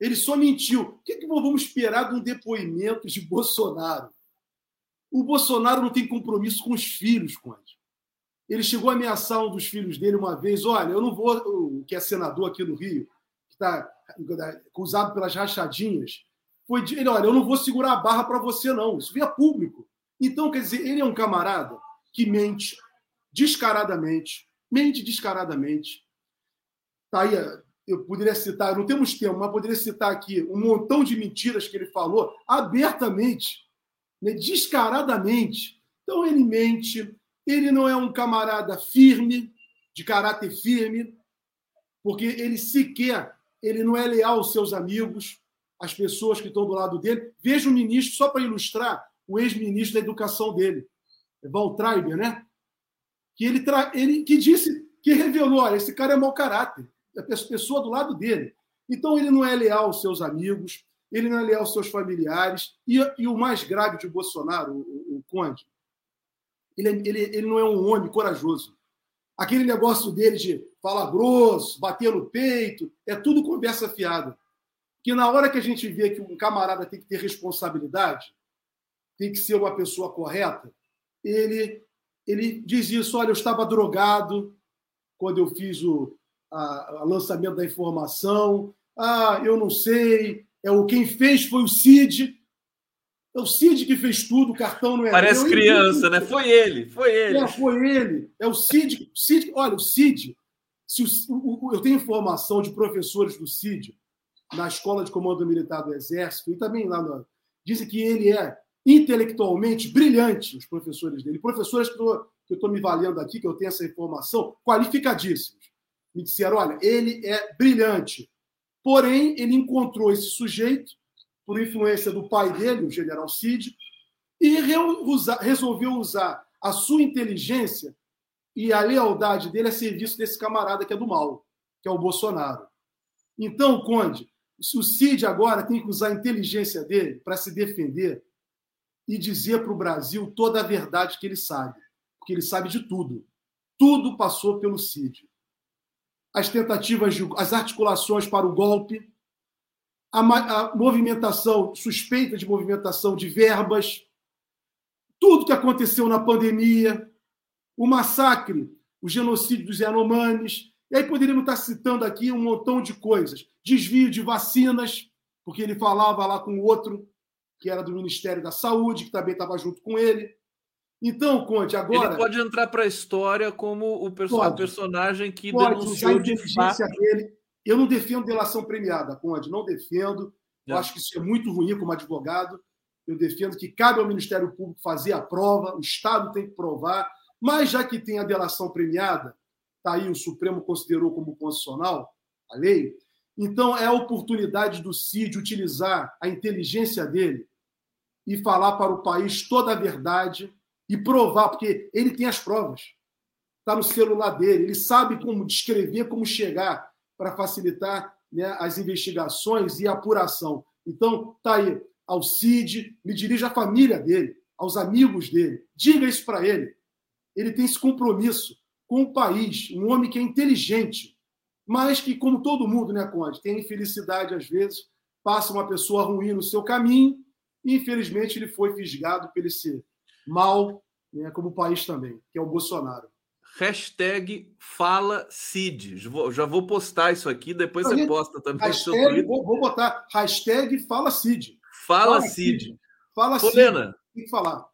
Ele só mentiu. O que, é que vamos esperar de um depoimento de Bolsonaro? O Bolsonaro não tem compromisso com os filhos, Conde. Ele chegou a ameaçar um dos filhos dele uma vez: olha, eu não vou, que é senador aqui no Rio, que está acusado pelas rachadinhas, foi ele: olha, eu não vou segurar a barra para você, não. Isso via público. Então, quer dizer, ele é um camarada que mente descaradamente, mente descaradamente. Tá aí, eu poderia citar, não temos tempo, mas poderia citar aqui um montão de mentiras que ele falou abertamente, né, descaradamente. Então ele mente, ele não é um camarada firme, de caráter firme, porque ele sequer, ele não é leal aos seus amigos, às pessoas que estão do lado dele. Veja o ministro, só para ilustrar, o ex-ministro da Educação dele, Valtraiber, né? Que ele, tra... ele que disse, que revelou, olha, esse cara é mau caráter, a pessoa do lado dele. Então ele não é leal aos seus amigos, ele não é leal aos seus familiares, e, e o mais grave de Bolsonaro, o, o, o Conde, ele, ele, ele não é um homem corajoso. Aquele negócio dele de falar grosso, bater no peito, é tudo conversa fiada. Que na hora que a gente vê que um camarada tem que ter responsabilidade, tem que ser uma pessoa correta, ele, ele diz isso: olha, eu estava drogado quando eu fiz o a, a lançamento da informação. Ah, eu não sei. É o quem fez foi o Cid. É o Cid que fez tudo, o cartão não é Parece meu. criança, né? Foi ele, foi ele. É, foi ele. É o Cid. Cid olha, o Cid. Se o, o, eu tenho informação de professores do Cid na Escola de Comando Militar do Exército e também lá no. Dizem que ele é intelectualmente brilhante, os professores dele. Professores que eu estou me valendo aqui, que eu tenho essa informação, qualificadíssimos. Me disseram: olha, ele é brilhante. Porém, ele encontrou esse sujeito por influência do pai dele, o general Cid, e resolveu usar a sua inteligência e a lealdade dele a serviço desse camarada que é do mal, que é o Bolsonaro. Então, Conde, o Cid agora tem que usar a inteligência dele para se defender e dizer para o Brasil toda a verdade que ele sabe, porque ele sabe de tudo. Tudo passou pelo Cid. As tentativas, de, as articulações para o golpe, a, a movimentação, suspeita de movimentação de verbas, tudo que aconteceu na pandemia, o massacre, o genocídio dos Yanomamis, e aí poderíamos estar citando aqui um montão de coisas. Desvio de vacinas, porque ele falava lá com o outro, que era do Ministério da Saúde, que também estava junto com ele. Então, Conte, agora. Ele pode entrar para a história como o perso personagem que pode denunciou de fato. Dele. Eu não defendo delação premiada, Conde, não defendo. É. Eu acho que isso é muito ruim como advogado. Eu defendo que cabe ao Ministério Público fazer a prova, o Estado tem que provar. Mas já que tem a delação premiada, está aí o Supremo considerou como constitucional a lei, então é a oportunidade do CID utilizar a inteligência dele e falar para o país toda a verdade e provar, porque ele tem as provas. Está no celular dele, ele sabe como descrever, como chegar para facilitar né, as investigações e a apuração. Então, está aí, ao CID, me dirige à família dele, aos amigos dele. Diga isso para ele. Ele tem esse compromisso com o país, um homem que é inteligente, mas que, como todo mundo, né, Conde, tem infelicidade às vezes, passa uma pessoa ruim no seu caminho e, infelizmente, ele foi fisgado por esse mal, né, como o país também, que é o Bolsonaro. Hashtag fala Cid. Já vou postar isso aqui, depois você posta também. Hashtag, vou, vou, botar hashtag fala Cid. Fala, fala Cid. Cid. Fala Cid. Tem que falar.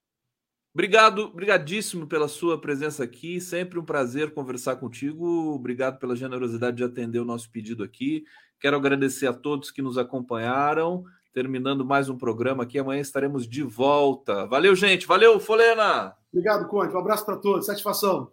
Obrigado, brigadíssimo pela sua presença aqui. Sempre um prazer conversar contigo. Obrigado pela generosidade de atender o nosso pedido aqui. Quero agradecer a todos que nos acompanharam. Terminando mais um programa aqui. Amanhã estaremos de volta. Valeu, gente. Valeu, Folena. Obrigado, Conte. Um abraço para todos. Satisfação.